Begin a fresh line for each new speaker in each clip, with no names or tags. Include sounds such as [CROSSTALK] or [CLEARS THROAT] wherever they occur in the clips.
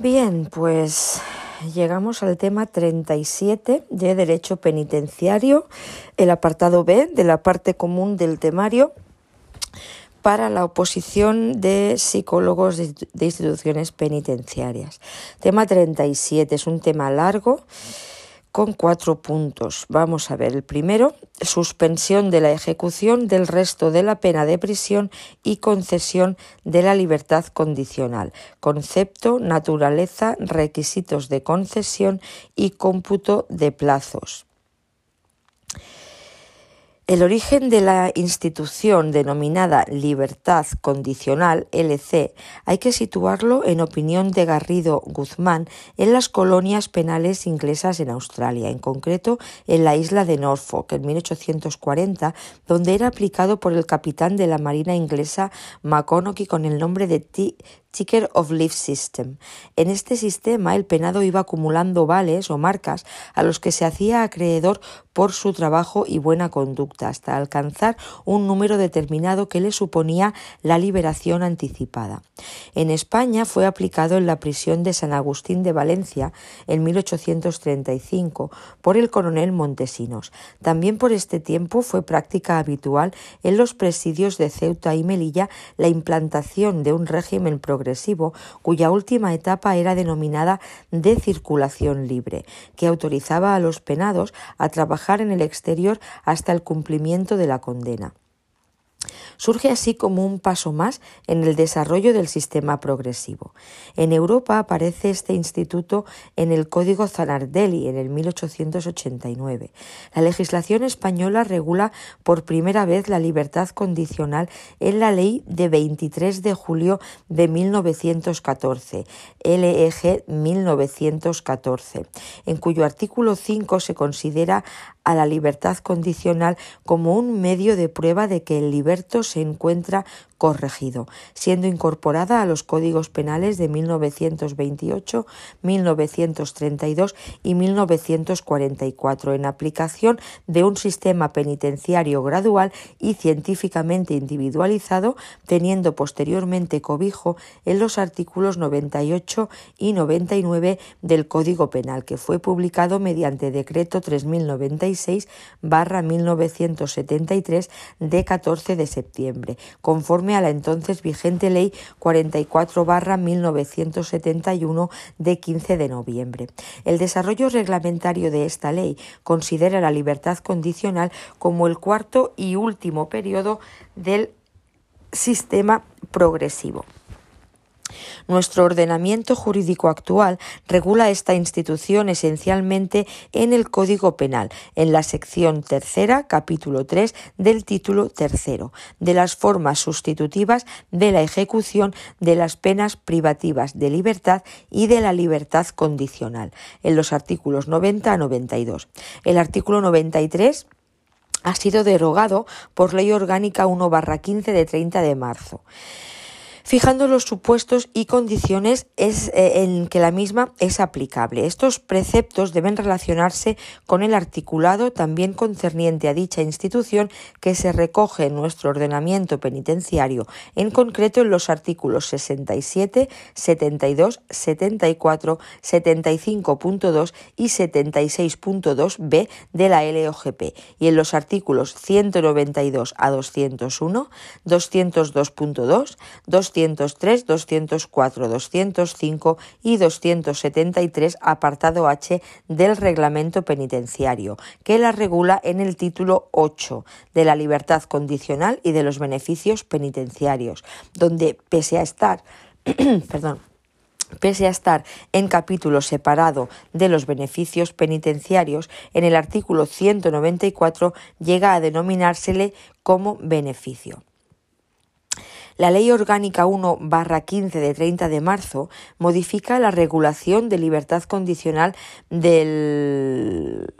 Bien, pues llegamos al tema 37 de Derecho Penitenciario, el apartado B de la parte común del temario para la oposición de psicólogos de instituciones penitenciarias. Tema 37 es un tema largo con cuatro puntos. Vamos a ver el primero, suspensión de la ejecución del resto de la pena de prisión y concesión de la libertad condicional. Concepto, naturaleza, requisitos de concesión y cómputo de plazos. El origen de la institución denominada libertad condicional, LC, hay que situarlo, en opinión de Garrido Guzmán, en las colonias penales inglesas en Australia, en concreto en la isla de Norfolk, en 1840, donde era aplicado por el capitán de la Marina inglesa McConaughey con el nombre de T. Ticker of Leave System. En este sistema el penado iba acumulando vales o marcas a los que se hacía acreedor por su trabajo y buena conducta hasta alcanzar un número determinado que le suponía la liberación anticipada. En España fue aplicado en la prisión de San Agustín de Valencia en 1835 por el coronel Montesinos. También por este tiempo fue práctica habitual en los presidios de Ceuta y Melilla la implantación de un régimen progresivo cuya última etapa era denominada de circulación libre, que autorizaba a los penados a trabajar en el exterior hasta el cumplimiento de la condena. Surge así como un paso más en el desarrollo del sistema progresivo. En Europa aparece este instituto en el Código Zanardelli en el 1889. La legislación española regula por primera vez la libertad condicional en la Ley de 23 de julio de 1914, LEG 1914, en cuyo artículo 5 se considera a la libertad condicional como un medio de prueba de que el liberto se encuentra corregido, siendo incorporada a los códigos penales de 1928, 1932 y 1944 en aplicación de un sistema penitenciario gradual y científicamente individualizado, teniendo posteriormente cobijo en los artículos 98 y 99 del Código Penal, que fue publicado mediante decreto 3096 1973 de 14 de septiembre, conforme a la entonces vigente Ley 44-1971 de 15 de noviembre. El desarrollo reglamentario de esta ley considera la libertad condicional como el cuarto y último periodo del sistema progresivo. Nuestro ordenamiento jurídico actual regula esta institución esencialmente en el Código Penal, en la sección tercera, capítulo 3 del título tercero, de las formas sustitutivas de la ejecución de las penas privativas de libertad y de la libertad condicional, en los artículos 90 a 92. El artículo 93 ha sido derogado por Ley Orgánica 1-15 de 30 de marzo fijando los supuestos y condiciones es, eh, en que la misma es aplicable. Estos preceptos deben relacionarse con el articulado también concerniente a dicha institución que se recoge en nuestro ordenamiento penitenciario, en concreto en los artículos 67, 72, 74, 75.2 y 76.2b de la LOGP y en los artículos 192 a 201, 202.2, 200 203, 204, 205 y 273, apartado H del Reglamento Penitenciario, que la regula en el título 8 de la libertad condicional y de los beneficios penitenciarios, donde pese a estar, [CLEARS THROAT] Pese a estar en capítulo separado de los beneficios penitenciarios, en el artículo 194 llega a denominársele como beneficio. La Ley Orgánica 1-15 de 30 de marzo modifica la regulación de libertad condicional del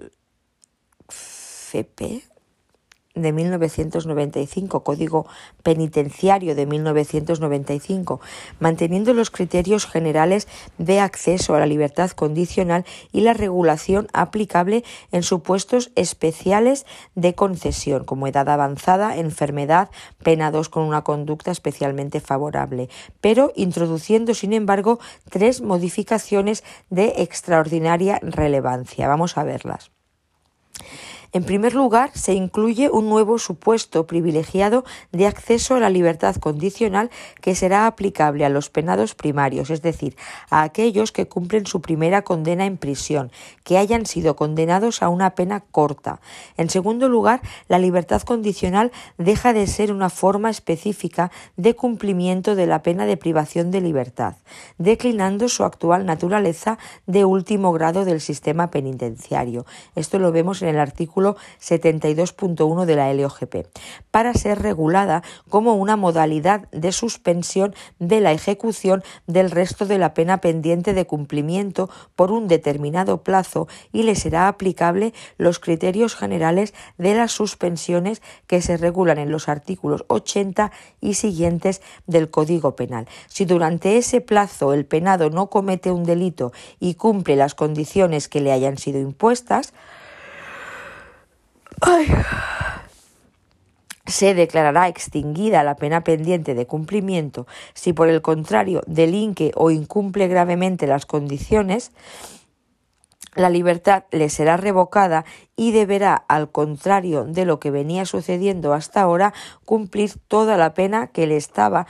FP, de 1995, Código Penitenciario de 1995, manteniendo los criterios generales de acceso a la libertad condicional y la regulación aplicable en supuestos especiales de concesión, como edad avanzada, enfermedad, penados con una conducta especialmente favorable, pero introduciendo, sin embargo, tres modificaciones de extraordinaria relevancia. Vamos a verlas. En primer lugar, se incluye un nuevo supuesto privilegiado de acceso a la libertad condicional que será aplicable a los penados primarios, es decir, a aquellos que cumplen su primera condena en prisión, que hayan sido condenados a una pena corta. En segundo lugar, la libertad condicional deja de ser una forma específica de cumplimiento de la pena de privación de libertad, declinando su actual naturaleza de último grado del sistema penitenciario. Esto lo vemos en el artículo 72.1 de la LOGP, para ser regulada como una modalidad de suspensión de la ejecución del resto de la pena pendiente de cumplimiento por un determinado plazo y le será aplicable los criterios generales de las suspensiones que se regulan en los artículos 80 y siguientes del Código Penal. Si durante ese plazo el penado no comete un delito y cumple las condiciones que le hayan sido impuestas, se declarará extinguida la pena pendiente de cumplimiento si por el contrario delinque o incumple gravemente las condiciones la libertad le será revocada y deberá, al contrario de lo que venía sucediendo hasta ahora, cumplir toda la pena que le estaba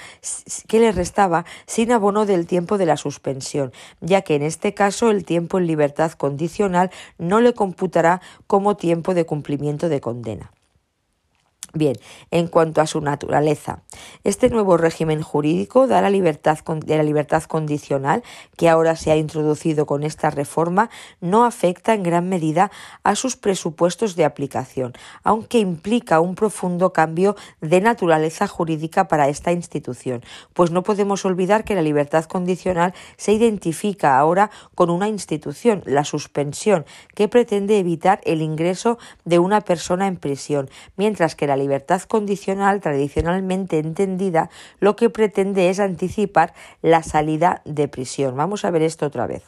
que le restaba sin abono del tiempo de la suspensión, ya que en este caso el tiempo en libertad condicional no le computará como tiempo de cumplimiento de condena. Bien, en cuanto a su naturaleza, este nuevo régimen jurídico da la libertad de la libertad condicional que ahora se ha introducido con esta reforma no afecta en gran medida a sus presupuestos de aplicación, aunque implica un profundo cambio de naturaleza jurídica para esta institución, pues no podemos olvidar que la libertad condicional se identifica ahora con una institución, la suspensión, que pretende evitar el ingreso de una persona en prisión, mientras que la libertad condicional tradicionalmente entendida lo que pretende es anticipar la salida de prisión. Vamos a ver esto otra vez.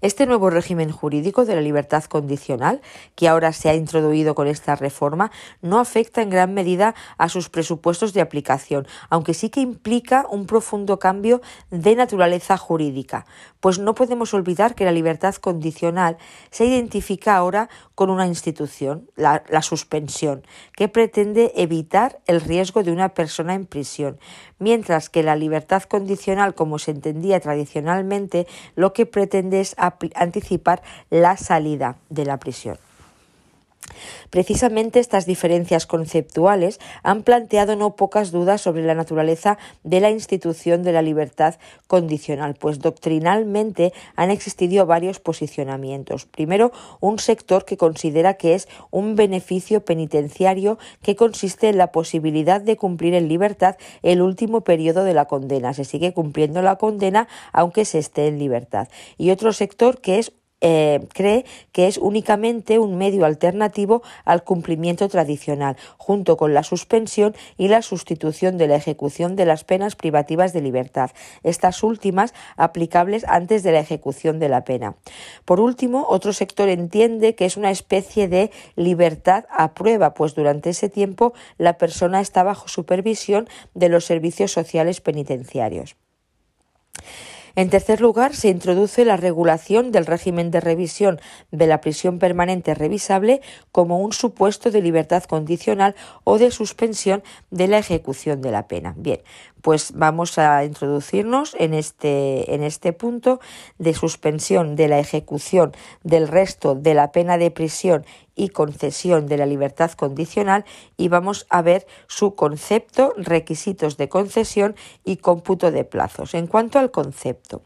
Este nuevo régimen jurídico de la libertad condicional, que ahora se ha introducido con esta reforma, no afecta en gran medida a sus presupuestos de aplicación, aunque sí que implica un profundo cambio de naturaleza jurídica, pues no podemos olvidar que la libertad condicional se identifica ahora con una institución, la, suspensión, que pretende evitar el riesgo de una persona en prisión, mientras que la libertad condicional, como se entendía tradicionalmente, lo que pretende es anticipar la salida de la prisión. Precisamente estas diferencias conceptuales han planteado no pocas dudas sobre la naturaleza de la institución de la libertad condicional, pues doctrinalmente han existido varios posicionamientos. Primero, un sector que considera que es un beneficio penitenciario que consiste en la posibilidad de cumplir en libertad el último periodo de la condena. Se sigue cumpliendo la condena aunque se esté en libertad. Y otro sector que es eh, cree que es únicamente un medio alternativo al cumplimiento tradicional, junto con la suspensión y la sustitución de la ejecución de las penas privativas de libertad, estas últimas aplicables antes de la ejecución de la pena. Por último, otro sector entiende que es una especie de libertad a prueba, pues durante ese tiempo la persona está bajo supervisión de los servicios sociales penitenciarios. En tercer lugar, se introduce la regulación del régimen de revisión de la prisión permanente revisable como un supuesto de libertad condicional o de suspensión de la ejecución de la pena. Bien, pues vamos a introducirnos en este, en este punto de suspensión de la ejecución del resto de la pena de prisión y concesión de la libertad condicional y vamos a ver su concepto, requisitos de concesión y cómputo de plazos. En cuanto al concepto,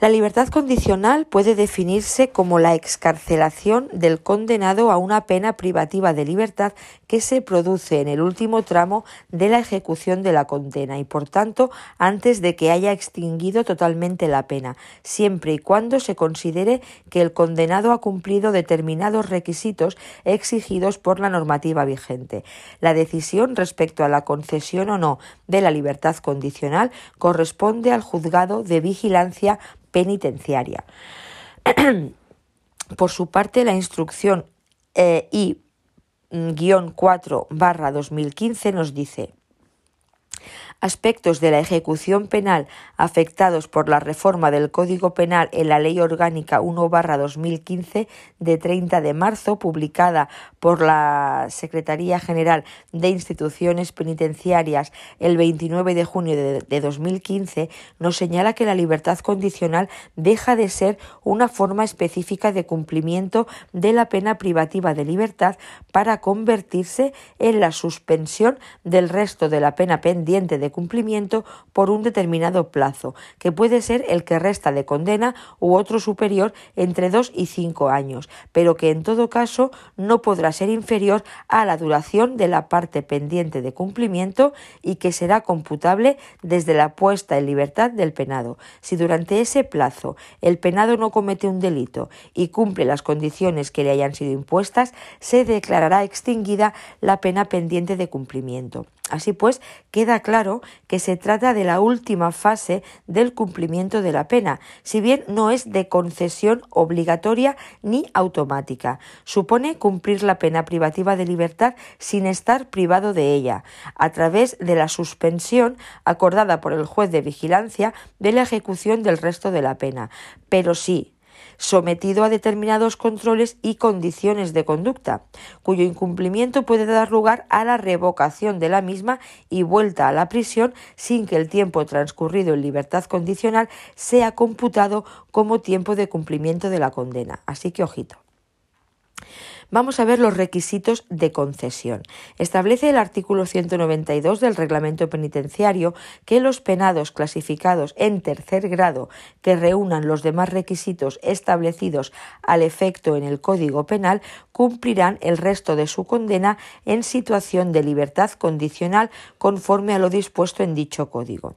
La libertad condicional puede definirse como la excarcelación del condenado a una pena privativa de libertad que se produce en el último tramo de la ejecución de la condena y, por tanto, antes de que haya extinguido totalmente la pena, siempre y cuando se considere que el condenado ha cumplido determinados requisitos exigidos por la normativa vigente. La decisión respecto a la concesión o no de la libertad condicional corresponde al juzgado de vigilancia penitenciaria. [CLEARS THROAT] Por su parte, la instrucción eh, I-4 barra 2015 nos dice aspectos de la ejecución penal afectados por la reforma del Código Penal en la Ley Orgánica 1-2015 de 30 de marzo, publicada por la Secretaría General de Instituciones Penitenciarias el 29 de junio de 2015, nos señala que la libertad condicional deja de ser una forma específica de cumplimiento de la pena privativa de libertad para convertirse en la suspensión del resto de la pena pendiente de cumplimiento por un determinado plazo, que puede ser el que resta de condena u otro superior entre dos y cinco años, pero que en todo caso no podrá ser inferior a la duración de la parte pendiente de cumplimiento y que será computable desde la puesta en libertad del penado. Si durante ese plazo el penado no comete un delito y cumple las condiciones que le hayan sido impuestas, se declarará extinguida la pena pendiente de cumplimiento. Así pues, queda claro que se trata de la última fase del cumplimiento de la pena, si bien no es de concesión obligatoria ni automática. Supone cumplir la pena privativa de libertad sin estar privado de ella, a través de la suspensión acordada por el juez de vigilancia de la ejecución del resto de la pena. Pero sí, sometido a determinados controles y condiciones de conducta, cuyo incumplimiento puede dar lugar a la revocación de la misma y vuelta a la prisión sin que el tiempo transcurrido en libertad condicional sea computado como tiempo de cumplimiento de la condena. Así que ojito. Vamos a ver los requisitos de concesión. Establece el artículo 192 del reglamento penitenciario que los penados clasificados en tercer grado que reúnan los demás requisitos establecidos al efecto en el Código Penal cumplirán el resto de su condena en situación de libertad condicional conforme a lo dispuesto en dicho código.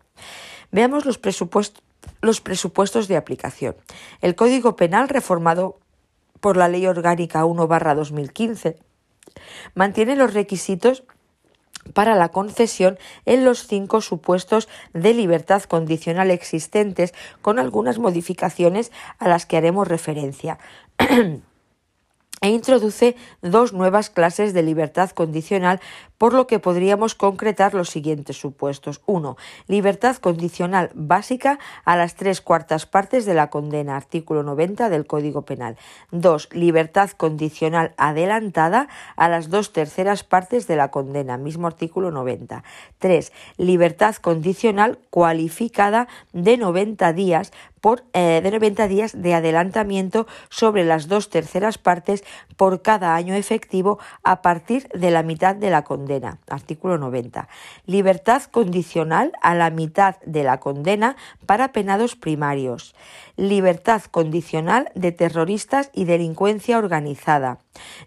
Veamos los presupuestos de aplicación. El Código Penal reformado por la Ley Orgánica 1-2015, mantiene los requisitos para la concesión en los cinco supuestos de libertad condicional existentes, con algunas modificaciones a las que haremos referencia. [CLEARS THROAT] e introduce dos nuevas clases de libertad condicional por lo que podríamos concretar los siguientes supuestos. 1. Libertad condicional básica a las tres cuartas partes de la condena, artículo 90 del Código Penal. 2. Libertad condicional adelantada a las dos terceras partes de la condena, mismo artículo 90. 3. Libertad condicional cualificada de 90 días por, eh, de 90 días de adelantamiento sobre las dos terceras partes por cada año efectivo a partir de la mitad de la condena Artículo 90. Libertad condicional a la mitad de la condena para penados primarios. Libertad condicional de terroristas y delincuencia organizada.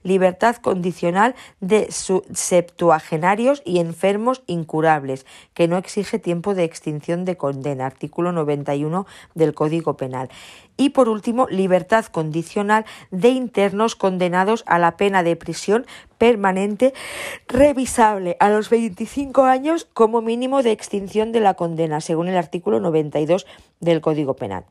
Libertad condicional de septuagenarios y enfermos incurables, que no exige tiempo de extinción de condena. Artículo 91 del Código Penal y por último, libertad condicional de internos condenados a la pena de prisión permanente revisable a los 25 años como mínimo de extinción de la condena, según el artículo 92 del Código Penal.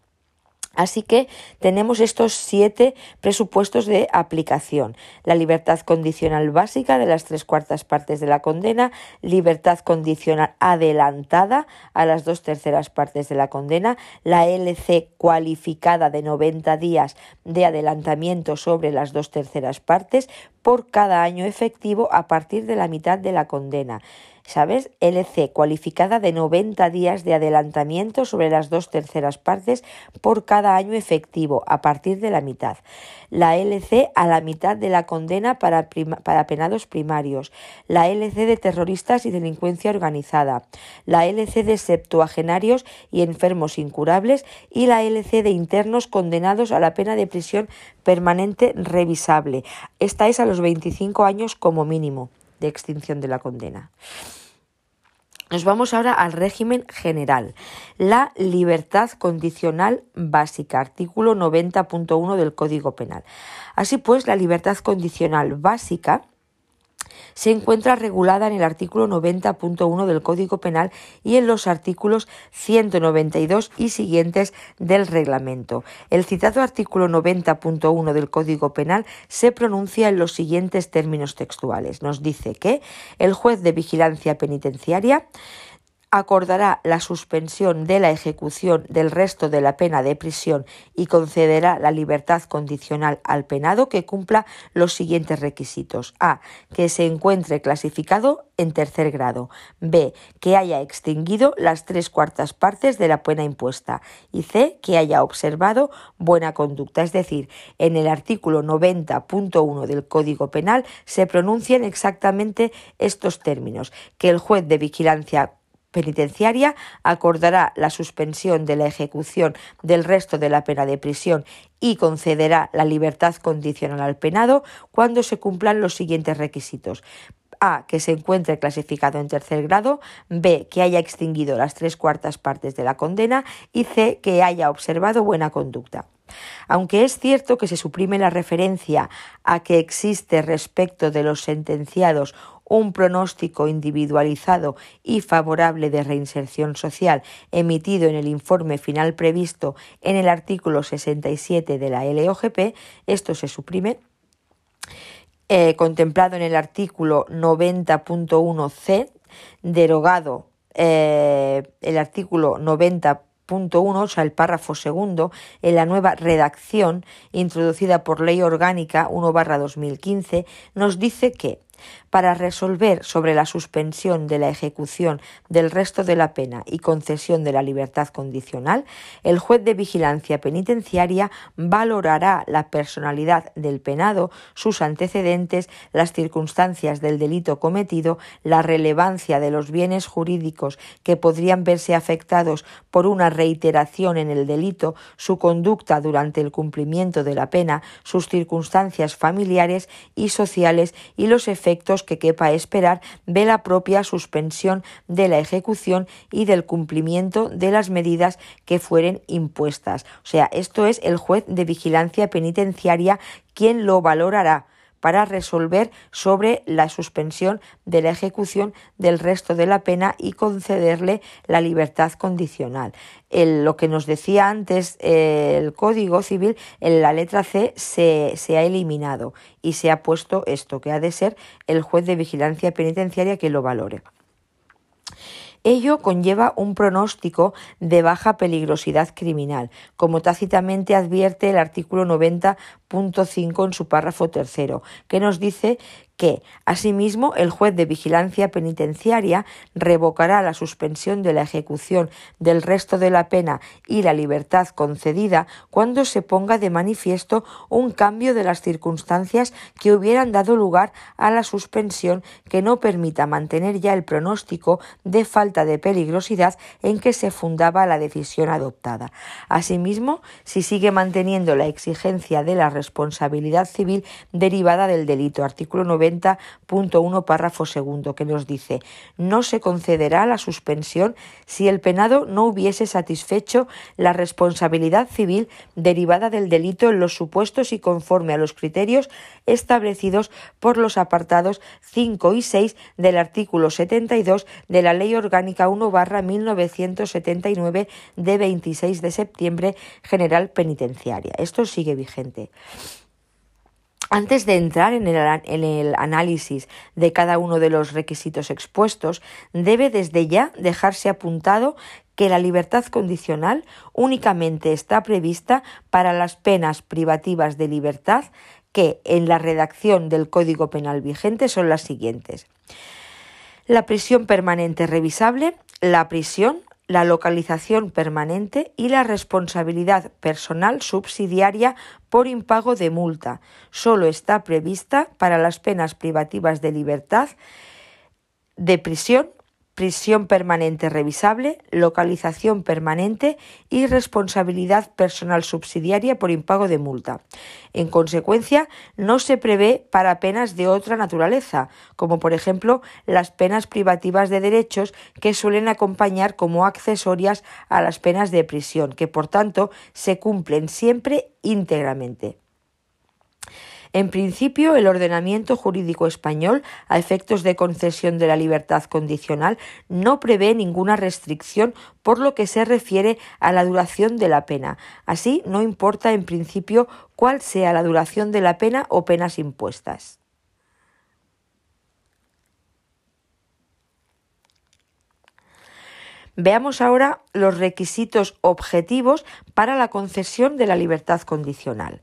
Así que tenemos estos siete presupuestos de aplicación. La libertad condicional básica de las tres cuartas partes de la condena, libertad condicional adelantada a las dos terceras partes de la condena, la LC cualificada de 90 días de adelantamiento sobre las dos terceras partes por cada año efectivo a partir de la mitad de la condena ¿sabes? LC cualificada de 90 días de adelantamiento sobre las dos terceras partes por cada año efectivo a partir de la mitad. La LC a la mitad de la condena para, penados primarios. La LC de terroristas y delincuencia organizada. La LC de septuagenarios y enfermos incurables y la LC de internos condenados a la pena de prisión permanente revisable. Esta es a los 25 años como mínimo de extinción de la condena. Nos vamos ahora al régimen general. La libertad condicional básica, artículo 90.1 del Código Penal. Así pues, la libertad condicional básica se encuentra regulada en el artículo 90.1 del Código Penal y en los artículos 192 y siguientes del reglamento. El citado artículo 90.1 del Código Penal se pronuncia en los siguientes términos textuales. Nos dice que el juez de vigilancia penitenciaria acordará la suspensión de la ejecución del resto de la pena de prisión y concederá la libertad condicional al penado que cumpla los siguientes requisitos. A. Que se encuentre clasificado en tercer grado. B. Que haya extinguido las tres cuartas partes de la pena impuesta. Y C. Que haya observado buena conducta. Es decir, en el artículo 90.1 del Código Penal se pronuncian exactamente estos términos. Que el juez de vigilancia penitenciaria acordará la suspensión de la ejecución del resto de la pena de prisión y concederá la libertad condicional al penado cuando se cumplan los siguientes requisitos. A. Que se encuentre clasificado en tercer grado. B. Que haya extinguido las tres cuartas partes de la condena. Y C. Que haya observado buena conducta. Aunque es cierto que se suprime la referencia a que existe respecto de los sentenciados un pronóstico individualizado y favorable de reinserción social emitido en el informe final previsto en el artículo 67 de la LOGP, esto se suprime. Eh, contemplado en el artículo 90.1c, derogado eh, el artículo 90.1, o sea, el párrafo segundo, en la nueva redacción introducida por Ley Orgánica 1-2015, nos dice que para resolver sobre la suspensión de la ejecución del resto de la pena y concesión de la libertad condicional, el juez de vigilancia penitenciaria valorará la personalidad del penado, sus antecedentes, las circunstancias del delito cometido, la relevancia de los bienes jurídicos que podrían verse afectados por una reiteración en el delito, su conducta durante el cumplimiento de la pena, sus circunstancias familiares y sociales y los efectos que quepa esperar de la propia suspensión de la ejecución y del cumplimiento de las medidas que fueren impuestas. O sea, esto es el juez de vigilancia penitenciaria quien lo valorará para resolver sobre la suspensión de la ejecución del resto de la pena y concederle la libertad condicional. lo que nos decía antes el Código Civil, en la letra C se, se ha eliminado y se ha puesto esto, que ha de ser el juez de vigilancia penitenciaria que lo valore. Ello conlleva un pronóstico de baja peligrosidad criminal, como tácitamente advierte el artículo 90.5 en su párrafo tercero, que nos dice que, asimismo, el juez de vigilancia penitenciaria revocará la suspensión de la ejecución del resto de la pena y la libertad concedida cuando se ponga de manifiesto un cambio de las circunstancias que hubieran dado lugar a la suspensión que no permita mantener ya el pronóstico de falta de peligrosidad en que se fundaba la decisión adoptada. Asimismo, si sigue manteniendo la exigencia de la responsabilidad civil derivada del delito, artículo 90 90.1 párrafo segundo, que nos dice no se concederá la suspensión si el penado no hubiese satisfecho la responsabilidad civil derivada del delito en los supuestos y conforme a los criterios establecidos por los apartados 5 y 6 del artículo 72 de la Ley Orgánica 1 barra 1979 de 26 de septiembre General Penitenciaria. Esto sigue vigente. Antes de entrar en el, análisis de cada uno de los requisitos expuestos, debe desde ya dejarse apuntado que la libertad condicional únicamente está prevista para las penas privativas de libertad que en la redacción del Código Penal vigente son las siguientes. La prisión permanente revisable, la prisión, la localización permanente y la responsabilidad personal subsidiaria por impago de multa. Solo está prevista para las penas privativas de libertad de prisión prisión permanente revisable, localización permanente y responsabilidad personal subsidiaria por impago de multa. En consecuencia, no se prevé para penas de otra naturaleza, como por ejemplo las penas privativas de derechos que suelen acompañar como accesorias a las penas de prisión, que por tanto se cumplen siempre íntegramente. En principio, el ordenamiento jurídico español, a efectos de concesión de la libertad condicional, no prevé ninguna restricción por lo que se refiere a la duración de la pena. Así, no importa en principio cuál sea la duración de la pena o penas impuestas. Veamos ahora los requisitos objetivos para la concesión de la libertad condicional.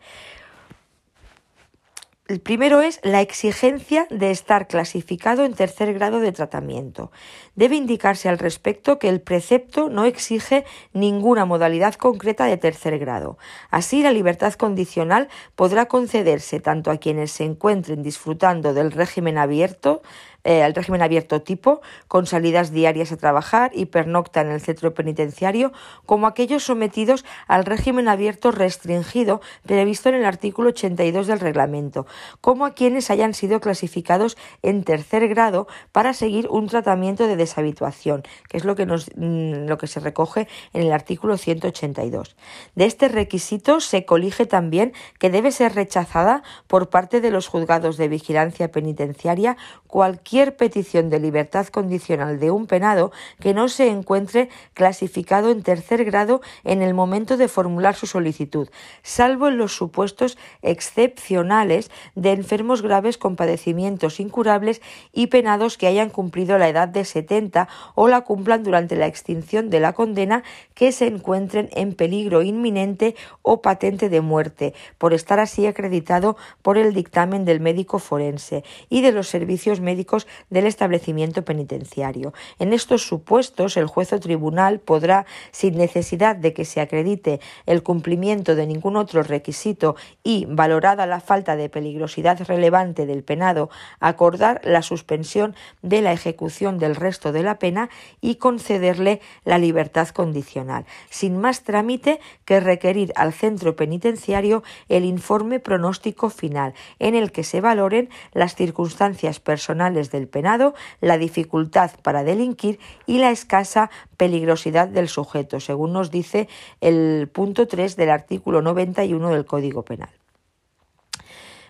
El primero es la exigencia de estar clasificado en tercer grado de tratamiento. Debe indicarse al respecto que el precepto no exige ninguna modalidad concreta de tercer grado. Así, la libertad condicional podrá concederse tanto a quienes se encuentren disfrutando del régimen abierto, eh, al régimen abierto tipo, con salidas diarias a trabajar y pernocta en el centro penitenciario, como aquellos sometidos al régimen abierto restringido previsto en el artículo 82 del reglamento, como a quienes hayan sido clasificados en tercer grado para seguir un tratamiento de deshabituación, que es lo que, nos, mm, lo que se recoge en el artículo 182. De este requisito se colige también que debe ser rechazada por parte de los juzgados de vigilancia penitenciaria cualquier petición de libertad condicional de un penado que no se encuentre clasificado en tercer grado en el momento de formular su solicitud, salvo en los supuestos excepcionales de enfermos graves con padecimientos incurables y penados que hayan cumplido la edad de 70 o la cumplan durante la extinción de la condena que se encuentren en peligro inminente o patente de muerte, por estar así acreditado por el dictamen del médico forense y de los servicios médicos del establecimiento penitenciario. En estos supuestos, el juez o tribunal podrá, sin necesidad de que se acredite el cumplimiento de ningún otro requisito y, valorada la falta de peligrosidad relevante del penado, acordar la suspensión de la ejecución del resto de la pena y concederle la libertad condicional, sin más trámite que requerir al centro penitenciario el informe pronóstico final, en el que se valoren las circunstancias personales del penado, la dificultad para delinquir y la escasa peligrosidad del sujeto, según nos dice el punto 3 del artículo 91 del Código Penal.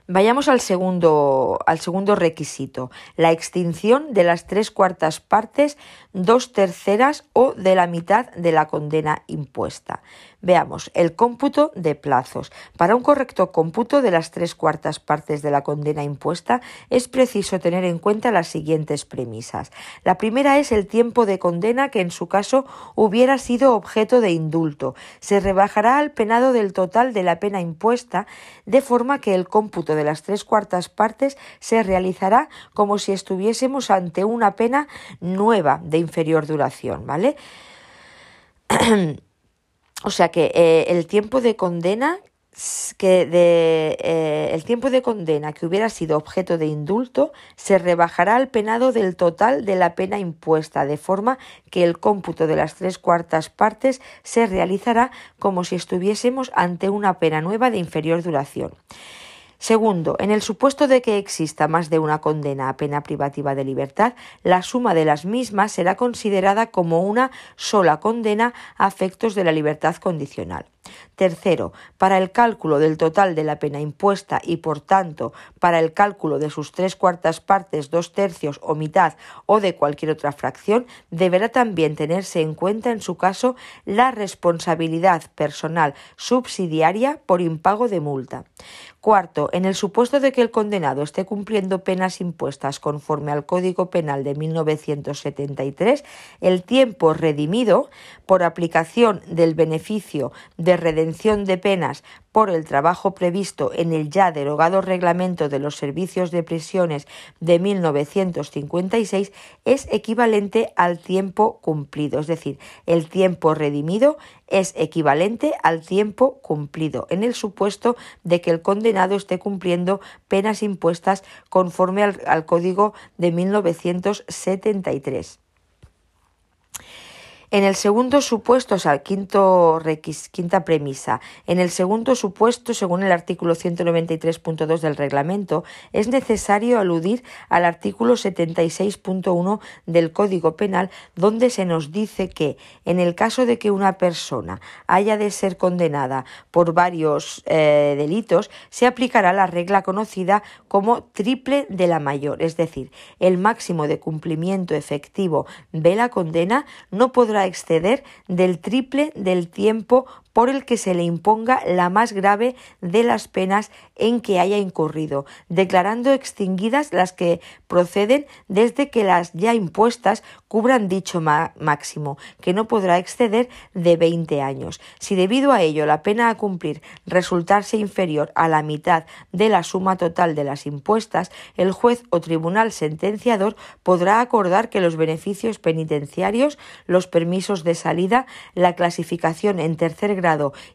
Vayamos al segundo, al segundo requisito, la extinción de las tres cuartas partes, dos terceras o de la mitad de la condena impuesta. Veamos, el cómputo de plazos. Para un correcto cómputo de las tres cuartas partes de la condena impuesta es preciso tener en cuenta las siguientes premisas. La primera es el tiempo de condena que en su caso hubiera sido objeto de indulto. Se rebajará al penado del total de la pena impuesta de forma que el cómputo de las tres cuartas partes se realizará como si estuviésemos ante una pena nueva de inferior duración, ¿vale? [CLEARS THROAT] O sea que eh, el tiempo de condena que de, eh, el tiempo de condena que hubiera sido objeto de indulto se rebajará al penado del total de la pena impuesta, de forma que el cómputo de las tres cuartas partes se realizará como si estuviésemos ante una pena nueva de inferior duración. Segundo, en el supuesto de que exista más de una condena a pena privativa de libertad, la suma de las mismas será considerada como una sola condena a efectos de la libertad condicional. Tercero, para el cálculo del total de la pena impuesta y, por tanto, para el cálculo de sus tres cuartas partes, dos tercios o mitad o de cualquier otra fracción, deberá también tenerse en cuenta, en su caso, la responsabilidad personal subsidiaria por impago de multa. Cuarto, en el supuesto de que el condenado esté cumpliendo penas impuestas conforme al Código Penal de 1973, el tiempo redimido por aplicación del beneficio de de redención de penas por el trabajo previsto en el ya derogado Reglamento de los Servicios de Prisiones de 1956 es equivalente al tiempo cumplido, es decir, el tiempo redimido es equivalente al tiempo cumplido, en el supuesto de que el condenado esté cumpliendo penas impuestas conforme al, al Código de 1973. En el segundo supuesto, o sea, quinto quinta premisa, en el segundo supuesto, según el artículo 193.2 del reglamento, es necesario aludir al artículo 76.1 del Código Penal, donde se nos dice que, en el caso de que una persona haya de ser condenada por varios eh, delitos, se aplicará la regla conocida como triple de la mayor, es decir, el máximo de cumplimiento efectivo de la condena no podrá exceder del triple del tiempo por el que se le imponga la más grave de las penas en que haya incurrido, declarando extinguidas las que proceden desde que las ya impuestas cubran dicho máximo, que no podrá exceder de 20 años. Si debido a ello la pena a cumplir resultarse inferior a la mitad de la suma total de las impuestas, el juez o tribunal sentenciador podrá acordar que los beneficios penitenciarios, los permisos de salida, la clasificación en tercer grado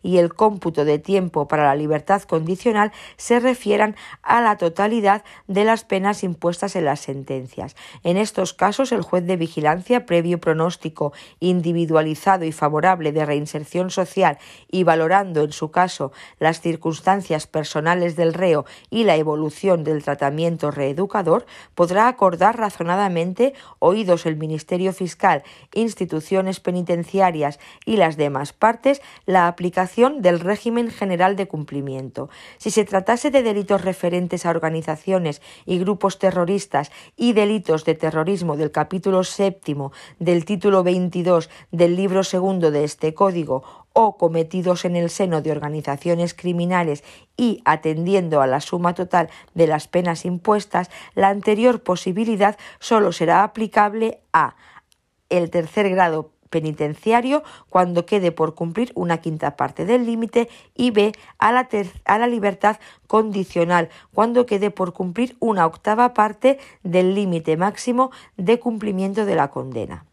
y el cómputo de tiempo para la libertad condicional se refieran a la totalidad de las penas impuestas en las sentencias. En estos casos, el juez de vigilancia, previo pronóstico individualizado y favorable de reinserción social y valorando en su caso las circunstancias personales del reo y la evolución del tratamiento reeducador, podrá acordar razonadamente, oídos el Ministerio Fiscal, instituciones penitenciarias y las demás partes, la aplicación del régimen general de cumplimiento. Si se tratase de delitos referentes a organizaciones y grupos terroristas y delitos de terrorismo del capítulo séptimo del título 22 del libro segundo de este código o cometidos en el seno de organizaciones criminales y atendiendo a la suma total de las penas impuestas, la anterior posibilidad solo será aplicable a el tercer grado penitenciario cuando quede por cumplir una quinta parte del límite y B a la, a la libertad condicional cuando quede por cumplir una octava parte del límite máximo de cumplimiento de la condena.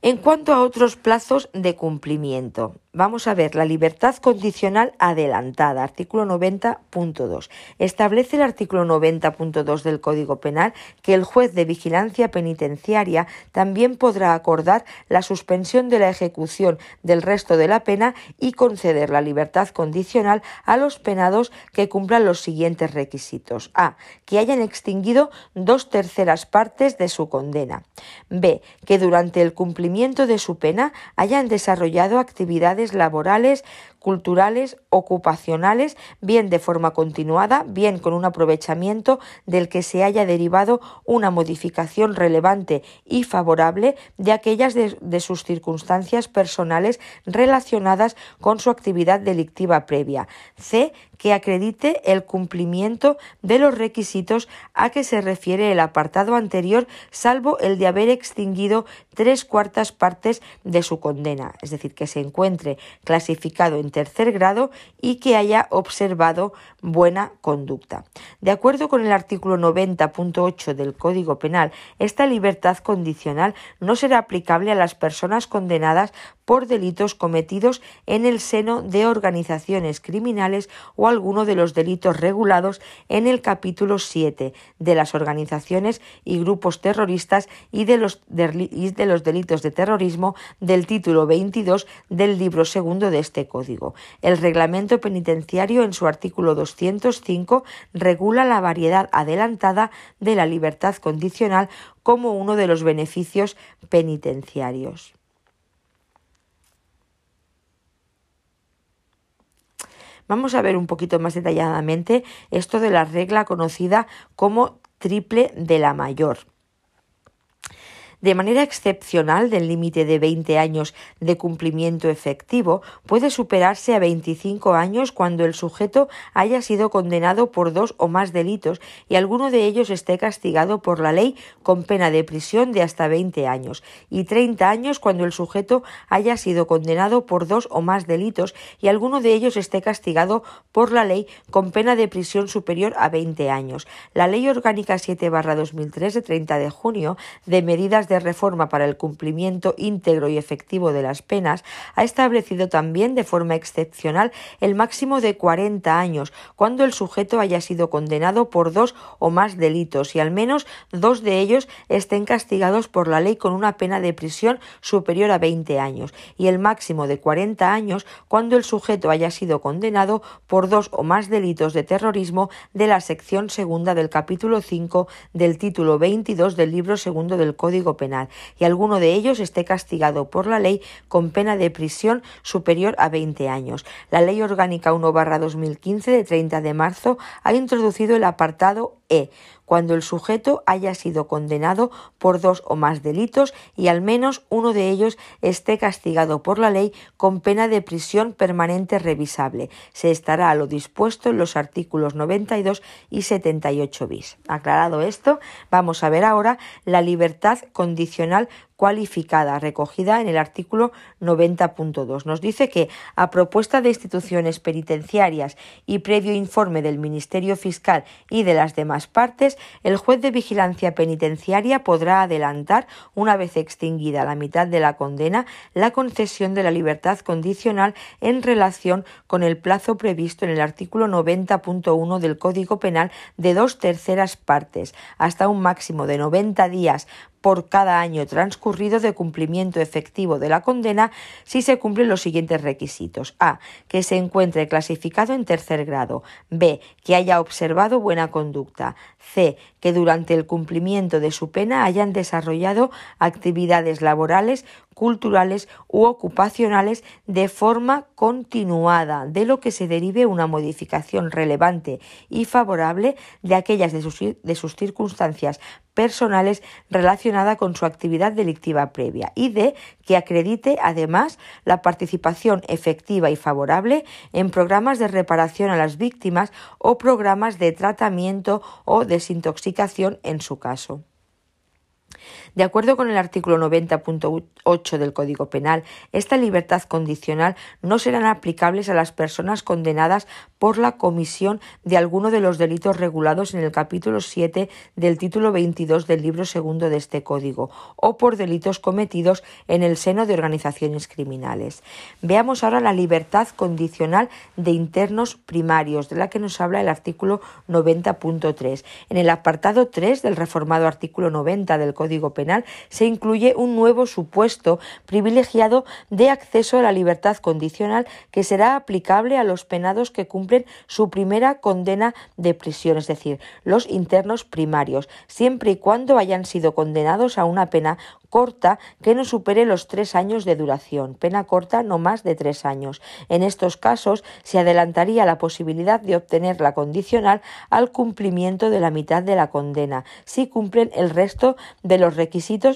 En cuanto a otros plazos de cumplimiento, vamos a ver la libertad condicional adelantada, artículo 90.2. Establece el artículo 90.2 del Código Penal que el juez de vigilancia penitenciaria también podrá acordar la suspensión de la ejecución del resto de la pena y conceder la libertad condicional a los penados que cumplan los siguientes requisitos. A. Que hayan extinguido dos terceras partes de su condena. B. Que durante el cumplimiento de su pena hayan desarrollado actividades laborales, culturales, ocupacionales, bien de forma continuada, bien con un aprovechamiento del que se haya derivado una modificación relevante y favorable de aquellas de, sus circunstancias personales relacionadas con su actividad delictiva previa. C. Que acredite el cumplimiento de los requisitos a que se refiere el apartado anterior, salvo el de haber extinguido tres cuartas partes de su condena, es decir, que se encuentre clasificado en tercer grado y que haya observado buena conducta. De acuerdo con el artículo 90.8 del Código Penal, esta libertad condicional no será aplicable a las personas condenadas por delitos cometidos en el seno de organizaciones criminales o alguno de los delitos regulados en el capítulo 7 de las organizaciones y grupos terroristas y de los, de, los delitos de terrorismo del título 22 del libro segundo de este código. El reglamento penitenciario en su artículo 205 regula la variedad adelantada de la libertad condicional como uno de los beneficios penitenciarios. Vamos a ver un poquito más detalladamente esto de la regla conocida como triple de la mayor. De manera excepcional del límite de 20 años de cumplimiento efectivo, puede superarse a 25 años cuando el sujeto haya sido condenado por dos o más delitos y alguno de ellos esté castigado por la ley con pena de prisión de hasta 20 años, y 30 años cuando el sujeto haya sido condenado por dos o más delitos y alguno de ellos esté castigado por la ley con pena de prisión superior a 20 años. La Ley Orgánica 7 2003 de 30 de junio de medidas de reforma para el cumplimiento íntegro y efectivo de las penas ha establecido también de forma excepcional el máximo de 40 años cuando el sujeto haya sido condenado por dos o más delitos y al menos dos de ellos estén castigados por la ley con una pena de prisión superior a 20 años y el máximo de 40 años cuando el sujeto haya sido condenado por dos o más delitos de terrorismo de la sección segunda del capítulo 5 del título 22 del libro segundo del Código Penal y alguno de ellos esté castigado por la ley con pena de prisión superior a 20 años. La Ley Orgánica 1 2015 de 30 de marzo ha introducido el apartado E cuando el sujeto haya sido condenado por dos o más delitos y al menos uno de ellos esté castigado por la ley con pena de prisión permanente revisable. Se estará a lo dispuesto en los artículos 92 y 78 bis. Aclarado esto, vamos a ver ahora la libertad condicional cualificada recogida en el artículo 90.2. Nos dice que, a propuesta de instituciones penitenciarias y previo informe del Ministerio Fiscal y de las demás partes, el juez de vigilancia penitenciaria podrá adelantar, una vez extinguida la mitad de la condena, la concesión de la libertad condicional en relación con el plazo previsto en el artículo 90.1 del Código Penal de dos terceras partes, hasta un máximo de 90 días por cada año transcurrido de cumplimiento efectivo de la condena si se cumplen los siguientes requisitos. A. Que se encuentre clasificado en tercer grado. B. Que haya observado buena conducta. C. Que durante el cumplimiento de su pena hayan desarrollado actividades laborales culturales u ocupacionales de forma continuada, de lo que se derive una modificación relevante y favorable de aquellas de sus, circunstancias personales relacionada con su actividad delictiva previa y de que acredite además la participación efectiva y favorable en programas de reparación a las víctimas o programas de tratamiento o desintoxicación en su caso. De acuerdo con el artículo 90.8 del Código Penal, esta libertad condicional no serán aplicables a las personas condenadas por la comisión de alguno de los delitos regulados en el capítulo 7 del título 22 del libro segundo de este Código o por delitos cometidos en el seno de organizaciones criminales. Veamos ahora la libertad condicional de internos primarios, de la que nos habla el artículo 90.3. En el apartado 3 del reformado artículo 90 del Código Penal se incluye un nuevo supuesto privilegiado de acceso a la libertad condicional que será aplicable a los penados que cumplen su primera condena de prisión, es decir, los internos primarios, siempre y cuando hayan sido condenados a una pena corta que no supere los tres años de duración, pena corta no más de tres años. En estos casos se adelantaría la posibilidad de obtener la condicional al cumplimiento de la mitad de la condena, si cumplen el resto de los requisitos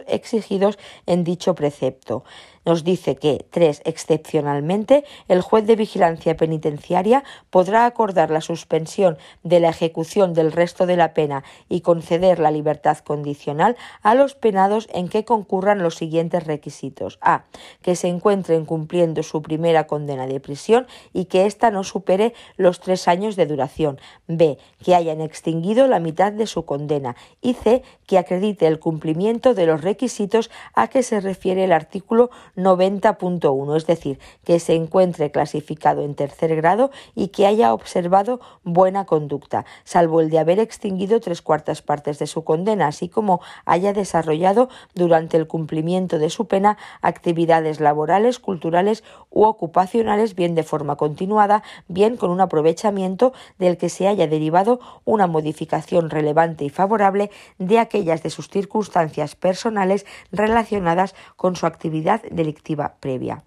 exigidos en dicho precepto nos dice que, tres, excepcionalmente, el juez de vigilancia penitenciaria podrá acordar la suspensión de la ejecución del resto de la pena y conceder la libertad condicional a los penados en que concurran los siguientes requisitos. A. Que se encuentren cumpliendo su primera condena de prisión y que ésta no supere los tres años de duración. B. Que hayan extinguido la mitad de su condena. Y C. Que acredite el cumplimiento de los requisitos a que se refiere el artículo 90.1, es decir, que se encuentre clasificado en tercer grado y que haya observado buena conducta, salvo el de haber extinguido tres cuartas partes de su condena, así como haya desarrollado durante el cumplimiento de su pena actividades laborales, culturales u ocupacionales, bien de forma continuada, bien con un aprovechamiento del que se haya derivado una modificación relevante y favorable de aquellas de sus circunstancias personales relacionadas con su actividad delictiva previa.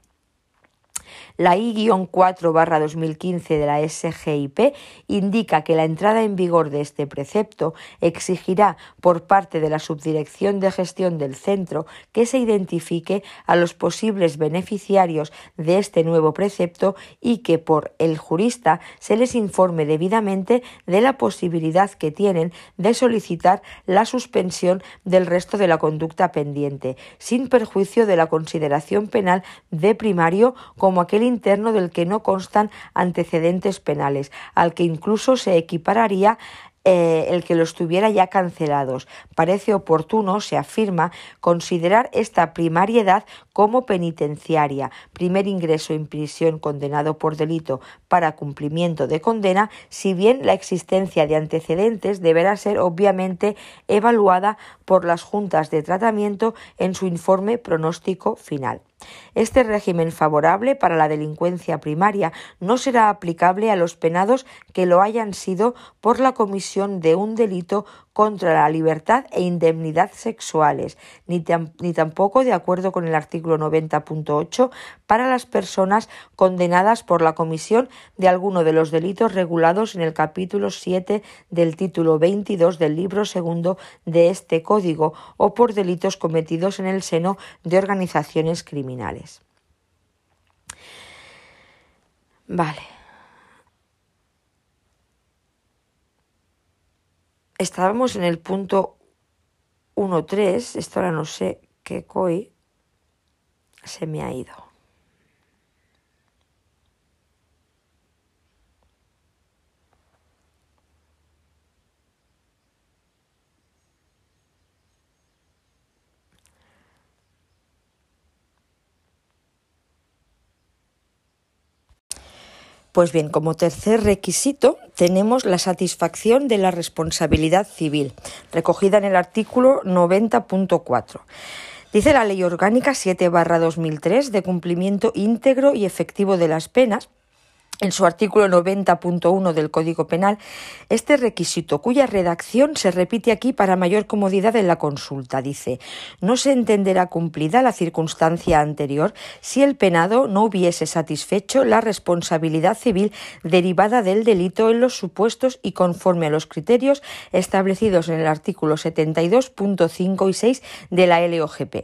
La I-4-2015 de la SGIP indica que la entrada en vigor de este precepto exigirá por parte de la Subdirección de Gestión del Centro que se identifique a los posibles beneficiarios de este nuevo precepto y que por el jurista se les informe debidamente de la posibilidad que tienen de solicitar la suspensión del resto de la conducta pendiente, sin perjuicio de la consideración penal de primario como aquel interno del que no constan antecedentes penales, al que incluso se equipararía eh, el que los tuviera ya cancelados. Parece oportuno, se afirma, considerar esta primariedad como penitenciaria, primer ingreso en prisión condenado por delito para cumplimiento de condena, si bien la existencia de antecedentes deberá ser obviamente evaluada por las juntas de tratamiento en su informe pronóstico final. Este régimen favorable para la delincuencia primaria no será aplicable a los penados que lo hayan sido por la comisión de un delito contra la libertad e indemnidad sexuales, ni, tampoco de acuerdo con el artículo 90.8 para las personas condenadas por la comisión de alguno de los delitos regulados en el capítulo 7 del título 22 del libro segundo de este código o por delitos cometidos en el seno de organizaciones criminales. Vale. Estábamos en el punto 1.3, esto ahora no sé qué coi se me ha ido. Pues bien, como tercer requisito tenemos la satisfacción de la responsabilidad civil, recogida en el artículo 90.4. Dice la Ley Orgánica 7-2003 de cumplimiento íntegro y efectivo de las penas en su artículo 90.1 del Código Penal este requisito, cuya redacción se repite aquí para mayor comodidad en la consulta. Dice, no se entenderá cumplida la circunstancia anterior si el penado no hubiese satisfecho la responsabilidad civil derivada del delito en los supuestos y conforme a los criterios establecidos en el artículo 72.5 y 6 de la LOGP.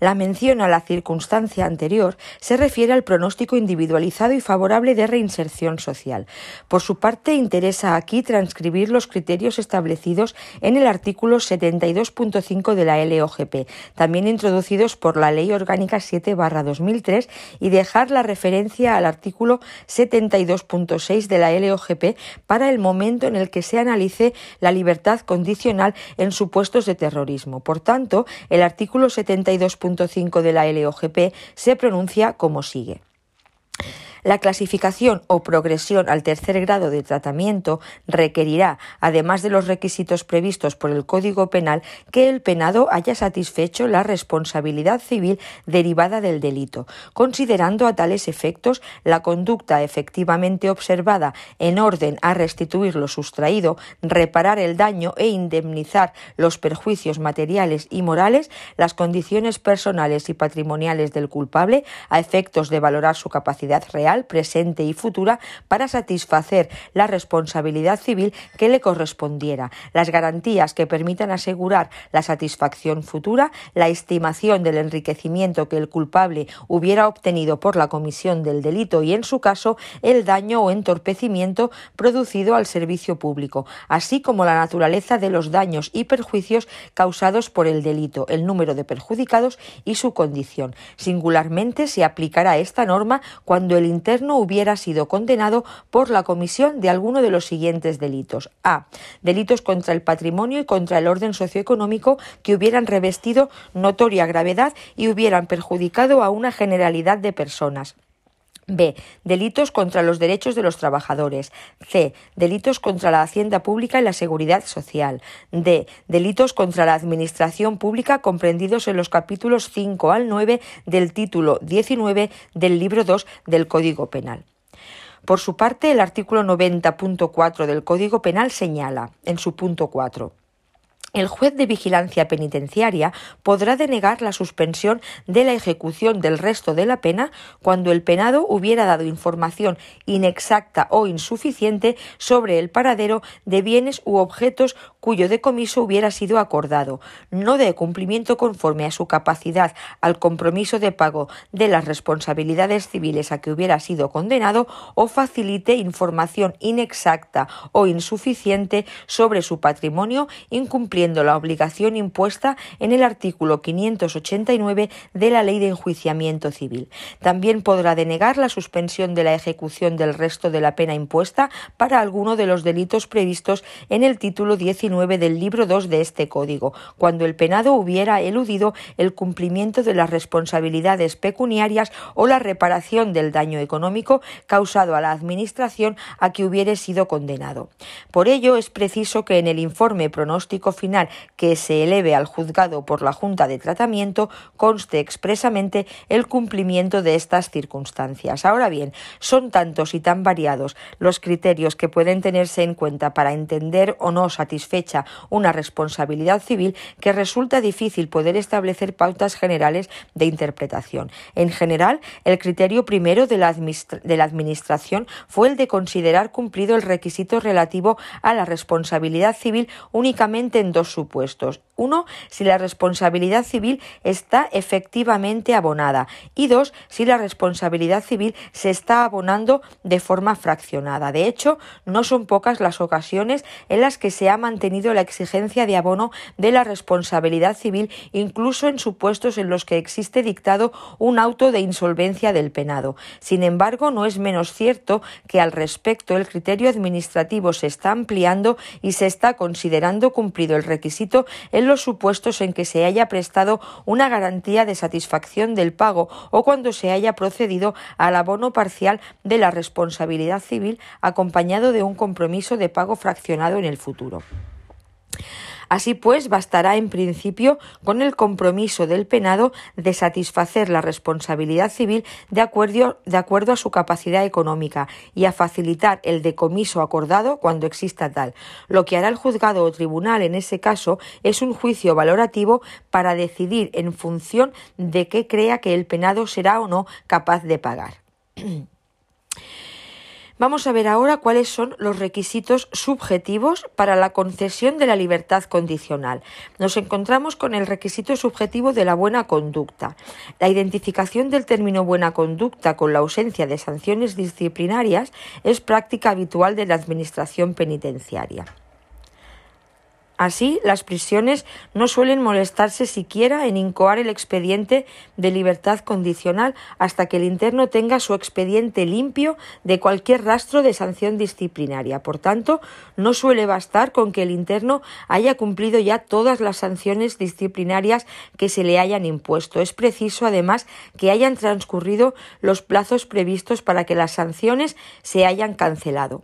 La mención a la circunstancia anterior se refiere al pronóstico individualizado y favorable de inserción social. Por su parte, interesa aquí transcribir los criterios establecidos en el artículo 72.5 de la LOGP, también introducidos por la Ley Orgánica 7-2003, y dejar la referencia al artículo 72.6 de la LOGP para el momento en el que se analice la libertad condicional en supuestos de terrorismo. Por tanto, el artículo 72.5 de la LOGP se pronuncia como sigue. La clasificación o progresión al tercer grado de tratamiento requerirá, además de los requisitos previstos por el Código Penal, que el penado haya satisfecho la responsabilidad civil derivada del delito, considerando a tales efectos la conducta efectivamente observada en orden a restituir lo sustraído, reparar el daño e indemnizar los perjuicios materiales y morales, las condiciones personales y patrimoniales del culpable a efectos de valorar su capacidad real presente y futura para satisfacer la responsabilidad civil que le correspondiera, las garantías que permitan asegurar la satisfacción futura, la estimación del enriquecimiento que el culpable hubiera obtenido por la comisión del delito y, en su caso, el daño o entorpecimiento producido al servicio público, así como la naturaleza de los daños y perjuicios causados por el delito, el número de perjudicados y su condición. Singularmente se aplicará esta norma cuando el hubiera sido condenado por la comisión de alguno de los siguientes delitos. A. Delitos contra el patrimonio y contra el orden socioeconómico que hubieran revestido notoria gravedad y hubieran perjudicado a una generalidad de personas. B. Delitos contra los derechos de los trabajadores. C. Delitos contra la hacienda pública y la seguridad social. D. Delitos contra la administración pública comprendidos en los capítulos 5 al 9 del título 19 del libro 2 del Código Penal. Por su parte, el artículo 90.4 del Código Penal señala, en su punto 4, el juez de vigilancia penitenciaria podrá denegar la suspensión de la ejecución del resto de la pena cuando el penado hubiera dado información inexacta o insuficiente sobre el paradero de bienes u objetos cuyo decomiso hubiera sido acordado, no de cumplimiento conforme a su capacidad al compromiso de pago de las responsabilidades civiles a que hubiera sido condenado o facilite información inexacta o insuficiente sobre su patrimonio incumpliendo la obligación impuesta en el artículo 589 de la Ley de Enjuiciamiento Civil. También podrá denegar la suspensión de la ejecución del resto de la pena impuesta para alguno de los delitos previstos en el título 19 del libro 2 de este Código, cuando el penado hubiera eludido el cumplimiento de las responsabilidades pecuniarias o la reparación del daño económico causado a la Administración a que hubiere sido condenado. Por ello, es preciso que en el informe pronóstico final que se eleve al juzgado por la Junta de Tratamiento conste expresamente el cumplimiento de estas circunstancias. Ahora bien, son tantos y tan variados los criterios que pueden tenerse en cuenta para entender o no satisfecha una responsabilidad civil que resulta difícil poder establecer pautas generales de interpretación. En general, el criterio primero de la, de la Administración fue el de considerar cumplido el requisito relativo a la responsabilidad civil únicamente en dos supuestos. Uno, si la responsabilidad civil está efectivamente abonada. Y dos, si la responsabilidad civil se está abonando de forma fraccionada. De hecho, no son pocas las ocasiones en las que se ha mantenido la exigencia de abono de la responsabilidad civil, incluso en supuestos en los que existe dictado un auto de insolvencia del penado. Sin embargo, no es menos cierto que al respecto el criterio administrativo se está ampliando y se está considerando cumplido el requisito en los supuestos en que se haya prestado una garantía de satisfacción del pago o cuando se haya procedido al abono parcial de la responsabilidad civil acompañado de un compromiso de pago fraccionado en el futuro. Así pues, bastará en principio con el compromiso del penado de satisfacer la responsabilidad civil de acuerdo, a su capacidad económica y a facilitar el decomiso acordado cuando exista tal. Lo que hará el juzgado o tribunal en ese caso es un juicio valorativo para decidir en función de qué crea que el penado será o no capaz de pagar. [CLEARS THROAT] Vamos a ver ahora cuáles son los requisitos subjetivos para la concesión de la libertad condicional. Nos encontramos con el requisito subjetivo de la buena conducta. La identificación del término buena conducta con la ausencia de sanciones disciplinarias es práctica habitual de la Administración penitenciaria. Así, las prisiones no suelen molestarse siquiera en incoar el expediente de libertad condicional hasta que el interno tenga su expediente limpio de cualquier rastro de sanción disciplinaria. Por tanto, no suele bastar con que el interno haya cumplido ya todas las sanciones disciplinarias que se le hayan impuesto. Es preciso, además, que hayan transcurrido los plazos previstos para que las sanciones se hayan cancelado.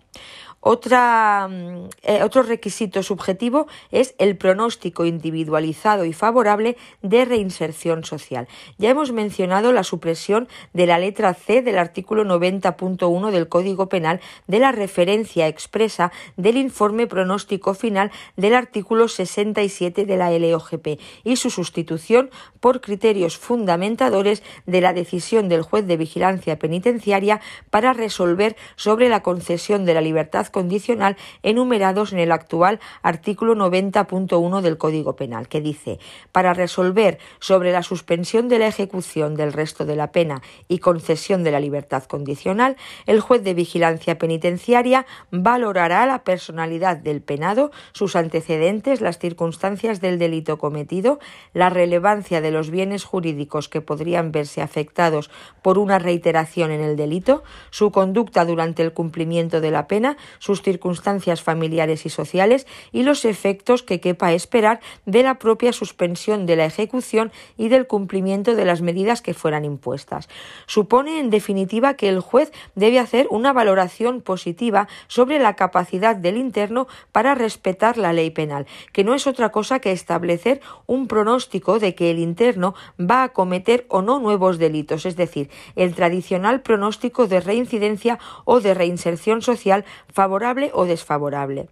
Otra, mm, eh, otro requisito subjetivo es el pronóstico individualizado y favorable de reinserción social. Ya hemos mencionado la supresión de la letra C del artículo 90.1 del Código Penal de la referencia expresa del informe pronóstico final del artículo 67 de la LOGP y su sustitución por criterios fundamentadores de la decisión del juez de vigilancia penitenciaria para resolver sobre la concesión de la libertad condicional enumerados en el actual artículo 90.1 del Código Penal, que dice para resolver sobre la suspensión de la ejecución del resto de la pena y concesión de la libertad condicional, el juez de vigilancia penitenciaria valorará la personalidad del penado, sus antecedentes, las circunstancias del delito cometido, la relevancia de los bienes jurídicos que podrían verse afectados por una reiteración en el delito, su conducta durante el cumplimiento de la pena, sus circunstancias familiares y sociales y los efectos que quepa esperar de la propia suspensión de la ejecución y del cumplimiento de las medidas que fueran impuestas. Supone, en definitiva, que el juez debe hacer una valoración positiva sobre la capacidad del interno para respetar la ley penal, que no es otra cosa que establecer un pronóstico de que el interno va a cometer o no nuevos delitos, es decir, el tradicional pronóstico de reincidencia o de reinserción social favorable o desfavorable.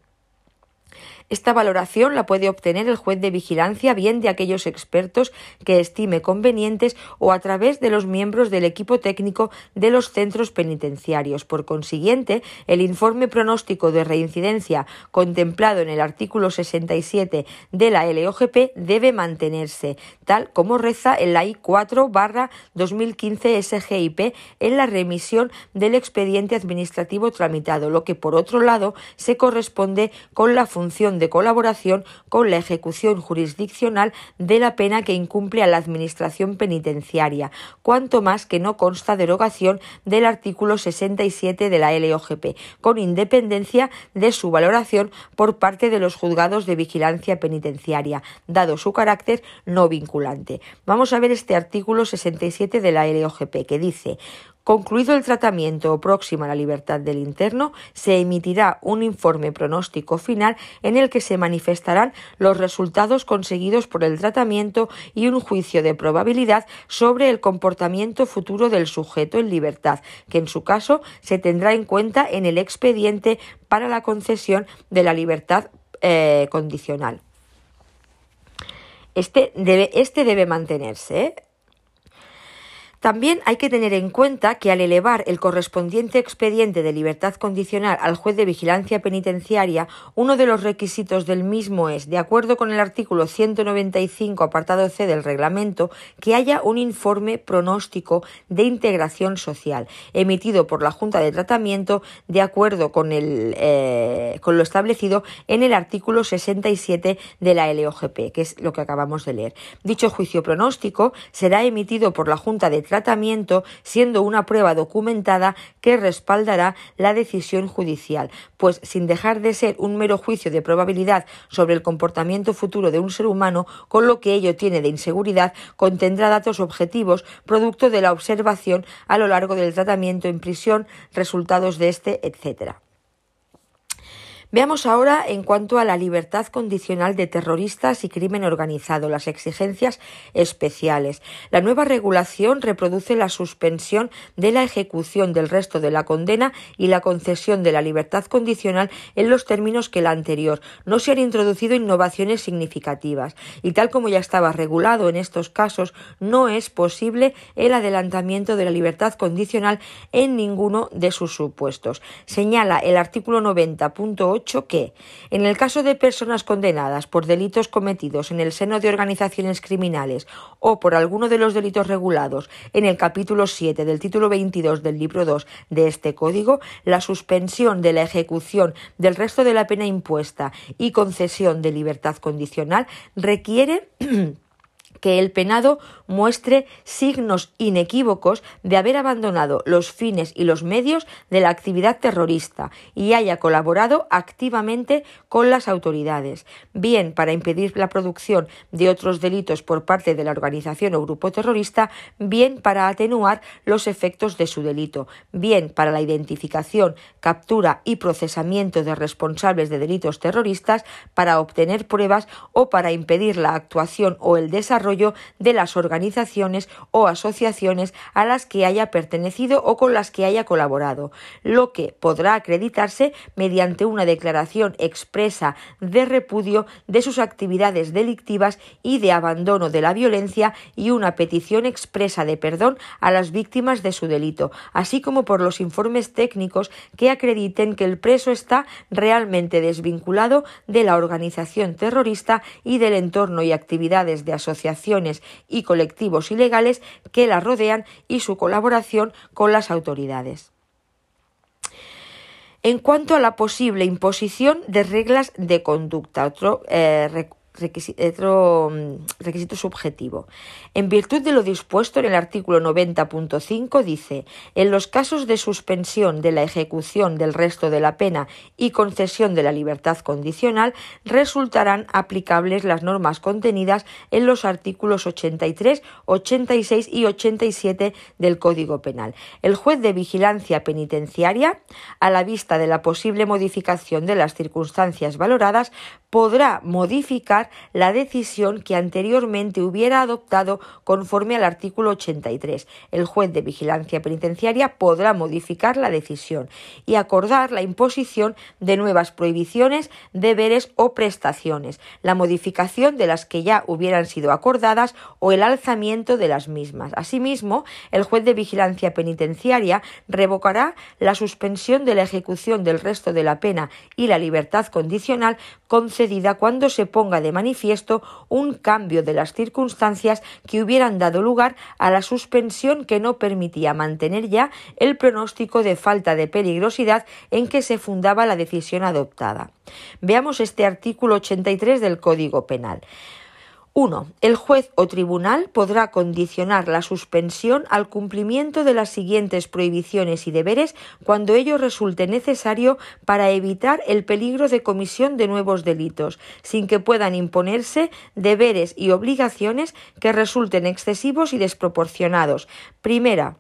Esta valoración la puede obtener el juez de vigilancia bien de aquellos expertos que estime convenientes o a través de los miembros del equipo técnico de los centros penitenciarios. Por consiguiente, el informe pronóstico de reincidencia contemplado en el artículo 67 de la LOGP debe mantenerse, tal como reza en la I4 2015 SGIP en la remisión del expediente administrativo tramitado, lo que por otro lado se corresponde con la función de colaboración con la ejecución jurisdiccional de la pena que incumple a la Administración penitenciaria, cuanto más que no consta derogación del artículo 67 de la LOGP, con independencia de su valoración por parte de los juzgados de vigilancia penitenciaria, dado su carácter no vinculante. Vamos a ver este artículo 67 de la LOGP que dice Concluido el tratamiento o próxima a la libertad del interno, se emitirá un informe pronóstico final en el que se manifestarán los resultados conseguidos por el tratamiento y un juicio de probabilidad sobre el comportamiento futuro del sujeto en libertad, que en su caso se tendrá en cuenta en el expediente para la concesión de la libertad eh, condicional. Este debe, este debe mantenerse. ¿eh? También hay que tener en cuenta que al elevar el correspondiente expediente de libertad condicional al juez de vigilancia penitenciaria, uno de los requisitos del mismo es, de acuerdo con el artículo 195 apartado C del reglamento, que haya un informe pronóstico de integración social emitido por la Junta de Tratamiento de acuerdo con, el, eh, con lo establecido en el artículo 67 de la LOGP, que es lo que acabamos de leer. Dicho juicio pronóstico será emitido por la Junta de tratamiento, siendo una prueba documentada que respaldará la decisión judicial, pues sin dejar de ser un mero juicio de probabilidad sobre el comportamiento futuro de un ser humano, con lo que ello tiene de inseguridad, contendrá datos objetivos producto de la observación a lo largo del tratamiento en prisión, resultados de este, etcétera. Veamos ahora en cuanto a la libertad condicional de terroristas y crimen organizado, las exigencias especiales. La nueva regulación reproduce la suspensión de la ejecución del resto de la condena y la concesión de la libertad condicional en los términos que la anterior. No se han introducido innovaciones significativas y tal como ya estaba regulado en estos casos, no es posible el adelantamiento de la libertad condicional en ninguno de sus supuestos. Señala el artículo 90.8 que, en el caso de personas condenadas por delitos cometidos en el seno de organizaciones criminales o por alguno de los delitos regulados en el capítulo 7 del título 22 del libro 2 de este código, la suspensión de la ejecución del resto de la pena impuesta y concesión de libertad condicional requiere [CLEARS THROAT] que el penado muestre signos inequívocos de haber abandonado los fines y los medios de la actividad terrorista y haya colaborado activamente con las autoridades, bien para impedir la producción de otros delitos por parte de la organización o grupo terrorista, bien para atenuar los efectos de su delito, bien para la identificación, captura y procesamiento de responsables de delitos terroristas, para obtener pruebas o para impedir la actuación o el desarrollo de las organizaciones o asociaciones a las que haya pertenecido o con las que haya colaborado, lo que podrá acreditarse mediante una declaración expresa de repudio de sus actividades delictivas y de abandono de la violencia y una petición expresa de perdón a las víctimas de su delito, así como por los informes técnicos que acrediten que el preso está realmente desvinculado de la organización terrorista y del entorno y actividades de y colectivos ilegales que la rodean y su colaboración con las autoridades. En cuanto a la posible imposición de reglas de conducta, otro eh, requisito, mm, requisito subjetivo. En virtud de lo dispuesto en el artículo 90.5 dice, en los casos de suspensión de la ejecución del resto de la pena y concesión de la libertad condicional, resultarán aplicables las normas contenidas en los artículos 83, 86 y 87 del Código Penal. El juez de vigilancia penitenciaria, a la vista de la posible modificación de las circunstancias valoradas, podrá modificar la decisión que anteriormente hubiera adoptado conforme al artículo 83. El juez de vigilancia penitenciaria podrá modificar la decisión y acordar la imposición de nuevas prohibiciones, deberes o prestaciones, la modificación de las que ya hubieran sido acordadas o el alzamiento de las mismas. Asimismo, el juez de vigilancia penitenciaria revocará la suspensión de la ejecución del resto de la pena y la libertad condicional concedida cuando se ponga de manifiesto un cambio de las circunstancias que hubieran dado lugar a la suspensión que no permitía mantener ya el pronóstico de falta de peligrosidad en que se fundaba la decisión adoptada. Veamos este artículo 83 del Código Penal. 1. El juez o tribunal podrá condicionar la suspensión al cumplimiento de las siguientes prohibiciones y deberes cuando ello resulte necesario para evitar el peligro de comisión de nuevos delitos, sin que puedan imponerse deberes y obligaciones que resulten excesivos y desproporcionados. Primera,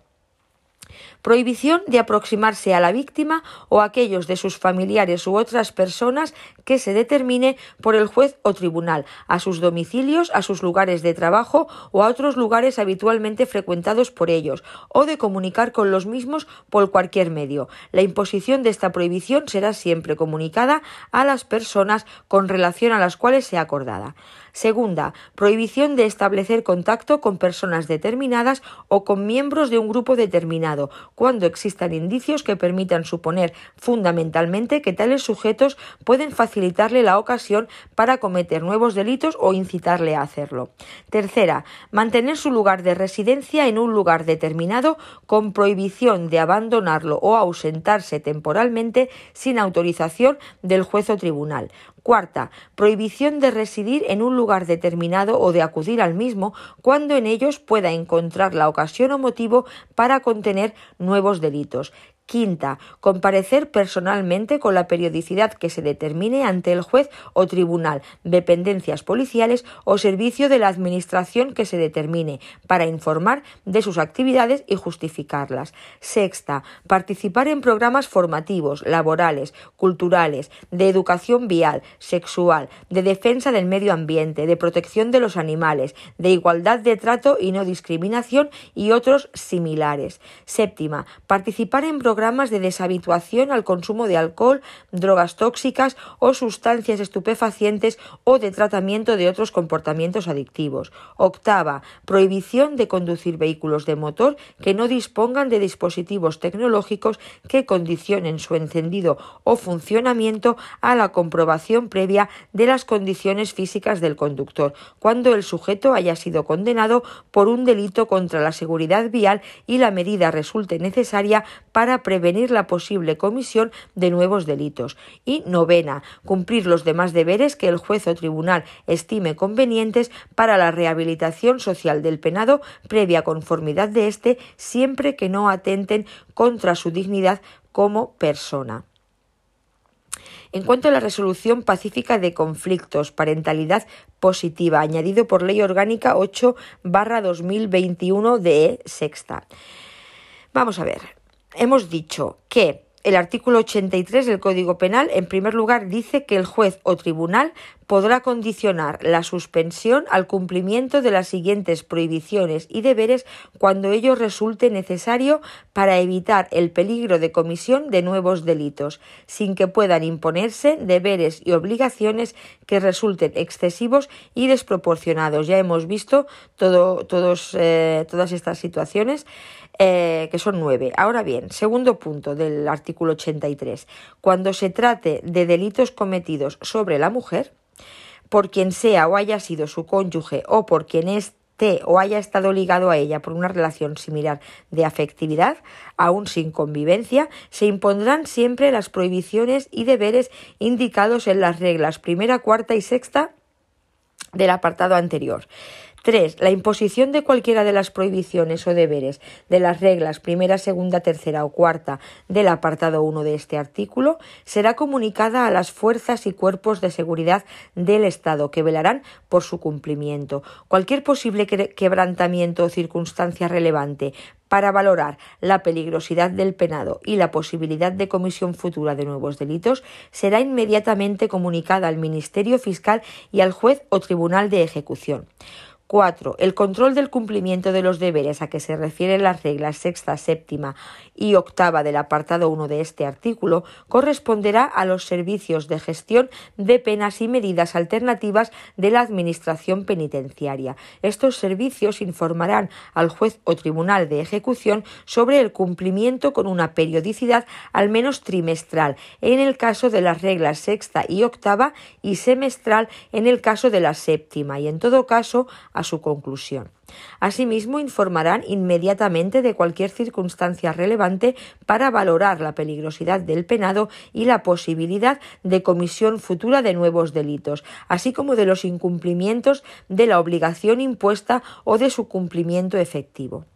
Prohibición de aproximarse a la víctima o a aquellos de sus familiares u otras personas que se determine por el juez o tribunal, a sus domicilios, a sus lugares de trabajo o a otros lugares habitualmente frecuentados por ellos, o de comunicar con los mismos por cualquier medio. La imposición de esta prohibición será siempre comunicada a las personas con relación a las cuales sea acordada. Segunda, prohibición de establecer contacto con personas determinadas o con miembros de un grupo determinado, cuando existan indicios que permitan suponer fundamentalmente que tales sujetos pueden facilitarle la ocasión para cometer nuevos delitos o incitarle a hacerlo. Tercera, mantener su lugar de residencia en un lugar determinado con prohibición de abandonarlo o ausentarse temporalmente sin autorización del juez o tribunal. Cuarta, prohibición de residir en un lugar determinado o de acudir al mismo cuando en ellos pueda encontrar la ocasión o motivo para contener nuevos delitos. Quinta, comparecer personalmente con la periodicidad que se determine ante el juez o tribunal, dependencias policiales o servicio de la Administración que se determine, para informar de sus actividades y justificarlas. Sexta, participar en programas formativos, laborales, culturales, de educación vial, sexual, de defensa del medio ambiente, de protección de los animales, de igualdad de trato y no discriminación y otros similares. Séptima, participar en programas programas de deshabituación al consumo de alcohol, drogas tóxicas o sustancias estupefacientes o de tratamiento de otros comportamientos adictivos. Octava, prohibición de conducir vehículos de motor que no dispongan de dispositivos tecnológicos que condicionen su encendido o funcionamiento a la comprobación previa de las condiciones físicas del conductor, cuando el sujeto haya sido condenado por un delito contra la seguridad vial y la medida resulte necesaria para prevenir la posible comisión de nuevos delitos. Y novena, cumplir los demás deberes que el juez o tribunal estime convenientes para la rehabilitación social del penado previa conformidad de éste, siempre que no atenten contra su dignidad como persona. En cuanto a la resolución pacífica de conflictos, parentalidad positiva, añadido por Ley Orgánica 8 2021 de sexta. Vamos a ver hemos dicho que el artículo 83 del Código Penal, en primer lugar, dice que el juez o tribunal podrá condicionar la suspensión al cumplimiento de las siguientes prohibiciones y deberes cuando ello resulte necesario para evitar el peligro de comisión de nuevos delitos, sin que puedan imponerse deberes y obligaciones que resulten excesivos y desproporcionados. Ya hemos visto todo, todos, eh, todas estas situaciones eh, que son nueve. Ahora bien, segundo punto del artículo 83. Cuando se trate de delitos cometidos sobre la mujer, por quien sea o haya sido su cónyuge o por quien esté o haya estado ligado a ella por una relación similar de afectividad, aún sin convivencia, se impondrán siempre las prohibiciones y deberes indicados en las reglas primera, cuarta y sexta del apartado anterior. 3. La imposición de cualquiera de las prohibiciones o deberes de las reglas primera, segunda, tercera o cuarta del apartado 1 de este artículo será comunicada a las fuerzas y cuerpos de seguridad del Estado que velarán por su cumplimiento. Cualquier posible quebrantamiento o circunstancia relevante para valorar la peligrosidad del penado y la posibilidad de comisión futura de nuevos delitos será inmediatamente comunicada al Ministerio Fiscal y al juez o tribunal de ejecución. 4. El control del cumplimiento de los deberes a que se refieren las reglas sexta, séptima y octava del apartado 1 de este artículo corresponderá a los servicios de gestión de penas y medidas alternativas de la Administración penitenciaria. Estos servicios informarán al juez o tribunal de ejecución sobre el cumplimiento con una periodicidad al menos trimestral en el caso de las reglas sexta y octava y semestral en el caso de la séptima y en todo caso a su conclusión. Asimismo, informarán inmediatamente de cualquier circunstancia relevante para valorar la peligrosidad del penado y la posibilidad de comisión futura de nuevos delitos, así como de los incumplimientos de la obligación impuesta o de su cumplimiento efectivo.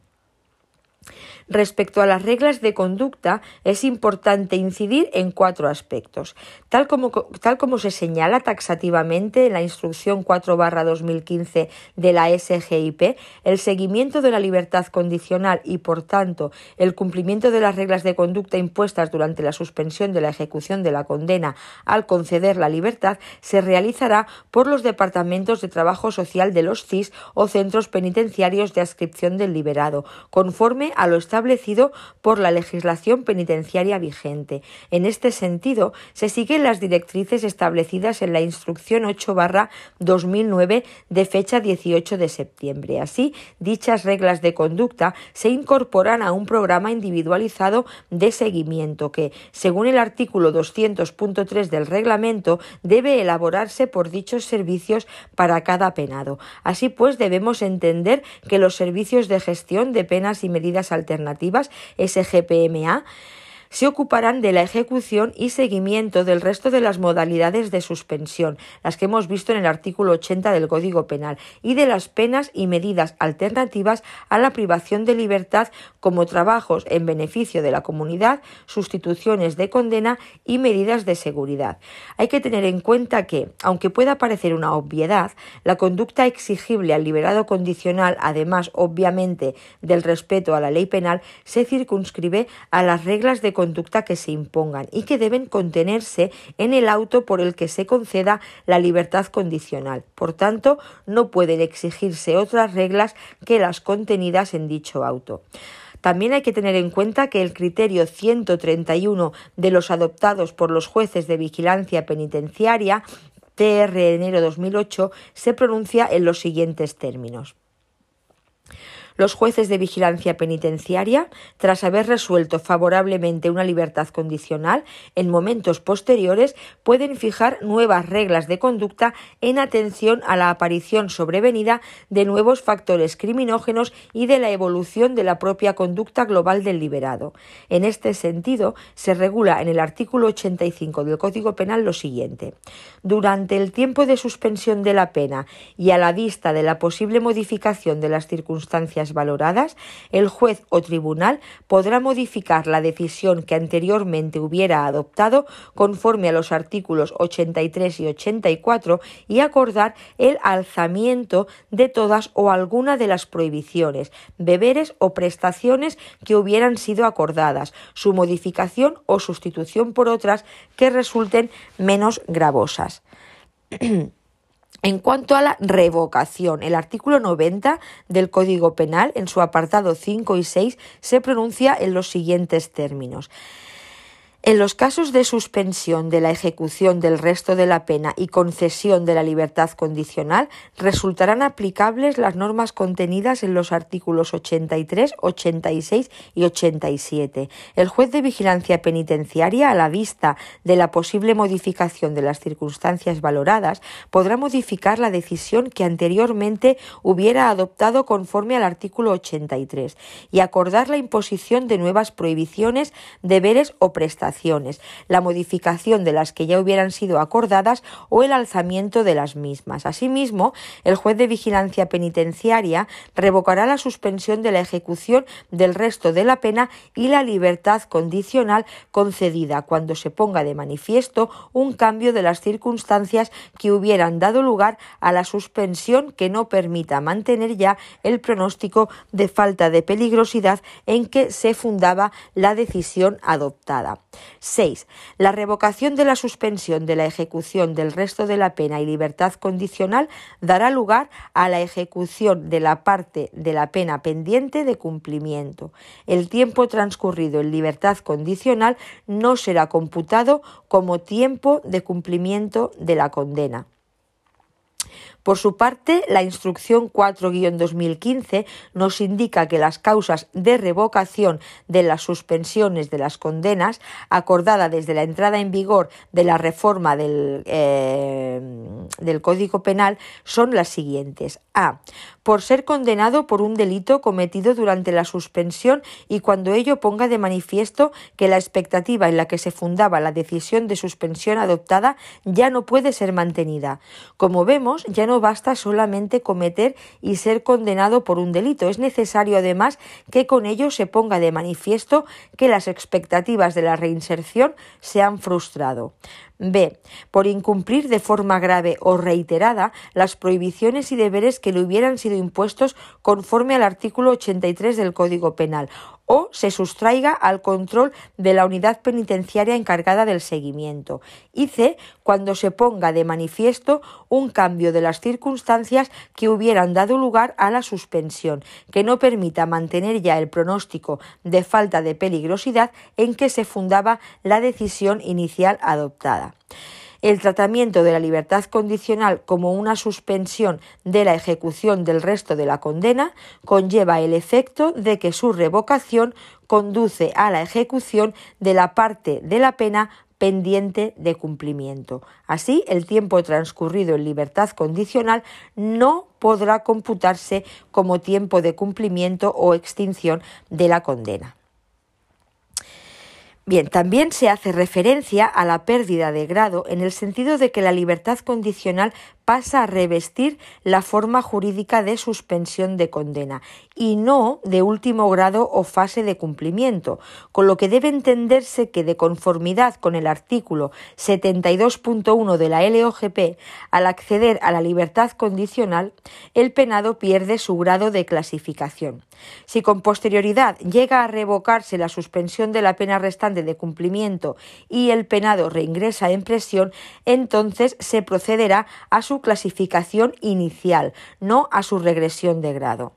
Respecto a las reglas de conducta, es importante incidir en cuatro aspectos. Tal como, tal como se señala taxativamente en la Instrucción 4 2015 de la SGIP, el seguimiento de la libertad condicional y, por tanto, el cumplimiento de las reglas de conducta impuestas durante la suspensión de la ejecución de la condena al conceder la libertad se realizará por los departamentos de trabajo social de los CIS o centros penitenciarios de adscripción del liberado, conforme a lo establecido por la legislación penitenciaria vigente. En este sentido, se siguen las directrices establecidas en la Instrucción 8 2009 de fecha 18 de septiembre. Así, dichas reglas de conducta se incorporan a un programa individualizado de seguimiento que, según el artículo 200.3 del reglamento, debe elaborarse por dichos servicios para cada penado. Así pues, debemos entender que los servicios de gestión de penas y medidas alternativas alternativas, SGPMA, se ocuparán de la ejecución y seguimiento del resto de las modalidades de suspensión, las que hemos visto en el artículo 80 del Código Penal, y de las penas y medidas alternativas a la privación de libertad como trabajos en beneficio de la comunidad, sustituciones de condena y medidas de seguridad. Hay que tener en cuenta que, aunque pueda parecer una obviedad, la conducta exigible al liberado condicional, además obviamente del respeto a la ley penal, se circunscribe a las reglas de conducta que se impongan y que deben contenerse en el auto por el que se conceda la libertad condicional. Por tanto, no pueden exigirse otras reglas que las contenidas en dicho auto. También hay que tener en cuenta que el criterio 131 de los adoptados por los jueces de vigilancia penitenciaria TR de enero 2008 se pronuncia en los siguientes términos. Los jueces de vigilancia penitenciaria, tras haber resuelto favorablemente una libertad condicional, en momentos posteriores pueden fijar nuevas reglas de conducta en atención a la aparición sobrevenida de nuevos factores criminógenos y de la evolución de la propia conducta global del liberado. En este sentido, se regula en el artículo 85 del Código Penal lo siguiente. Durante el tiempo de suspensión de la pena y a la vista de la posible modificación de las circunstancias valoradas, el juez o tribunal podrá modificar la decisión que anteriormente hubiera adoptado conforme a los artículos 83 y 84 y acordar el alzamiento de todas o alguna de las prohibiciones, deberes o prestaciones que hubieran sido acordadas, su modificación o sustitución por otras que resulten menos gravosas. [CLEARS THROAT] En cuanto a la revocación, el artículo 90 del Código Penal, en su apartado 5 y 6, se pronuncia en los siguientes términos. En los casos de suspensión de la ejecución del resto de la pena y concesión de la libertad condicional, resultarán aplicables las normas contenidas en los artículos 83, 86 y 87. El juez de vigilancia penitenciaria, a la vista de la posible modificación de las circunstancias valoradas, podrá modificar la decisión que anteriormente hubiera adoptado conforme al artículo 83 y acordar la imposición de nuevas prohibiciones, deberes o prestaciones la modificación de las que ya hubieran sido acordadas o el alzamiento de las mismas. Asimismo, el juez de vigilancia penitenciaria revocará la suspensión de la ejecución del resto de la pena y la libertad condicional concedida cuando se ponga de manifiesto un cambio de las circunstancias que hubieran dado lugar a la suspensión que no permita mantener ya el pronóstico de falta de peligrosidad en que se fundaba la decisión adoptada. 6. La revocación de la suspensión de la ejecución del resto de la pena y libertad condicional dará lugar a la ejecución de la parte de la pena pendiente de cumplimiento. El tiempo transcurrido en libertad condicional no será computado como tiempo de cumplimiento de la condena. Por su parte, la instrucción 4-2015 nos indica que las causas de revocación de las suspensiones de las condenas acordada desde la entrada en vigor de la reforma del, eh, del Código Penal son las siguientes. A. Por ser condenado por un delito cometido durante la suspensión y cuando ello ponga de manifiesto que la expectativa en la que se fundaba la decisión de suspensión adoptada ya no puede ser mantenida. Como vemos, ya no basta solamente cometer y ser condenado por un delito. Es necesario además que con ello se ponga de manifiesto que las expectativas de la reinserción se han frustrado. B. Por incumplir de forma grave o reiterada las prohibiciones y deberes que le hubieran sido impuestos conforme al artículo 83 del Código Penal o se sustraiga al control de la unidad penitenciaria encargada del seguimiento. Y C. Cuando se ponga de manifiesto un cambio de las circunstancias que hubieran dado lugar a la suspensión, que no permita mantener ya el pronóstico de falta de peligrosidad en que se fundaba la decisión inicial adoptada el tratamiento de la libertad condicional como una suspensión de la ejecución del resto de la condena conlleva el efecto de que su revocación conduce a la ejecución de la parte de la pena pendiente de cumplimiento. Así, el tiempo transcurrido en libertad condicional no podrá computarse como tiempo de cumplimiento o extinción de la condena. Bien, también se hace referencia a la pérdida de grado en el sentido de que la libertad condicional pasa a revestir la forma jurídica de suspensión de condena y no de último grado o fase de cumplimiento, con lo que debe entenderse que de conformidad con el artículo 72.1 de la LOGP, al acceder a la libertad condicional, el penado pierde su grado de clasificación. Si con posterioridad llega a revocarse la suspensión de la pena restante de cumplimiento y el penado reingresa en presión, entonces se procederá a su clasificación inicial, no a su regresión de grado.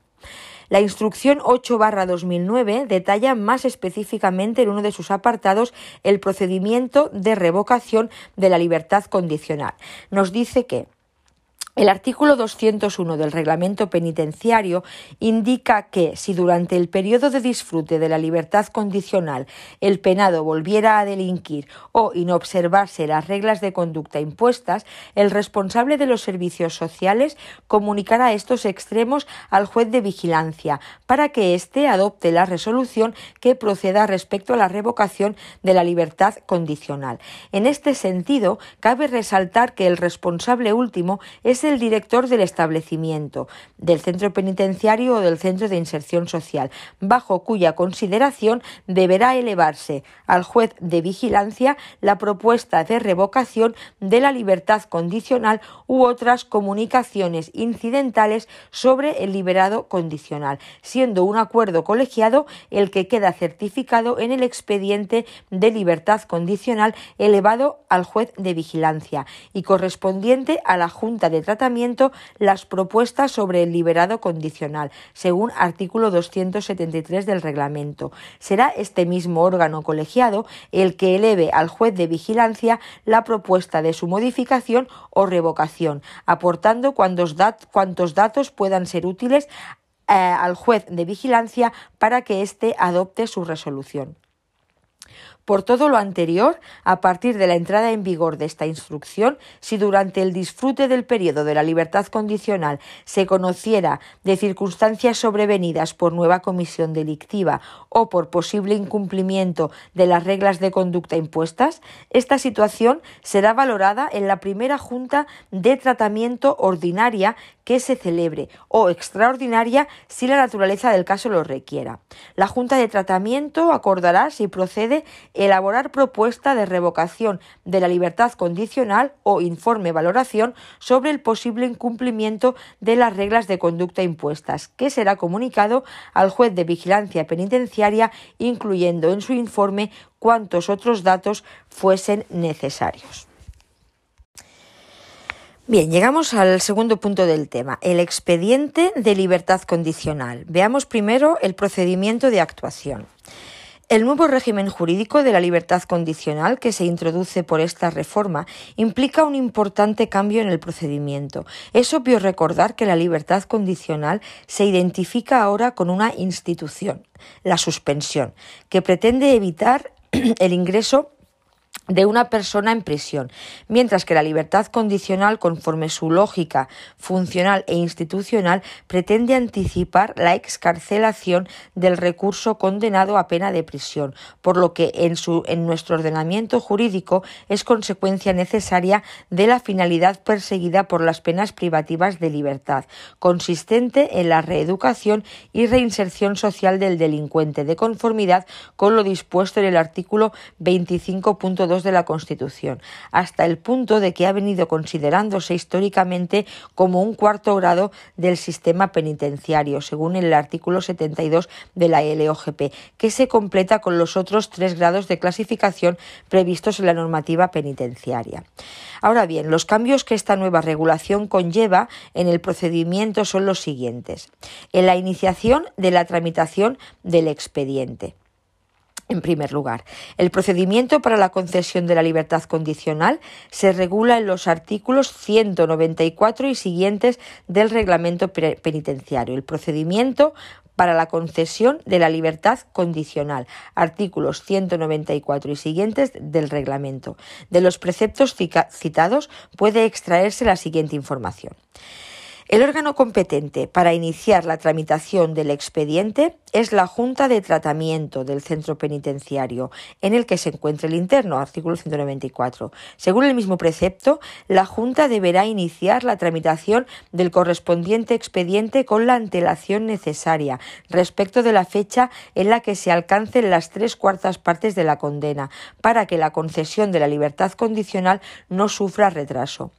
La instrucción 8-2009 detalla más específicamente en uno de sus apartados el procedimiento de revocación de la libertad condicional. Nos dice que el artículo 201 del reglamento penitenciario indica que si durante el periodo de disfrute de la libertad condicional el penado volviera a delinquir o inobservarse las reglas de conducta impuestas, el responsable de los servicios sociales comunicará estos extremos al juez de vigilancia para que éste adopte la resolución que proceda respecto a la revocación de la libertad condicional. En este sentido, cabe resaltar que el responsable último es el director del establecimiento, del centro penitenciario o del centro de inserción social, bajo cuya consideración deberá elevarse al juez de vigilancia la propuesta de revocación de la libertad condicional u otras comunicaciones incidentales sobre el liberado condicional, siendo un acuerdo colegiado el que queda certificado en el expediente de libertad condicional elevado al juez de vigilancia y correspondiente a la Junta de Tratamiento las propuestas sobre el liberado condicional, según artículo 273 del reglamento. Será este mismo órgano colegiado el que eleve al juez de vigilancia la propuesta de su modificación o revocación, aportando cuantos, datos puedan ser útiles eh, al juez de vigilancia para que éste adopte su resolución. Por todo lo anterior, a partir de la entrada en vigor de esta instrucción, si durante el disfrute del periodo de la libertad condicional se conociera de circunstancias sobrevenidas por nueva comisión delictiva o por posible incumplimiento de las reglas de conducta impuestas, esta situación será valorada en la primera junta de tratamiento ordinaria que se celebre o extraordinaria si la naturaleza del caso lo requiera. La Junta de Tratamiento acordará si procede elaborar propuesta de revocación de la libertad condicional o informe valoración sobre el posible incumplimiento de las reglas de conducta impuestas, que será comunicado al juez de vigilancia penitenciaria, incluyendo en su informe cuantos otros datos fuesen necesarios. Bien, llegamos al segundo punto del tema, el expediente de libertad condicional. Veamos primero el procedimiento de actuación. El nuevo régimen jurídico de la libertad condicional que se introduce por esta reforma implica un importante cambio en el procedimiento. Es obvio recordar que la libertad condicional se identifica ahora con una institución, la suspensión, que pretende evitar [CLEARS THROAT] el ingreso de una persona en prisión, mientras que la libertad condicional, conforme su lógica funcional e institucional, pretende anticipar la excarcelación del recurso condenado a pena de prisión, por lo que en, su, en nuestro ordenamiento jurídico es consecuencia necesaria de la finalidad perseguida por las penas privativas de libertad, consistente en la reeducación y reinserción social del delincuente, de conformidad con lo dispuesto en el artículo 25.2 de la Constitución, hasta el punto de que ha venido considerándose históricamente como un cuarto grado del sistema penitenciario, según el artículo 72 de la LOGP, que se completa con los otros tres grados de clasificación previstos en la normativa penitenciaria. Ahora bien, los cambios que esta nueva regulación conlleva en el procedimiento son los siguientes. En la iniciación de la tramitación del expediente. En primer lugar, el procedimiento para la concesión de la libertad condicional se regula en los artículos 194 y siguientes del reglamento penitenciario. El procedimiento para la concesión de la libertad condicional, artículos 194 y siguientes del reglamento. De los preceptos citados puede extraerse la siguiente información. El órgano competente para iniciar la tramitación del expediente es la Junta de Tratamiento del Centro Penitenciario en el que se encuentra el interno, artículo 194. Según el mismo precepto, la Junta deberá iniciar la tramitación del correspondiente expediente con la antelación necesaria respecto de la fecha en la que se alcancen las tres cuartas partes de la condena, para que la concesión de la libertad condicional no sufra retraso.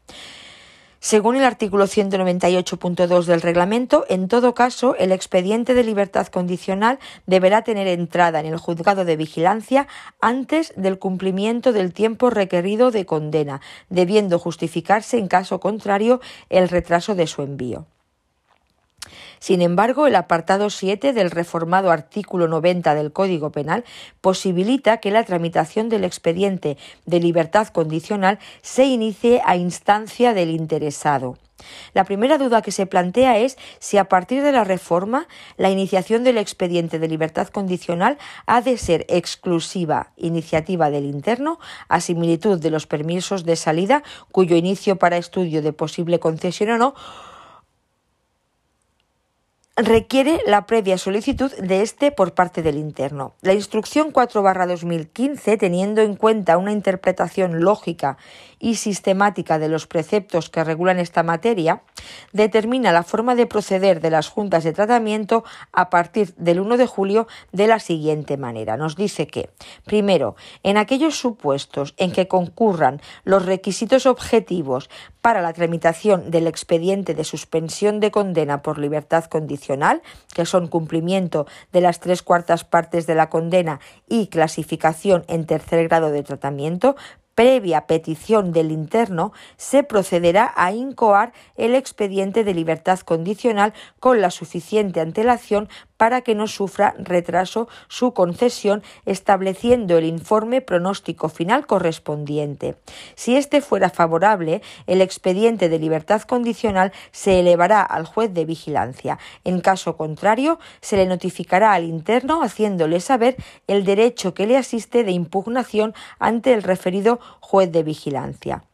Según el artículo 198.2 del reglamento, en todo caso, el expediente de libertad condicional deberá tener entrada en el juzgado de vigilancia antes del cumplimiento del tiempo requerido de condena, debiendo justificarse en caso contrario el retraso de su envío. Sin embargo, el apartado 7 del reformado artículo 90 del Código Penal posibilita que la tramitación del expediente de libertad condicional se inicie a instancia del interesado. La primera duda que se plantea es si a partir de la reforma la iniciación del expediente de libertad condicional ha de ser exclusiva iniciativa del interno a similitud de los permisos de salida cuyo inicio para estudio de posible concesión o no requiere la previa solicitud de este por parte del interno. La instrucción 4-2015, teniendo en cuenta una interpretación lógica y sistemática de los preceptos que regulan esta materia, determina la forma de proceder de las juntas de tratamiento a partir del 1 de julio de la siguiente manera. Nos dice que, primero, en aquellos supuestos en que concurran los requisitos objetivos para la tramitación del expediente de suspensión de condena por libertad condicional, que son cumplimiento de las tres cuartas partes de la condena y clasificación en tercer grado de tratamiento, previa petición del interno, se procederá a incoar el expediente de libertad condicional con la suficiente antelación para que no sufra retraso su concesión, estableciendo el informe pronóstico final correspondiente. Si este fuera favorable, el expediente de libertad condicional se elevará al juez de vigilancia. En caso contrario, se le notificará al interno haciéndole saber el derecho que le asiste de impugnación ante el referido juez de vigilancia.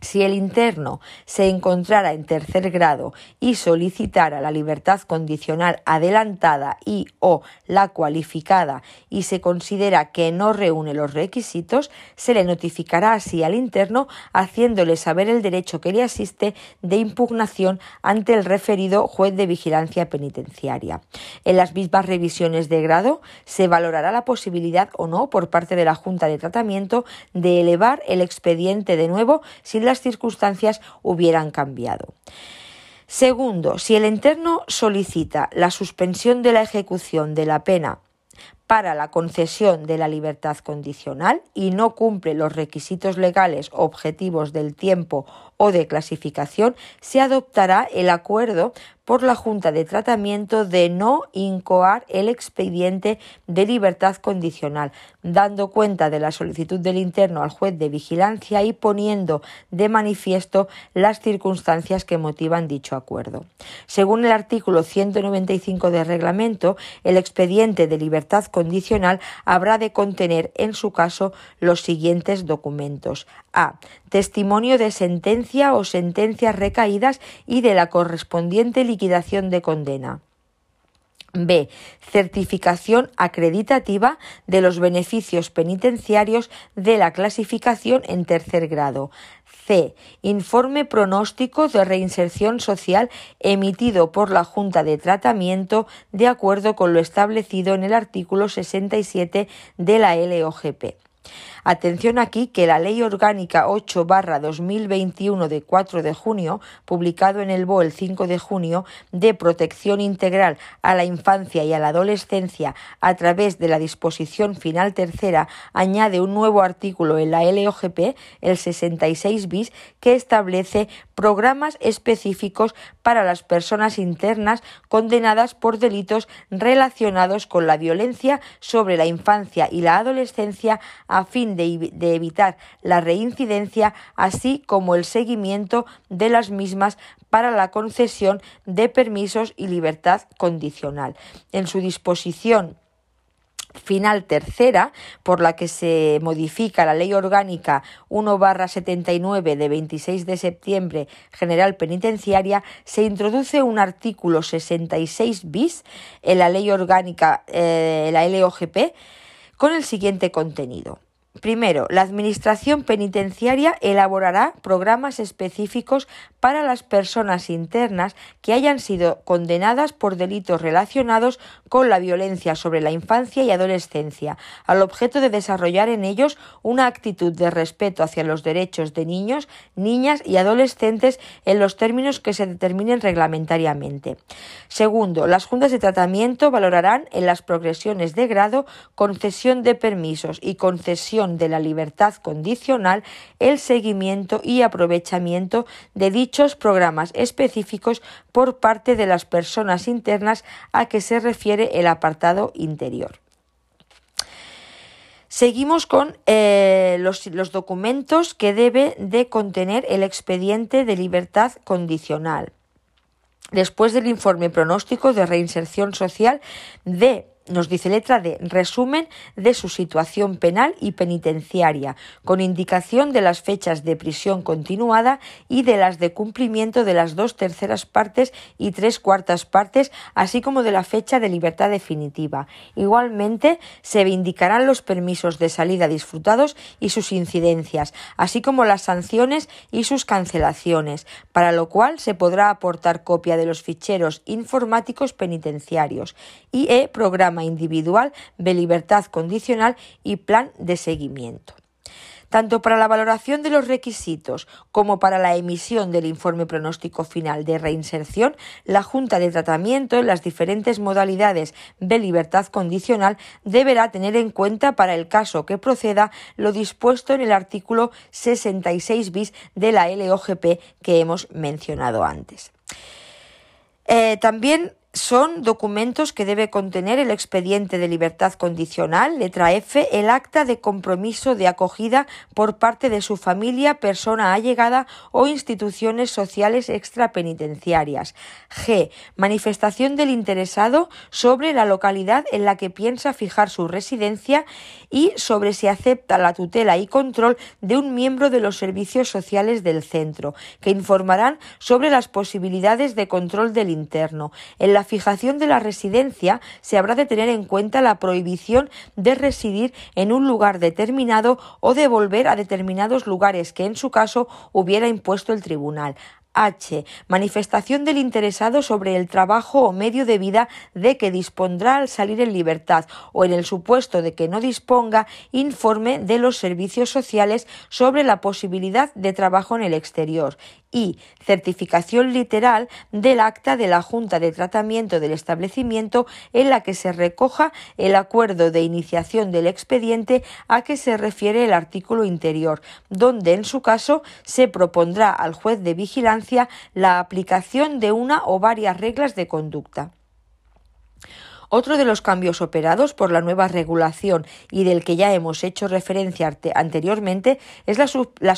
Si el interno se encontrara en tercer grado y solicitara la libertad condicional adelantada y o la cualificada y se considera que no reúne los requisitos, se le notificará así al interno haciéndole saber el derecho que le asiste de impugnación ante el referido juez de vigilancia penitenciaria. En las mismas revisiones de grado se valorará la posibilidad o no por parte de la Junta de Tratamiento de elevar el expediente de nuevo sin las circunstancias hubieran cambiado. Segundo, si el interno solicita la suspensión de la ejecución de la pena para la concesión de la libertad condicional y no cumple los requisitos legales objetivos del tiempo o de clasificación, se adoptará el acuerdo por la Junta de Tratamiento de no incoar el expediente de libertad condicional, dando cuenta de la solicitud del interno al juez de vigilancia y poniendo de manifiesto las circunstancias que motivan dicho acuerdo. Según el artículo 195 del reglamento, el expediente de libertad condicional habrá de contener, en su caso, los siguientes documentos. A. Testimonio de sentencia o sentencias recaídas y de la correspondiente liquidación de condena. B. Certificación acreditativa de los beneficios penitenciarios de la clasificación en tercer grado. C. Informe pronóstico de reinserción social emitido por la Junta de Tratamiento de acuerdo con lo establecido en el artículo 67 de la LOGP. Atención aquí que la Ley Orgánica 8 2021 de 4 de junio, publicado en el BO el 5 de junio, de protección integral a la infancia y a la adolescencia a través de la disposición final tercera, añade un nuevo artículo en la LOGP, el 66 bis, que establece programas específicos para las personas internas condenadas por delitos relacionados con la violencia sobre la infancia y la adolescencia a fin de, evitar la reincidencia, así como el seguimiento de las mismas para la concesión de permisos y libertad condicional. En su disposición final tercera, por la que se modifica la Ley Orgánica 1-79 de 26 de septiembre General Penitenciaria, se introduce un artículo 66 bis en la Ley Orgánica, eh, la LOGP, con el siguiente contenido. Primero, la Administración Penitenciaria elaborará programas específicos para las personas internas que hayan sido condenadas por delitos relacionados con la violencia sobre la infancia y adolescencia, al objeto de desarrollar en ellos una actitud de respeto hacia los derechos de niños, niñas y adolescentes en los términos que se determinen reglamentariamente. Segundo, las juntas de tratamiento valorarán en las progresiones de grado concesión de permisos y concesión de la libertad condicional el seguimiento y aprovechamiento de dichos programas específicos por parte de las personas internas a que se refiere el apartado interior. Seguimos con eh, los, los, documentos que debe de contener el expediente de libertad condicional. Después del informe pronóstico de reinserción social de nos dice letra D, resumen de su situación penal y penitenciaria, con indicación de las fechas de prisión continuada y de las de cumplimiento de las dos terceras partes y tres cuartas partes, así como de la fecha de libertad definitiva. Igualmente, se indicarán los permisos de salida disfrutados y sus incidencias, así como las sanciones y sus cancelaciones, para lo cual se podrá aportar copia de los ficheros informáticos penitenciarios y e individual de libertad condicional y plan de seguimiento. Tanto para la valoración de los requisitos como para la emisión del informe pronóstico final de reinserción, la Junta de Tratamiento en las diferentes modalidades de libertad condicional deberá tener en cuenta para el caso que proceda lo dispuesto en el artículo 66 bis de la LOGP que hemos mencionado antes. Eh, también son documentos que debe contener el expediente de libertad condicional, letra F, el acta de compromiso de acogida por parte de su familia, persona allegada o instituciones sociales extrapenitenciarias. G. Manifestación del interesado sobre la localidad en la que piensa fijar su residencia y sobre si acepta la tutela y control de un miembro de los servicios sociales del centro, que informarán sobre las posibilidades de control del interno. En la fijación de la residencia se habrá de tener en cuenta la prohibición de residir en un lugar determinado o de volver a determinados lugares que en su caso hubiera impuesto el tribunal. H. Manifestación del interesado sobre el trabajo o medio de vida de que dispondrá al salir en libertad o en el supuesto de que no disponga, informe de los servicios sociales sobre la posibilidad de trabajo en el exterior y certificación literal del acta de la Junta de Tratamiento del establecimiento en la que se recoja el acuerdo de iniciación del expediente a que se refiere el artículo interior, donde en su caso se propondrá al juez de vigilancia la aplicación de una o varias reglas de conducta. Otro de los cambios operados por la nueva regulación y del que ya hemos hecho referencia anteriormente es la, la,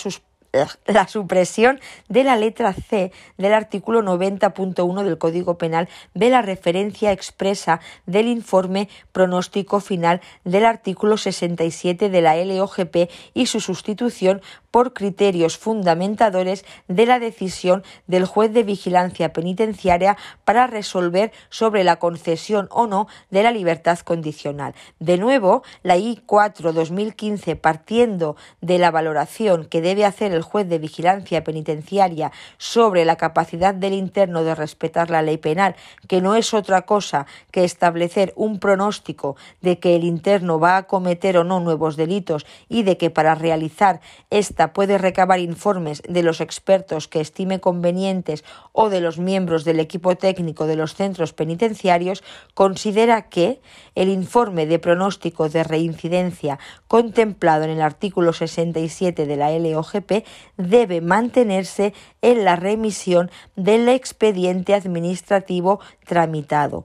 [LAUGHS] la supresión de la letra C del artículo 90.1 del Código Penal de la referencia expresa del informe pronóstico final del artículo 67 de la LOGP y su sustitución por criterios fundamentadores de la decisión del juez de vigilancia penitenciaria para resolver sobre la concesión o no de la libertad condicional. De nuevo, la I4-2015, partiendo de la valoración que debe hacer el juez de vigilancia penitenciaria sobre la capacidad del interno de respetar la ley penal, que no es otra cosa que establecer un pronóstico de que el interno va a cometer o no nuevos delitos y de que para realizar esta puede recabar informes de los expertos que estime convenientes o de los miembros del equipo técnico de los centros penitenciarios, considera que el informe de pronóstico de reincidencia contemplado en el artículo 67 de la LOGP debe mantenerse en la remisión del expediente administrativo tramitado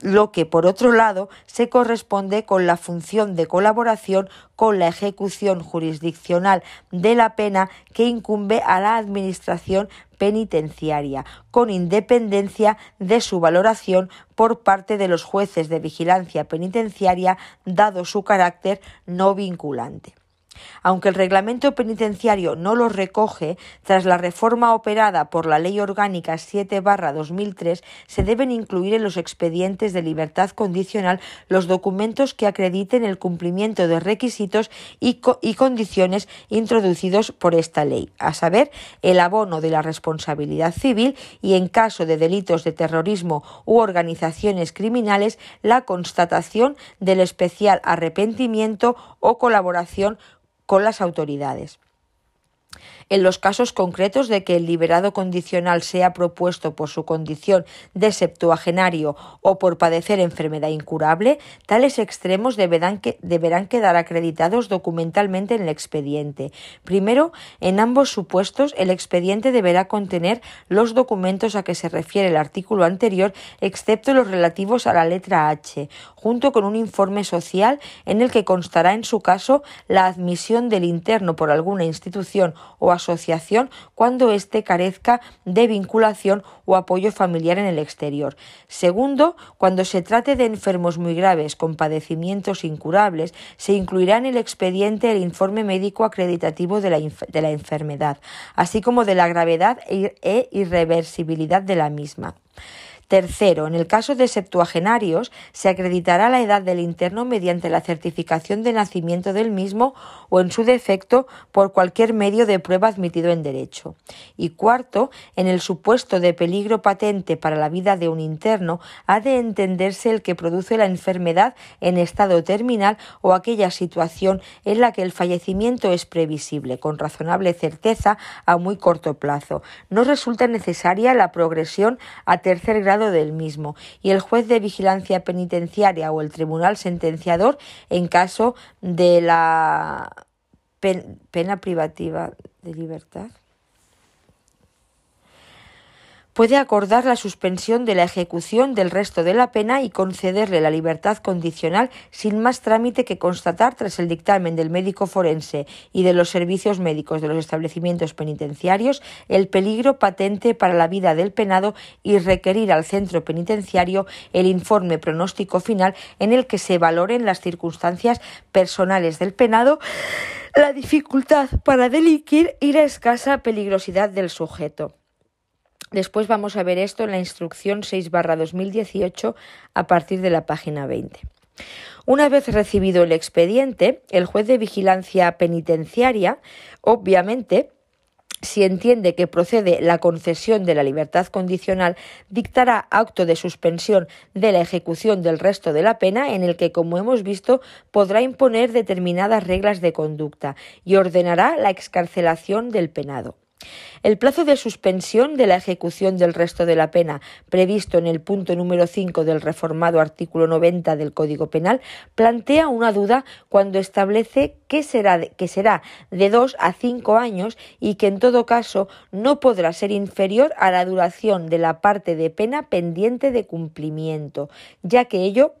lo que por otro lado se corresponde con la función de colaboración con la ejecución jurisdiccional de la pena que incumbe a la Administración penitenciaria, con independencia de su valoración por parte de los jueces de vigilancia penitenciaria, dado su carácter no vinculante. Aunque el reglamento penitenciario no lo recoge, tras la reforma operada por la Ley Orgánica 7-2003, se deben incluir en los expedientes de libertad condicional los documentos que acrediten el cumplimiento de requisitos y, y condiciones introducidos por esta ley, a saber, el abono de la responsabilidad civil y, en caso de delitos de terrorismo u organizaciones criminales, la constatación del especial arrepentimiento o colaboración con las autoridades. En los casos concretos de que el liberado condicional sea propuesto por su condición de septuagenario o por padecer enfermedad incurable, tales extremos deberán, deberán quedar acreditados documentalmente en el expediente. Primero, en ambos supuestos, el expediente deberá contener los documentos a que se refiere el artículo anterior, excepto los relativos a la letra H, junto con un informe social en el que constará en su caso la admisión del interno por alguna institución o asociación cuando éste carezca de vinculación o apoyo familiar en el exterior. Segundo, cuando se trate de enfermos muy graves con padecimientos incurables, se incluirá en el expediente el informe médico acreditativo de la, de la enfermedad, así como de la gravedad e, e irreversibilidad de la misma. Tercero, en el caso de septuagenarios, se acreditará la edad del interno mediante la certificación de nacimiento del mismo o, en su defecto, por cualquier medio de prueba admitido en derecho. Y cuarto, en el supuesto de peligro patente para la vida de un interno, ha de entenderse el que produce la enfermedad en estado terminal o aquella situación en la que el fallecimiento es previsible, con razonable certeza, a muy corto plazo. No resulta necesaria la progresión a tercer grado del mismo y el juez de vigilancia penitenciaria o el tribunal sentenciador en caso de la pena privativa de libertad. Puede acordar la suspensión de la ejecución del resto de la pena y concederle la libertad condicional sin más trámite que constatar tras el dictamen del médico forense y de los servicios médicos de los establecimientos penitenciarios el peligro patente para la vida del penado y requerir al centro penitenciario el informe pronóstico final en el que se valoren las circunstancias personales del penado la dificultad para delinquir y la escasa peligrosidad del sujeto. Después vamos a ver esto en la instrucción 6 2018 a partir de la página 20. Una vez recibido el expediente, el juez de vigilancia penitenciaria, obviamente, si entiende que procede la concesión de la libertad condicional, dictará acto de suspensión de la ejecución del resto de la pena en el que, como hemos visto, podrá imponer determinadas reglas de conducta y ordenará la excarcelación del penado. El plazo de suspensión de la ejecución del resto de la pena, previsto en el punto número 5 del reformado artículo 90 del Código Penal, plantea una duda cuando establece que será, de, que será de dos a cinco años y que en todo caso no podrá ser inferior a la duración de la parte de pena pendiente de cumplimiento, ya que ello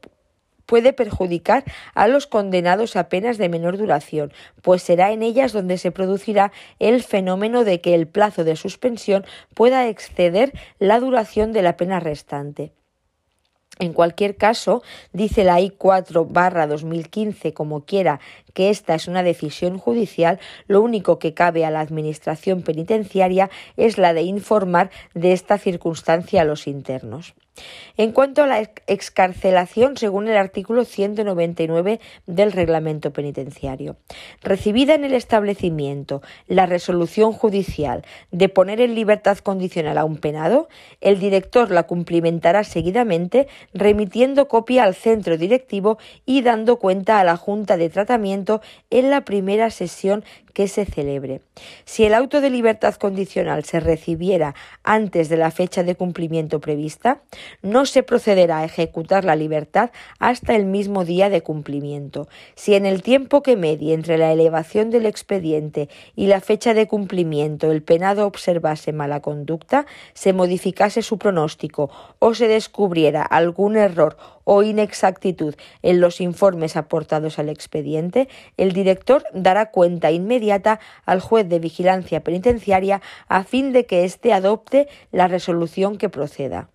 puede perjudicar a los condenados a penas de menor duración, pues será en ellas donde se producirá el fenómeno de que el plazo de suspensión pueda exceder la duración de la pena restante. En cualquier caso, dice la I4 barra 2015 como quiera que esta es una decisión judicial, lo único que cabe a la Administración penitenciaria es la de informar de esta circunstancia a los internos. En cuanto a la excarcelación, según el artículo 199 del reglamento penitenciario, recibida en el establecimiento la resolución judicial de poner en libertad condicional a un penado, el director la cumplimentará seguidamente remitiendo copia al centro directivo y dando cuenta a la Junta de Tratamiento en la primera sesión que se celebre. Si el auto de libertad condicional se recibiera antes de la fecha de cumplimiento prevista, no se procederá a ejecutar la libertad hasta el mismo día de cumplimiento. Si en el tiempo que medie entre la elevación del expediente y la fecha de cumplimiento el penado observase mala conducta, se modificase su pronóstico o se descubriera algún error o inexactitud en los informes aportados al expediente, el director dará cuenta inmediata al juez de vigilancia penitenciaria a fin de que éste adopte la resolución que proceda.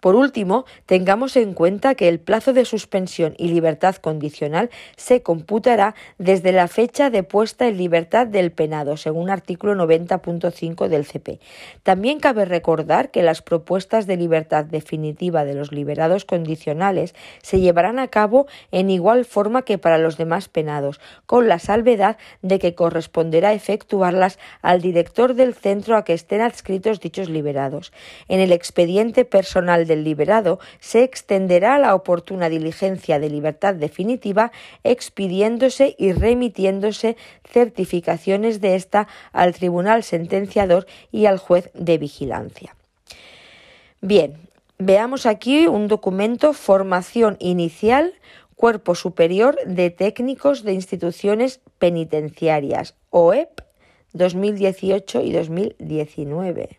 Por último, tengamos en cuenta que el plazo de suspensión y libertad condicional se computará desde la fecha de puesta en libertad del penado, según artículo 90.5 del CP. También cabe recordar que las propuestas de libertad definitiva de los liberados condicionales se llevarán a cabo en igual forma que para los demás penados, con la salvedad de que corresponderá efectuarlas al director del centro a que estén adscritos dichos liberados. En el expediente personal del liberado se extenderá la oportuna diligencia de libertad definitiva, expidiéndose y remitiéndose certificaciones de ésta al tribunal sentenciador y al juez de vigilancia. Bien, veamos aquí un documento Formación Inicial Cuerpo Superior de Técnicos de Instituciones Penitenciarias, OEP 2018 y 2019.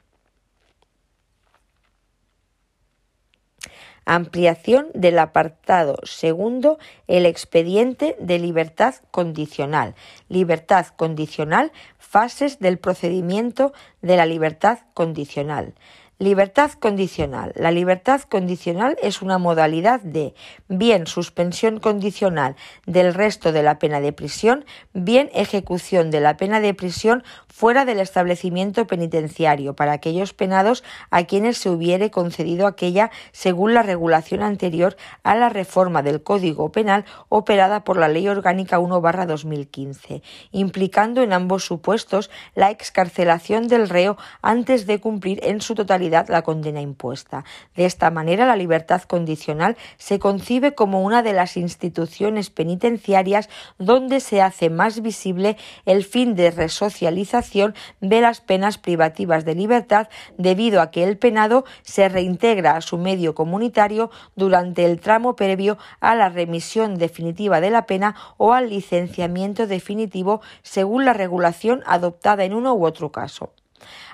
Ampliación del apartado segundo, el expediente de libertad condicional. Libertad condicional, fases del procedimiento de la libertad condicional. Libertad condicional. La libertad condicional es una modalidad de bien suspensión condicional del resto de la pena de prisión, bien ejecución de la pena de prisión fuera del establecimiento penitenciario para aquellos penados a quienes se hubiere concedido aquella según la regulación anterior a la reforma del Código Penal operada por la Ley Orgánica 1 2015, implicando en ambos supuestos la excarcelación del reo antes de cumplir en su totalidad la condena impuesta. De esta manera, la libertad condicional se concibe como una de las instituciones penitenciarias donde se hace más visible el fin de resocialización de las penas privativas de libertad debido a que el penado se reintegra a su medio comunitario durante el tramo previo a la remisión definitiva de la pena o al licenciamiento definitivo según la regulación adoptada en uno u otro caso.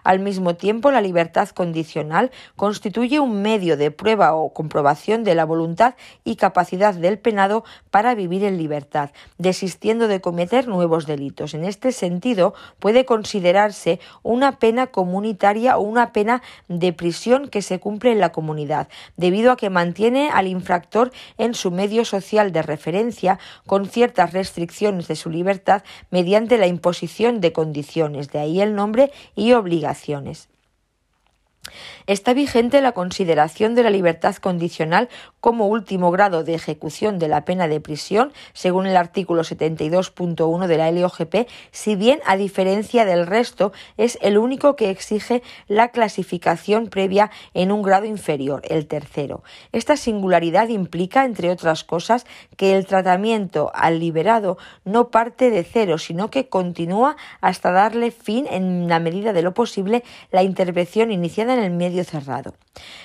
Al mismo tiempo, la libertad condicional constituye un medio de prueba o comprobación de la voluntad y capacidad del penado para vivir en libertad, desistiendo de cometer nuevos delitos. En este sentido, puede considerarse una pena comunitaria o una pena de prisión que se cumple en la comunidad, debido a que mantiene al infractor en su medio social de referencia con ciertas restricciones de su libertad mediante la imposición de condiciones, de ahí el nombre y Está vigente la consideración de la libertad condicional como último grado de ejecución de la pena de prisión, según el artículo 72.1 de la LOGP, si bien, a diferencia del resto, es el único que exige la clasificación previa en un grado inferior, el tercero. Esta singularidad implica, entre otras cosas, que el tratamiento al liberado no parte de cero, sino que continúa hasta darle fin, en la medida de lo posible, la intervención iniciada en el medio cerrado.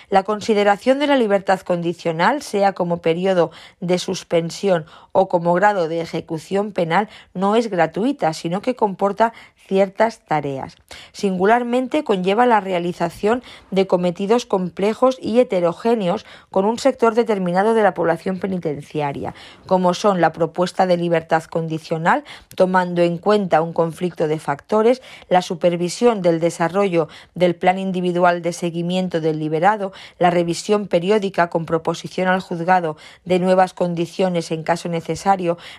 La consideración de la libertad condicional, sea como periodo de suspensión o como grado de ejecución penal, no es gratuita, sino que comporta ciertas tareas. Singularmente conlleva la realización de cometidos complejos y heterogéneos con un sector determinado de la población penitenciaria, como son la propuesta de libertad condicional, tomando en cuenta un conflicto de factores, la supervisión del desarrollo del plan individual de seguimiento del liberado, la revisión periódica con proposición al juzgado de nuevas condiciones en caso necesario,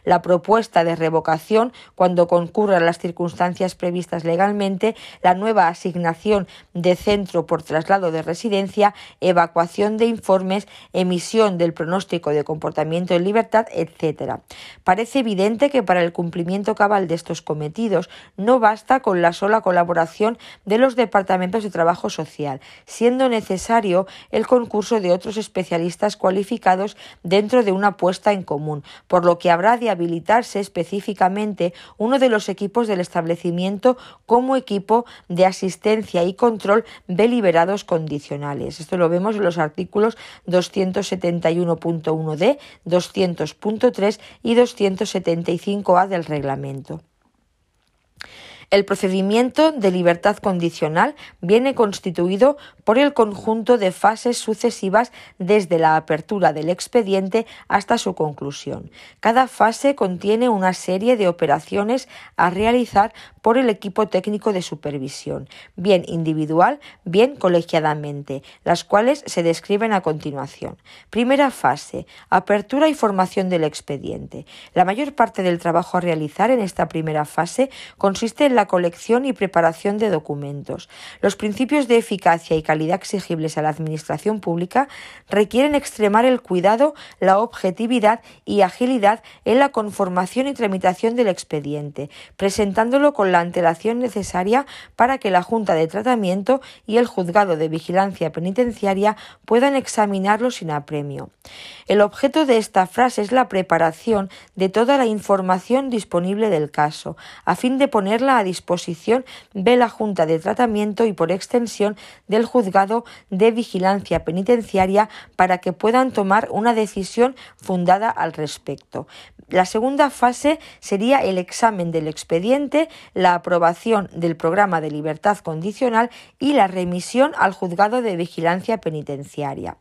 la propuesta de revocación cuando concurran las circunstancias previstas legalmente, la nueva asignación de centro por traslado de residencia, evacuación de informes, emisión del pronóstico de comportamiento en libertad, etc. Parece evidente que para el cumplimiento cabal de estos cometidos no basta con la sola colaboración de los departamentos de trabajo social, siendo necesario el concurso de otros especialistas cualificados dentro de una puesta en común, por lo que habrá de habilitarse específicamente uno de los equipos del establecimiento como equipo de asistencia y control de liberados condicionales. Esto lo vemos en los artículos 271.1d, 200.3 y 275a del reglamento. El procedimiento de libertad condicional viene constituido por el conjunto de fases sucesivas desde la apertura del expediente hasta su conclusión. Cada fase contiene una serie de operaciones a realizar por el equipo técnico de supervisión, bien individual, bien colegiadamente, las cuales se describen a continuación. Primera fase, apertura y formación del expediente. La mayor parte del trabajo a realizar en esta primera fase consiste en la colección y preparación de documentos. Los principios de eficacia y calidad exigibles a la Administración pública requieren extremar el cuidado, la objetividad y agilidad en la conformación y tramitación del expediente, presentándolo con la antelación necesaria para que la Junta de Tratamiento y el Juzgado de Vigilancia Penitenciaria puedan examinarlo sin apremio. El objeto de esta frase es la preparación de toda la información disponible del caso, a fin de ponerla a disposición de la Junta de Tratamiento y por extensión del Juzgado de Vigilancia Penitenciaria para que puedan tomar una decisión fundada al respecto. La segunda fase sería el examen del expediente, la aprobación del programa de libertad condicional y la remisión al juzgado de vigilancia penitenciaria.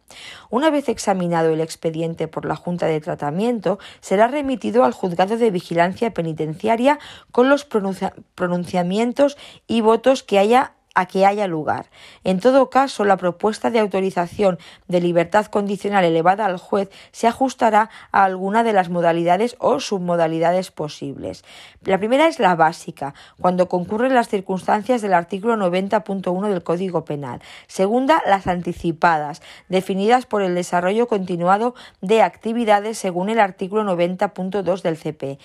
Una vez examinado el expediente por la Junta de Tratamiento, será remitido al juzgado de vigilancia penitenciaria con los pronunciamientos y votos que haya a que haya lugar. En todo caso, la propuesta de autorización de libertad condicional elevada al juez se ajustará a alguna de las modalidades o submodalidades posibles. La primera es la básica, cuando concurren las circunstancias del artículo 90.1 del Código Penal. Segunda, las anticipadas, definidas por el desarrollo continuado de actividades según el artículo 90.2 del CP.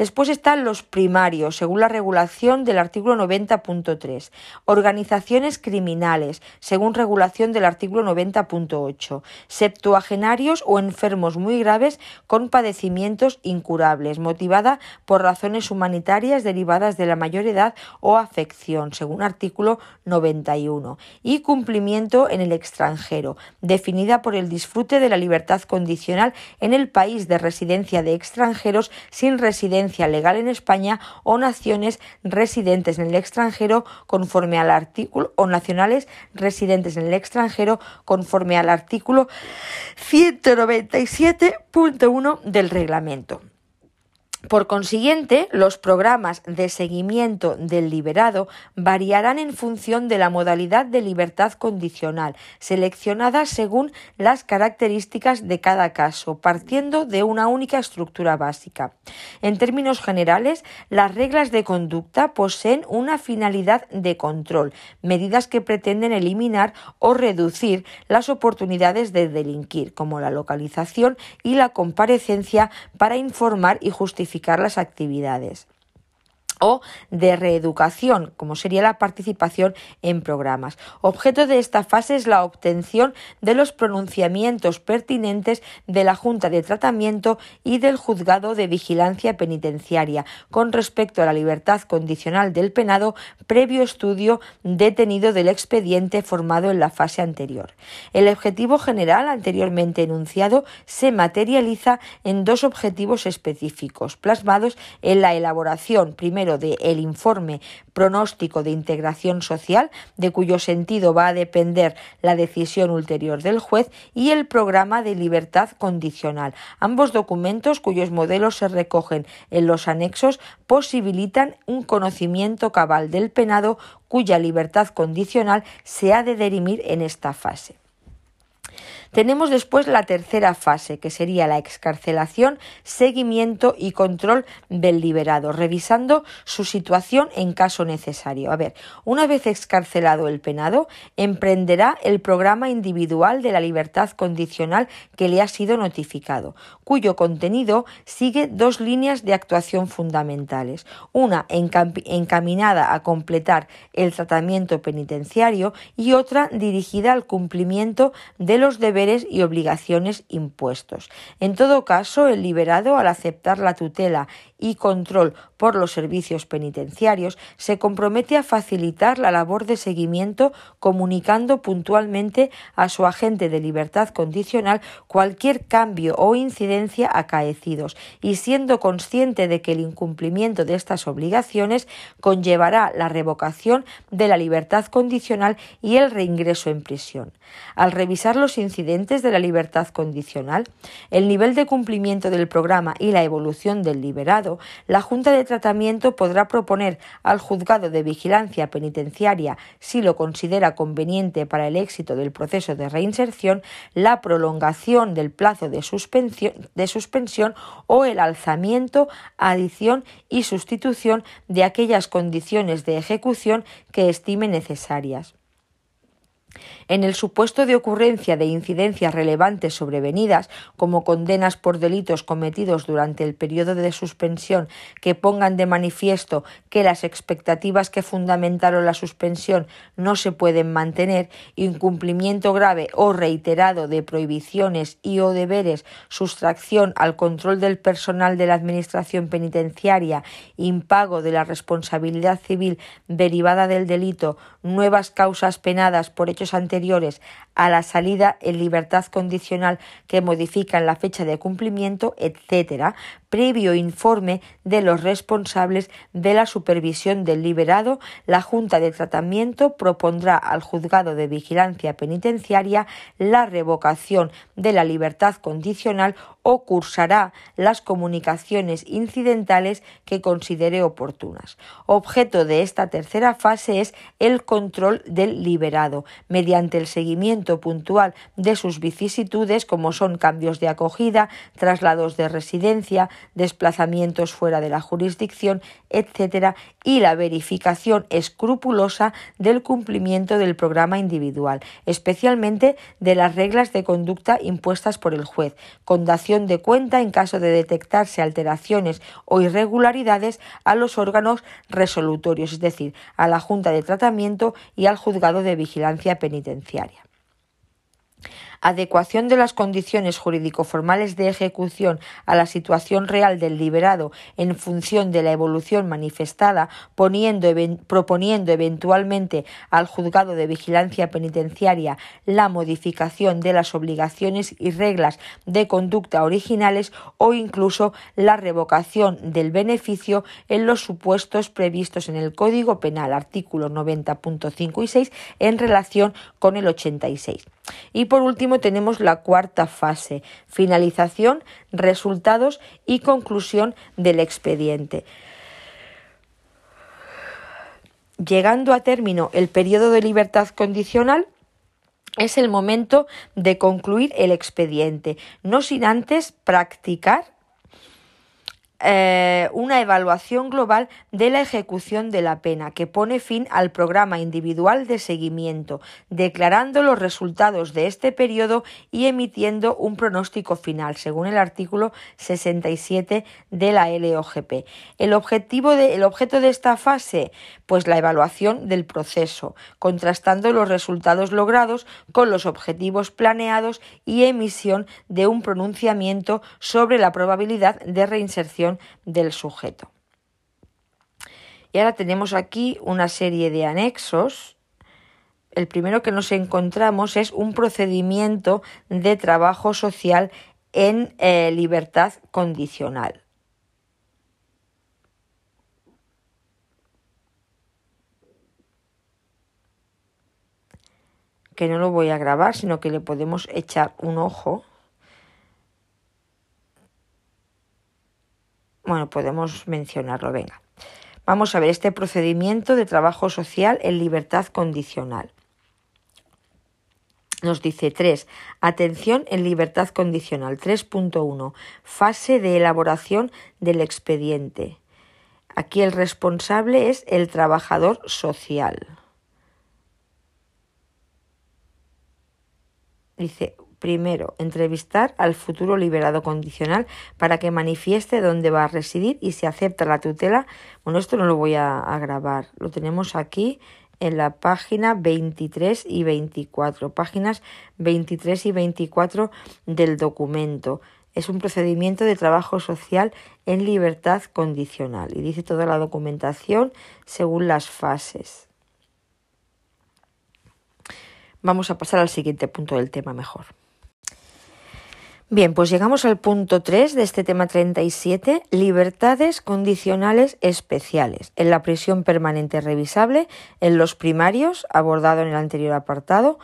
Después están los primarios, según la regulación del artículo 90.3. Organizaciones criminales, según regulación del artículo 90.8. Septuagenarios o enfermos muy graves con padecimientos incurables, motivada por razones humanitarias derivadas de la mayor edad o afección, según artículo 91. Y cumplimiento en el extranjero, definida por el disfrute de la libertad condicional en el país de residencia de extranjeros sin residencia legal en España o naciones residentes en el extranjero conforme al artículo o nacionales residentes en el extranjero conforme al artículo 197.1 del reglamento. Por consiguiente, los programas de seguimiento del liberado variarán en función de la modalidad de libertad condicional, seleccionada según las características de cada caso, partiendo de una única estructura básica. En términos generales, las reglas de conducta poseen una finalidad de control, medidas que pretenden eliminar o reducir las oportunidades de delinquir, como la localización y la comparecencia para informar y justificar las actividades o de reeducación, como sería la participación en programas. Objeto de esta fase es la obtención de los pronunciamientos pertinentes de la Junta de Tratamiento y del Juzgado de Vigilancia Penitenciaria con respecto a la libertad condicional del penado previo estudio detenido del expediente formado en la fase anterior. El objetivo general anteriormente enunciado se materializa en dos objetivos específicos plasmados en la elaboración primero del de el informe pronóstico de integración social, de cuyo sentido va a depender la decisión ulterior del juez, y el programa de libertad condicional. Ambos documentos, cuyos modelos se recogen en los anexos, posibilitan un conocimiento cabal del penado cuya libertad condicional se ha de derimir en esta fase. Tenemos después la tercera fase, que sería la excarcelación, seguimiento y control del liberado, revisando su situación en caso necesario. A ver, una vez excarcelado el penado, emprenderá el programa individual de la libertad condicional que le ha sido notificado, cuyo contenido sigue dos líneas de actuación fundamentales. Una encaminada a completar el tratamiento penitenciario y otra dirigida al cumplimiento de los deberes y obligaciones impuestos. En todo caso, el liberado, al aceptar la tutela y control por los servicios penitenciarios, se compromete a facilitar la labor de seguimiento comunicando puntualmente a su agente de libertad condicional cualquier cambio o incidencia acaecidos y siendo consciente de que el incumplimiento de estas obligaciones conllevará la revocación de la libertad condicional y el reingreso en prisión. Al revisar los incidentes de la libertad condicional, el nivel de cumplimiento del programa y la evolución del liberado la Junta de Tratamiento podrá proponer al Juzgado de Vigilancia Penitenciaria, si lo considera conveniente para el éxito del proceso de reinserción, la prolongación del plazo de suspensión, o el alzamiento, adición y sustitución de aquellas condiciones de ejecución que estime necesarias. En el supuesto de ocurrencia de incidencias relevantes sobrevenidas, como condenas por delitos cometidos durante el periodo de suspensión que pongan de manifiesto que las expectativas que fundamentaron la suspensión no se pueden mantener, incumplimiento grave o reiterado de prohibiciones y o deberes, sustracción al control del personal de la Administración penitenciaria, impago de la responsabilidad civil derivada del delito, nuevas causas penadas por hechos anteriores a la salida en libertad condicional que modifican la fecha de cumplimiento, etcétera, previo informe de los responsables de la supervisión del liberado, la Junta de Tratamiento propondrá al Juzgado de Vigilancia Penitenciaria la revocación de la libertad condicional o cursará las comunicaciones incidentales que considere oportunas. Objeto de esta tercera fase es el control del liberado, mediante el seguimiento puntual de sus vicisitudes, como son cambios de acogida, traslados de residencia, desplazamientos fuera de la jurisdicción, etcétera, y la verificación escrupulosa del cumplimiento del programa individual, especialmente de las reglas de conducta impuestas por el juez, con dación de cuenta en caso de detectarse alteraciones o irregularidades a los órganos resolutorios, es decir, a la Junta de Tratamiento y al Juzgado de Vigilancia Penitenciaria. Adecuación de las condiciones jurídico-formales de ejecución a la situación real del liberado en función de la evolución manifestada, poniendo, proponiendo eventualmente al juzgado de vigilancia penitenciaria la modificación de las obligaciones y reglas de conducta originales o incluso la revocación del beneficio en los supuestos previstos en el Código Penal, artículo 90.5 y 6, en relación con el 86. Y por último tenemos la cuarta fase, finalización, resultados y conclusión del expediente. Llegando a término el periodo de libertad condicional, es el momento de concluir el expediente, no sin antes practicar eh, una evaluación global de la ejecución de la pena que pone fin al programa individual de seguimiento, declarando los resultados de este periodo y emitiendo un pronóstico final, según el artículo 67 de la LOGP. El, objetivo el objeto de esta fase, pues la evaluación del proceso, contrastando los resultados logrados con los objetivos planeados y emisión de un pronunciamiento sobre la probabilidad de reinserción del sujeto. Y ahora tenemos aquí una serie de anexos. El primero que nos encontramos es un procedimiento de trabajo social en eh, libertad condicional. que no lo voy a grabar, sino que le podemos echar un ojo. Bueno, podemos mencionarlo, venga. Vamos a ver este procedimiento de trabajo social en libertad condicional. Nos dice 3. Atención en libertad condicional. 3.1. Fase de elaboración del expediente. Aquí el responsable es el trabajador social. Dice Primero, entrevistar al futuro liberado condicional para que manifieste dónde va a residir y si acepta la tutela. Bueno, esto no lo voy a, grabar, lo tenemos aquí en la página 23 y 24, páginas 23 y 24 del documento. Es un procedimiento de trabajo social en libertad condicional y dice toda la documentación según las fases. Vamos a pasar al siguiente punto del tema mejor. Bien, pues llegamos al punto 3 de este tema 37, libertades condicionales especiales en la prisión permanente revisable en los primarios, abordado en el anterior apartado,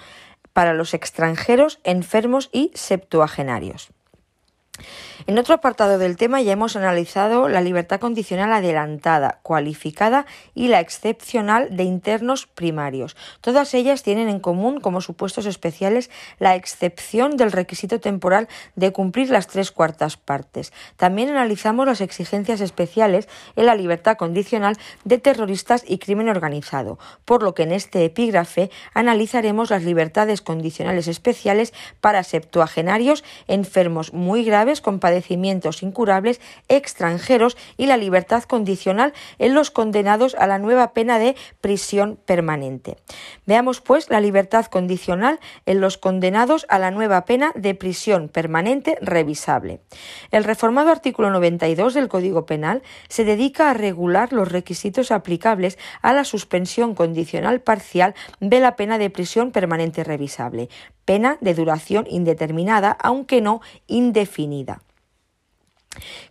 para los extranjeros, enfermos y septuagenarios. En otro apartado del tema ya hemos analizado la libertad condicional adelantada, cualificada y la excepcional de internos primarios. Todas ellas tienen en común como supuestos especiales la excepción del requisito temporal de cumplir las tres cuartas partes. También analizamos las exigencias especiales en la libertad condicional de terroristas y crimen organizado, por lo que en este epígrafe analizaremos las libertades condicionales especiales para septuagenarios, enfermos muy graves con padecimientos incurables extranjeros y la libertad condicional en los condenados a la nueva pena de prisión permanente. Veamos pues la libertad condicional en los condenados a la nueva pena de prisión permanente revisable. El reformado artículo 92 del Código Penal se dedica a regular los requisitos aplicables a la suspensión condicional parcial de la pena de prisión permanente revisable, pena de duración indeterminada, aunque no indefinida bienvenida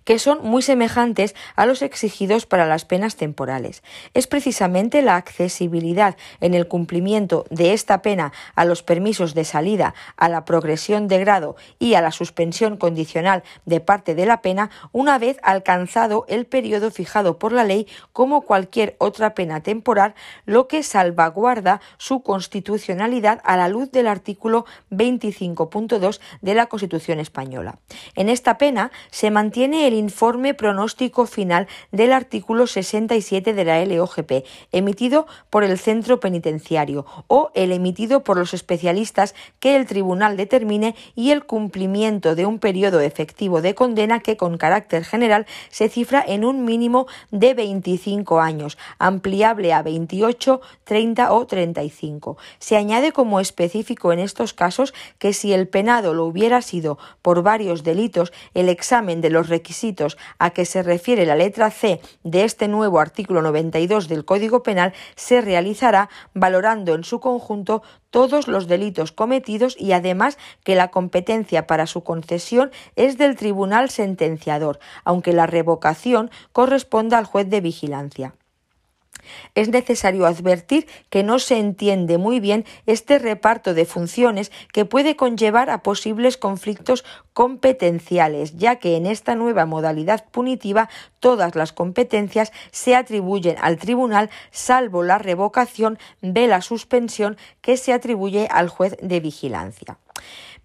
que son muy semejantes a los exigidos para las penas temporales. Es precisamente la accesibilidad en el cumplimiento de esta pena a los permisos de salida, a la progresión de grado y a la suspensión condicional de parte de la pena una vez alcanzado el periodo fijado por la ley como cualquier otra pena temporal, lo que salvaguarda su constitucionalidad a la luz del artículo 25.2 de la Constitución española. En esta pena se mantiene mantiene el informe pronóstico final del artículo 67 de la LOGP, emitido por el centro penitenciario, o el emitido por los especialistas que el tribunal determine y el cumplimiento de un periodo efectivo de condena que con carácter general se cifra en un mínimo de 25 años, ampliable a 28, 30 o 35. Se añade como específico en estos casos que si el penado lo hubiera sido por varios delitos, el examen de los requisitos a que se refiere la letra C de este nuevo artículo 92 del Código Penal se realizará valorando en su conjunto todos los delitos cometidos y además que la competencia para su concesión es del tribunal sentenciador, aunque la revocación corresponda al juez de vigilancia. Es necesario advertir que no se entiende muy bien este reparto de funciones que puede conllevar a posibles conflictos competenciales, ya que en esta nueva modalidad punitiva todas las competencias se atribuyen al tribunal salvo la revocación de la suspensión que se atribuye al juez de vigilancia.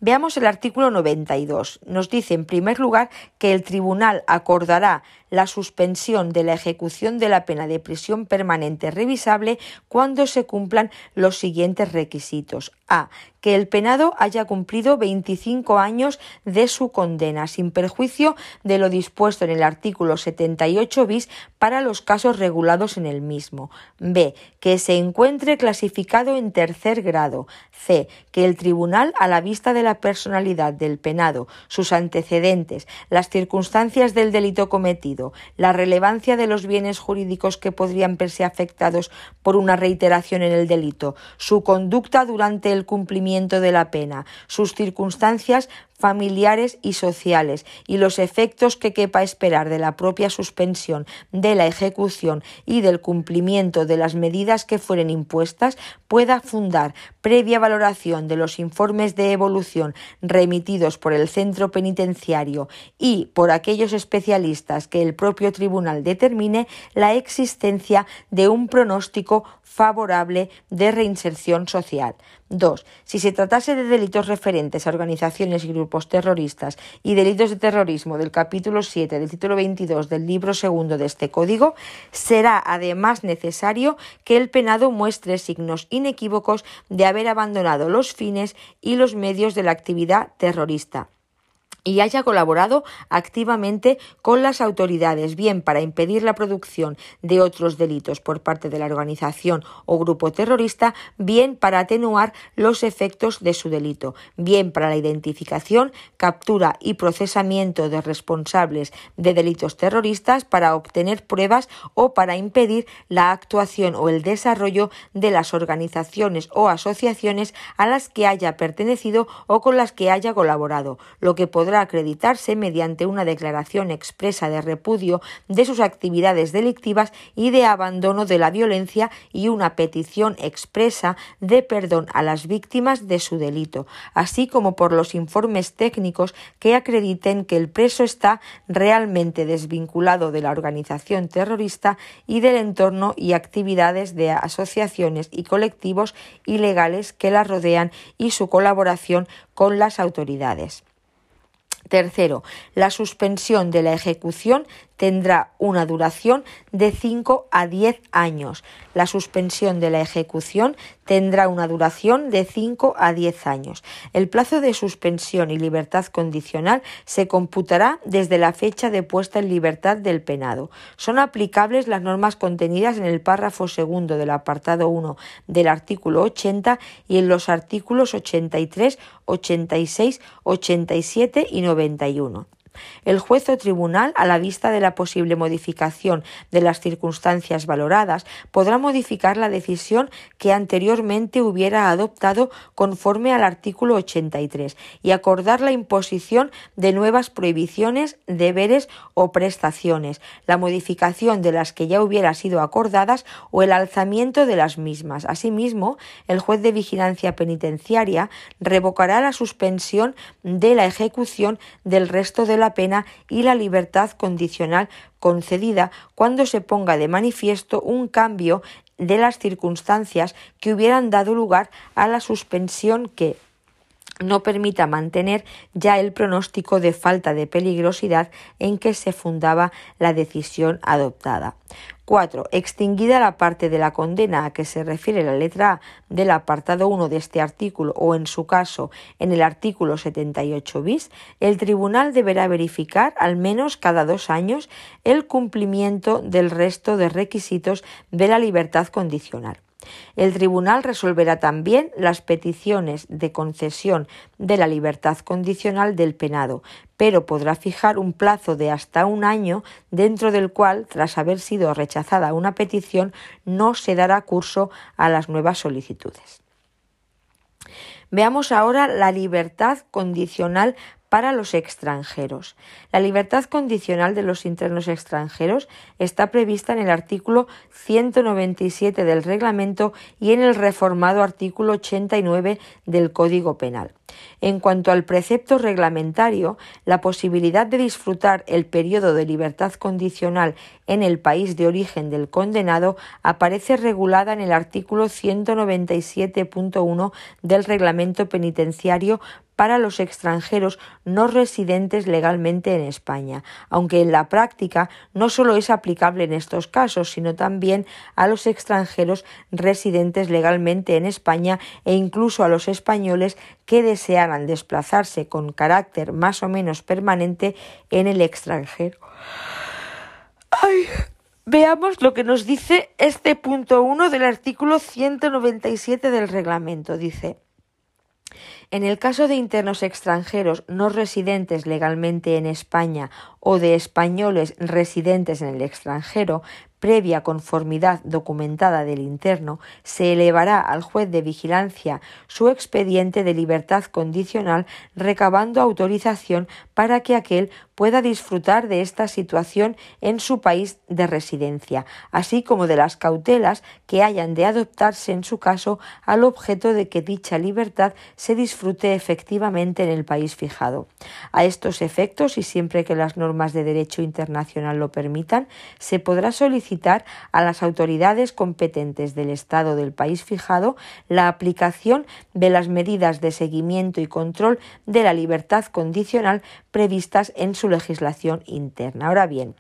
Veamos el artículo 92. Nos dice, en primer lugar, que el tribunal acordará la suspensión de la ejecución de la pena de prisión permanente revisable cuando se cumplan los siguientes requisitos. A. Que el penado haya cumplido 25 años de su condena, sin perjuicio de lo dispuesto en el artículo 78 bis para los casos regulados en el mismo. B. Que se encuentre clasificado en tercer grado. C. Que el tribunal, a la vista de la personalidad del penado, sus antecedentes, las circunstancias del delito cometido, la relevancia de los bienes jurídicos que podrían verse afectados por una reiteración en el delito, su conducta durante el cumplimiento de la pena, sus circunstancias familiares y sociales y los efectos que quepa esperar de la propia suspensión, de la ejecución y del cumplimiento de las medidas que fueren impuestas, pueda fundar, previa valoración de los informes de evolución remitidos por el centro penitenciario y por aquellos especialistas que el propio tribunal determine, la existencia de un pronóstico favorable de reinserción social. 2. Si se tratase de delitos referentes a organizaciones y grupos terroristas y delitos de terrorismo del capítulo 7 del título 22 del libro segundo de este código, será además necesario que el penado muestre signos inequívocos de haber abandonado los fines y los medios de la actividad terrorista y haya colaborado activamente con las autoridades, bien para impedir la producción de otros delitos por parte de la organización o grupo terrorista, bien para atenuar los efectos de su delito, bien para la identificación, captura y procesamiento de responsables de delitos terroristas para obtener pruebas o para impedir la actuación o el desarrollo de las organizaciones o asociaciones a las que haya pertenecido o con las que haya colaborado, lo que podrá acreditarse mediante una declaración expresa de repudio de sus actividades delictivas y de abandono de la violencia y una petición expresa de perdón a las víctimas de su delito, así como por los informes técnicos que acrediten que el preso está realmente desvinculado de la organización terrorista y del entorno y actividades de asociaciones y colectivos ilegales que la rodean y su colaboración con las autoridades. Tercero, la suspensión de la ejecución tendrá una duración de 5 a 10 años. La suspensión de la ejecución tendrá una duración de 5 a 10 años. El plazo de suspensión y libertad condicional se computará desde la fecha de puesta en libertad del penado. Son aplicables las normas contenidas en el párrafo segundo del apartado 1 del artículo 80 y en los artículos 83, 86, 87 y 91. El juez o tribunal, a la vista de la posible modificación de las circunstancias valoradas, podrá modificar la decisión que anteriormente hubiera adoptado conforme al artículo 83 y acordar la imposición de nuevas prohibiciones, deberes o prestaciones, la modificación de las que ya hubiera sido acordadas o el alzamiento de las mismas. Asimismo, el juez de vigilancia penitenciaria revocará la suspensión de la ejecución del resto de la pena y la libertad condicional concedida cuando se ponga de manifiesto un cambio de las circunstancias que hubieran dado lugar a la suspensión que, no permita mantener ya el pronóstico de falta de peligrosidad en que se fundaba la decisión adoptada. 4. Extinguida la parte de la condena a que se refiere la letra A del apartado 1 de este artículo o, en su caso, en el artículo 78 bis, el tribunal deberá verificar al menos cada dos años el cumplimiento del resto de requisitos de la libertad condicional. El tribunal resolverá también las peticiones de concesión de la libertad condicional del penado, pero podrá fijar un plazo de hasta un año dentro del cual, tras haber sido rechazada una petición, no se dará curso a las nuevas solicitudes. Veamos ahora la libertad condicional para los extranjeros. La libertad condicional de los internos extranjeros está prevista en el artículo 197 del reglamento y en el reformado artículo 89 del Código Penal. En cuanto al precepto reglamentario, la posibilidad de disfrutar el periodo de libertad condicional en el país de origen del condenado aparece regulada en el artículo 197.1 del reglamento penitenciario para los extranjeros no residentes legalmente en España, aunque en la práctica no solo es aplicable en estos casos, sino también a los extranjeros residentes legalmente en España e incluso a los españoles que desearan desplazarse con carácter más o menos permanente en el extranjero. Veamos lo que nos dice este punto 1 del artículo 197 del reglamento. Dice en el caso de internos extranjeros no residentes legalmente en España o de españoles residentes en el extranjero, previa conformidad documentada del interno, se elevará al juez de vigilancia su expediente de libertad condicional recabando autorización para que aquel pueda disfrutar de esta situación en su país de residencia, así como de las cautelas que hayan de adoptarse en su caso al objeto de que dicha libertad se disfrute efectivamente en el país fijado. A estos efectos, y siempre que las normas de derecho internacional lo permitan, se podrá solicitar a las autoridades competentes del Estado del país fijado la aplicación de las medidas de seguimiento y control de la libertad condicional previstas en su legislación interna. Ahora bien,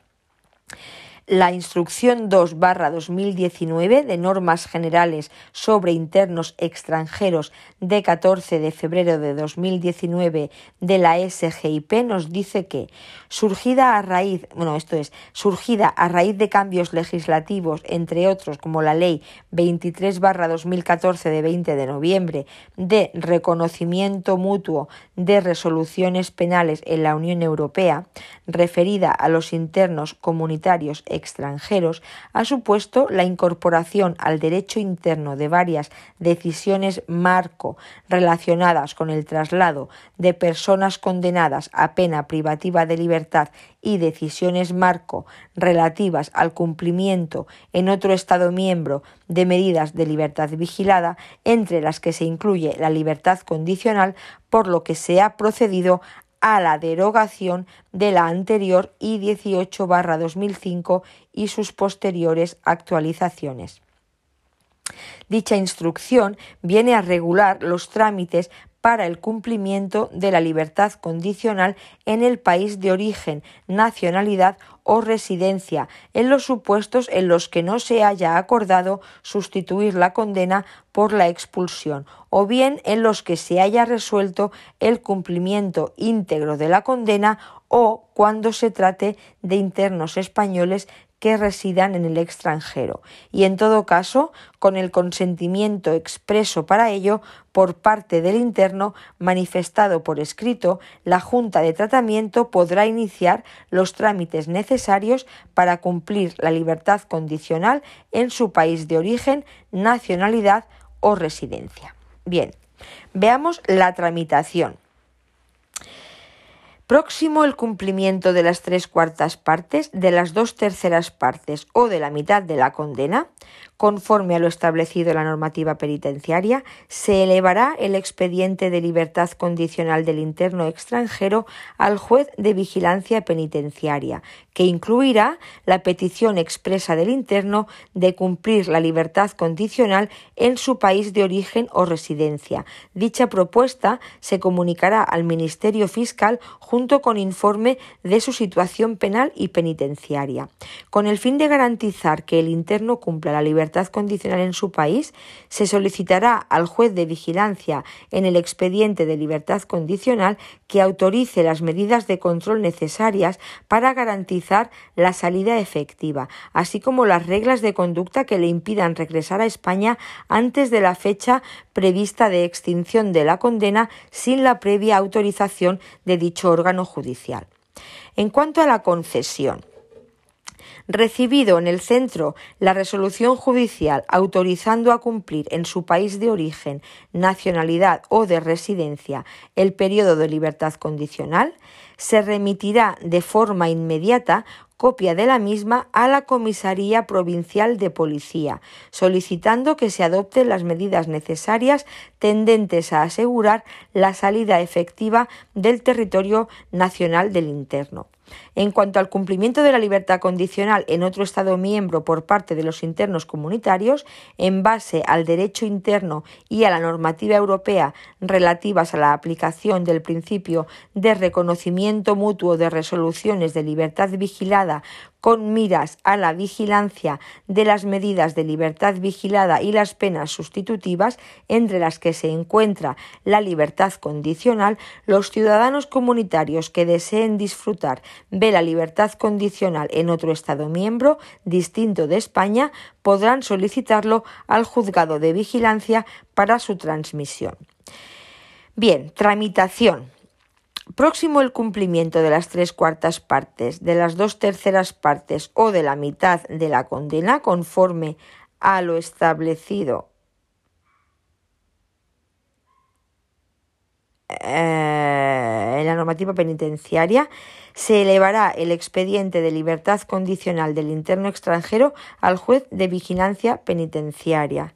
la Instrucción 2 2019 de normas generales sobre internos extranjeros de 14 de febrero de 2019 de la SGIP nos dice que surgida a raíz, bueno, esto es, surgida a raíz de cambios legislativos, entre otros como la Ley 23 2014 de 20 de noviembre de reconocimiento mutuo de resoluciones penales en la Unión Europea, referida a los internos comunitarios extranjeros ha supuesto la incorporación al derecho interno de varias decisiones marco relacionadas con el traslado de personas condenadas a pena privativa de libertad y decisiones marco relativas al cumplimiento en otro Estado miembro de medidas de libertad vigilada, entre las que se incluye la libertad condicional, por lo que se ha procedido a la derogación de la anterior I-18-2005 y sus posteriores actualizaciones. Dicha instrucción viene a regular los trámites para el cumplimiento de la libertad condicional en el país de origen, nacionalidad o residencia, en los supuestos en los que no se haya acordado sustituir la condena por la expulsión, o bien en los que se haya resuelto el cumplimiento íntegro de la condena o cuando se trate de internos españoles que residan en el extranjero y en todo caso con el consentimiento expreso para ello por parte del interno manifestado por escrito, la Junta de Tratamiento podrá iniciar los trámites necesarios para cumplir la libertad condicional en su país de origen, nacionalidad o residencia. Bien, veamos la tramitación. Próximo el cumplimiento de las tres cuartas partes, de las dos terceras partes o de la mitad de la condena, conforme a lo establecido en la normativa penitenciaria, se elevará el expediente de libertad condicional del interno extranjero al juez de vigilancia penitenciaria, que incluirá la petición expresa del interno de cumplir la libertad condicional en su país de origen o residencia. Dicha propuesta se comunicará al Ministerio Fiscal junto con informe de su situación penal y penitenciaria. Con el fin de garantizar que el interno cumpla la libertad condicional en su país, se solicitará al juez de vigilancia en el expediente de libertad condicional que autorice las medidas de control necesarias para garantizar la salida efectiva, así como las reglas de conducta que le impidan regresar a España antes de la fecha prevista de extinción de la condena sin la previa autorización de dicho órgano judicial. En cuanto a la concesión, recibido en el centro la resolución judicial autorizando a cumplir en su país de origen, nacionalidad o de residencia el periodo de libertad condicional, se remitirá de forma inmediata copia de la misma a la Comisaría Provincial de Policía, solicitando que se adopten las medidas necesarias tendentes a asegurar la salida efectiva del territorio nacional del interno. En cuanto al cumplimiento de la libertad condicional en otro Estado miembro por parte de los internos comunitarios, en base al derecho interno y a la normativa europea relativas a la aplicación del principio de reconocimiento mutuo de resoluciones de libertad vigilada con miras a la vigilancia de las medidas de libertad vigilada y las penas sustitutivas, entre las que se encuentra la libertad condicional, los ciudadanos comunitarios que deseen disfrutar de la libertad condicional en otro Estado miembro distinto de España podrán solicitarlo al juzgado de vigilancia para su transmisión. Bien, tramitación. Próximo el cumplimiento de las tres cuartas partes, de las dos terceras partes o de la mitad de la condena conforme a lo establecido eh, en la normativa penitenciaria, se elevará el expediente de libertad condicional del interno extranjero al juez de vigilancia penitenciaria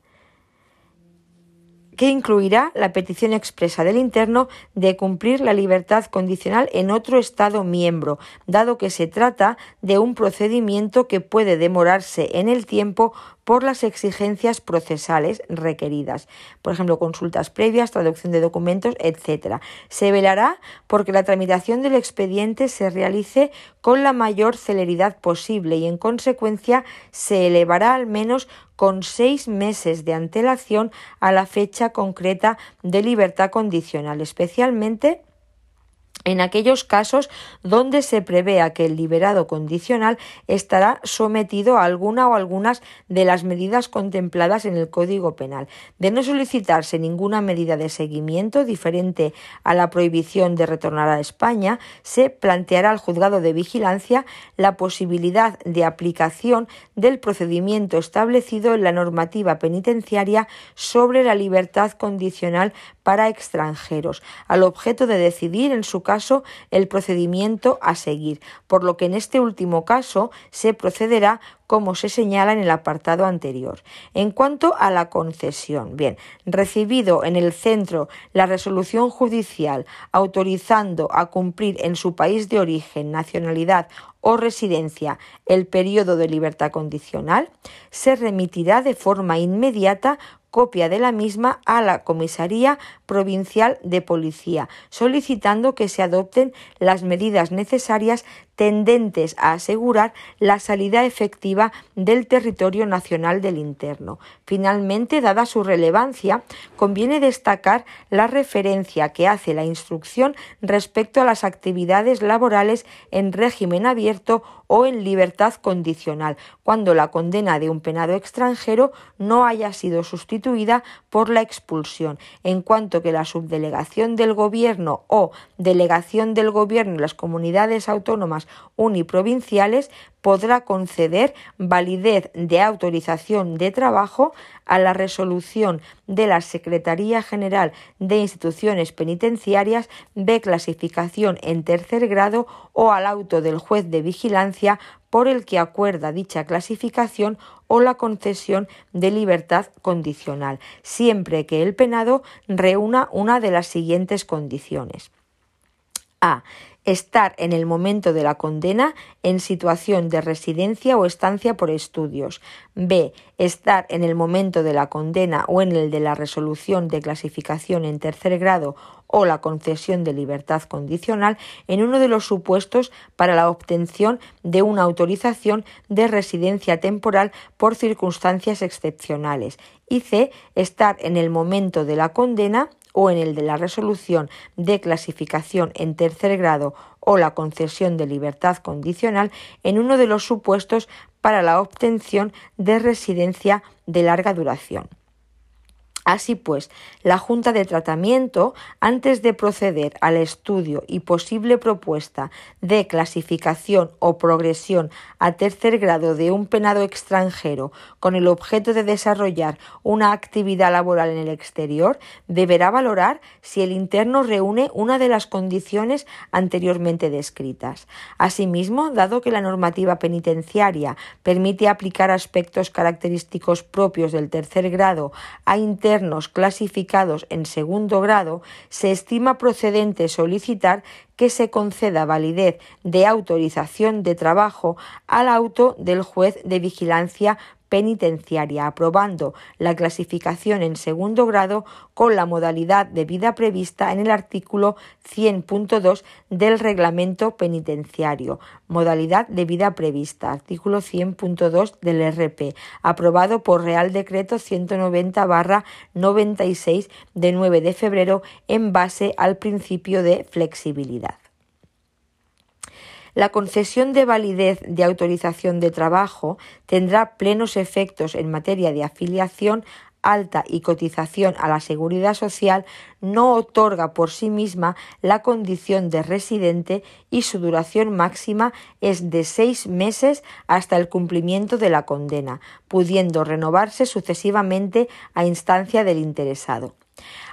que incluirá la petición expresa del interno de cumplir la libertad condicional en otro Estado miembro, dado que se trata de un procedimiento que puede demorarse en el tiempo por las exigencias procesales requeridas, por ejemplo, consultas previas, traducción de documentos, etc. Se velará porque la tramitación del expediente se realice con la mayor celeridad posible y, en consecuencia, se elevará al menos con seis meses de antelación a la fecha concreta de libertad condicional, especialmente en aquellos casos donde se prevea que el liberado condicional estará sometido a alguna o algunas de las medidas contempladas en el Código Penal. De no solicitarse ninguna medida de seguimiento diferente a la prohibición de retornar a España, se planteará al juzgado de vigilancia la posibilidad de aplicación del procedimiento establecido en la normativa penitenciaria sobre la libertad condicional para extranjeros, al objeto de decidir en su caso el procedimiento a seguir, por lo que en este último caso se procederá como se señala en el apartado anterior. En cuanto a la concesión, bien, recibido en el centro la resolución judicial autorizando a cumplir en su país de origen, nacionalidad o residencia el periodo de libertad condicional, se remitirá de forma inmediata copia de la misma a la Comisaría Provincial de Policía, solicitando que se adopten las medidas necesarias tendentes a asegurar la salida efectiva del territorio nacional del interno. Finalmente, dada su relevancia, conviene destacar la referencia que hace la instrucción respecto a las actividades laborales en régimen abierto o en libertad condicional, cuando la condena de un penado extranjero no haya sido sustituida por la expulsión, en cuanto que la subdelegación del Gobierno o delegación del Gobierno en las comunidades autónomas uniprovinciales podrá conceder validez de autorización de trabajo a la resolución de la Secretaría General de Instituciones Penitenciarias de clasificación en tercer grado o al auto del juez de vigilancia por el que acuerda dicha clasificación o la concesión de libertad condicional, siempre que el penado reúna una de las siguientes condiciones. A estar en el momento de la condena en situación de residencia o estancia por estudios. B. Estar en el momento de la condena o en el de la resolución de clasificación en tercer grado o la concesión de libertad condicional en uno de los supuestos para la obtención de una autorización de residencia temporal por circunstancias excepcionales. Y C. Estar en el momento de la condena o en el de la resolución de clasificación en tercer grado o la concesión de libertad condicional en uno de los supuestos para la obtención de residencia de larga duración. Así pues, la Junta de Tratamiento, antes de proceder al estudio y posible propuesta de clasificación o progresión a tercer grado de un penado extranjero con el objeto de desarrollar una actividad laboral en el exterior, deberá valorar si el interno reúne una de las condiciones anteriormente descritas. Asimismo, dado que la normativa penitenciaria permite aplicar aspectos característicos propios del tercer grado a internos clasificados en segundo grado, se estima procedente solicitar que se conceda validez de autorización de trabajo al auto del juez de vigilancia penitenciaria, aprobando la clasificación en segundo grado con la modalidad de vida prevista en el artículo 100.2 del reglamento penitenciario. Modalidad de vida prevista, artículo 100.2 del RP, aprobado por Real Decreto 190-96 de 9 de febrero en base al principio de flexibilidad. La concesión de validez de autorización de trabajo tendrá plenos efectos en materia de afiliación alta y cotización a la seguridad social no otorga por sí misma la condición de residente y su duración máxima es de seis meses hasta el cumplimiento de la condena, pudiendo renovarse sucesivamente a instancia del interesado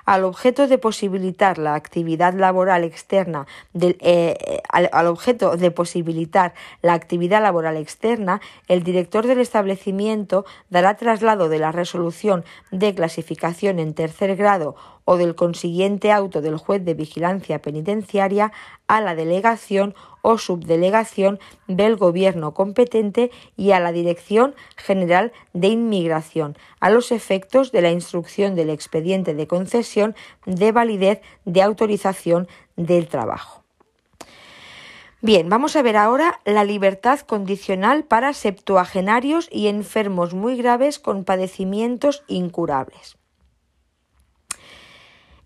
al objeto de posibilitar la actividad laboral externa eh, eh, al, objeto de posibilitar la actividad laboral externa, el director del establecimiento dará traslado de la resolución de clasificación en tercer grado o del consiguiente auto del juez de vigilancia penitenciaria a la delegación o subdelegación del Gobierno competente y a la Dirección General de Inmigración, a los efectos de la instrucción del expediente de concesión de validez de autorización del trabajo. Bien, vamos a ver ahora la libertad condicional para septuagenarios y enfermos muy graves con padecimientos incurables.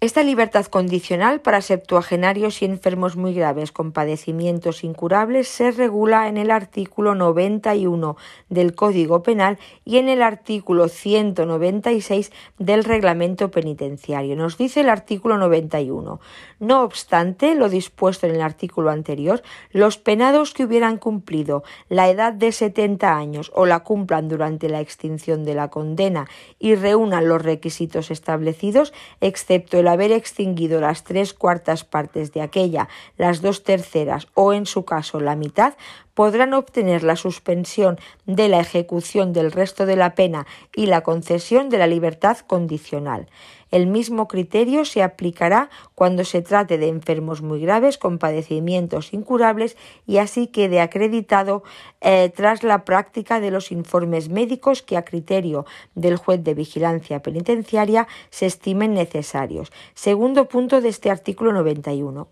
Esta libertad condicional para septuagenarios y enfermos muy graves con padecimientos incurables se regula en el artículo 91 del Código Penal y en el artículo 196 del Reglamento Penitenciario. Nos dice el artículo 91. No obstante lo dispuesto en el artículo anterior, los penados que hubieran cumplido la edad de 70 años o la cumplan durante la extinción de la condena y reúnan los requisitos establecidos, excepto el haber extinguido las tres cuartas partes de aquella, las dos terceras o en su caso la mitad, podrán obtener la suspensión de la ejecución del resto de la pena y la concesión de la libertad condicional. El mismo criterio se aplicará cuando se trate de enfermos muy graves con padecimientos incurables y así quede acreditado eh, tras la práctica de los informes médicos que a criterio del juez de vigilancia penitenciaria se estimen necesarios. Segundo punto de este artículo 91.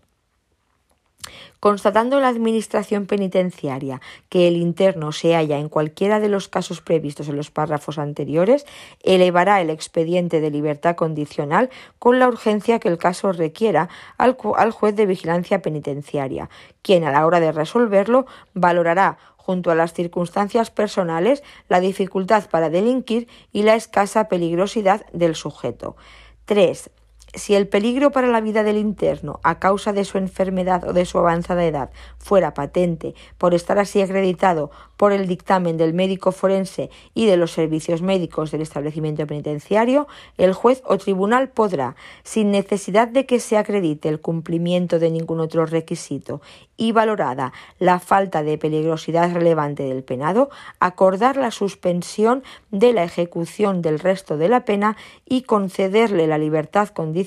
Constatando la Administración penitenciaria que el interno se halla en cualquiera de los casos previstos en los párrafos anteriores, elevará el expediente de libertad condicional con la urgencia que el caso requiera al, al juez de vigilancia penitenciaria, quien a la hora de resolverlo valorará junto a las circunstancias personales, la dificultad para delinquir y la escasa peligrosidad del sujeto. 3 si el peligro para la vida del interno a causa de su enfermedad o de su avanzada edad fuera patente por estar así acreditado por el dictamen del médico forense y de los servicios médicos del establecimiento penitenciario, el juez o tribunal podrá, sin necesidad de que se acredite el cumplimiento de ningún otro requisito y valorada la falta de peligrosidad relevante del penado, acordar la suspensión de la ejecución del resto de la pena y concederle la libertad condicional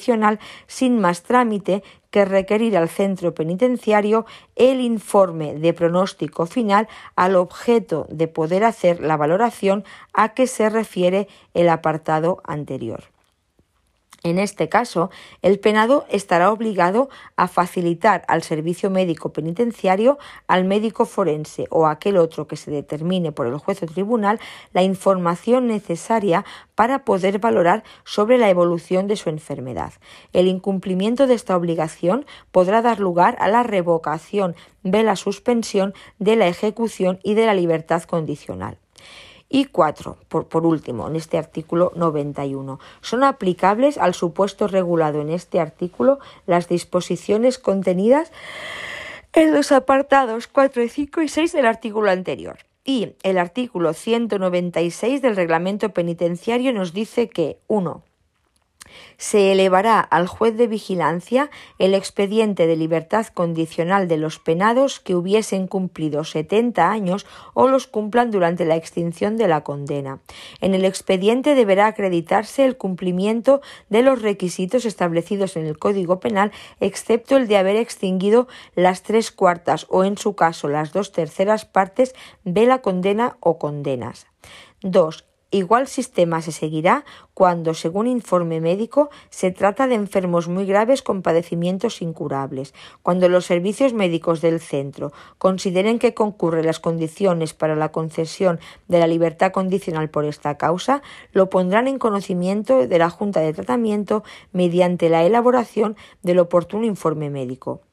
sin más trámite que requerir al centro penitenciario el informe de pronóstico final al objeto de poder hacer la valoración a que se refiere el apartado anterior. En este caso, el penado estará obligado a facilitar al servicio médico penitenciario, al médico forense o a aquel otro que se determine por el juez o tribunal la información necesaria para poder valorar sobre la evolución de su enfermedad. El incumplimiento de esta obligación podrá dar lugar a la revocación de la suspensión de la ejecución y de la libertad condicional. Y cuatro, por, último, en este artículo 91, son aplicables al supuesto regulado en este artículo las disposiciones contenidas en los apartados 4, 5 y 6 del artículo anterior. Y el artículo 196 del reglamento penitenciario nos dice que 1 se elevará al juez de vigilancia el expediente de libertad condicional de los penados que hubiesen cumplido 70 años o los cumplan durante la extinción de la condena. En el expediente deberá acreditarse el cumplimiento de los requisitos establecidos en el Código Penal, excepto el de haber extinguido las tres cuartas o, en su caso, las dos terceras partes de la condena o condenas. 2. Igual sistema se seguirá cuando, según informe médico, se trata de enfermos muy graves con padecimientos incurables, cuando los servicios médicos del centro consideren que concurren las condiciones para la concesión de la libertad condicional por esta causa, lo pondrán en conocimiento de la Junta de Tratamiento mediante la elaboración del oportuno informe médico.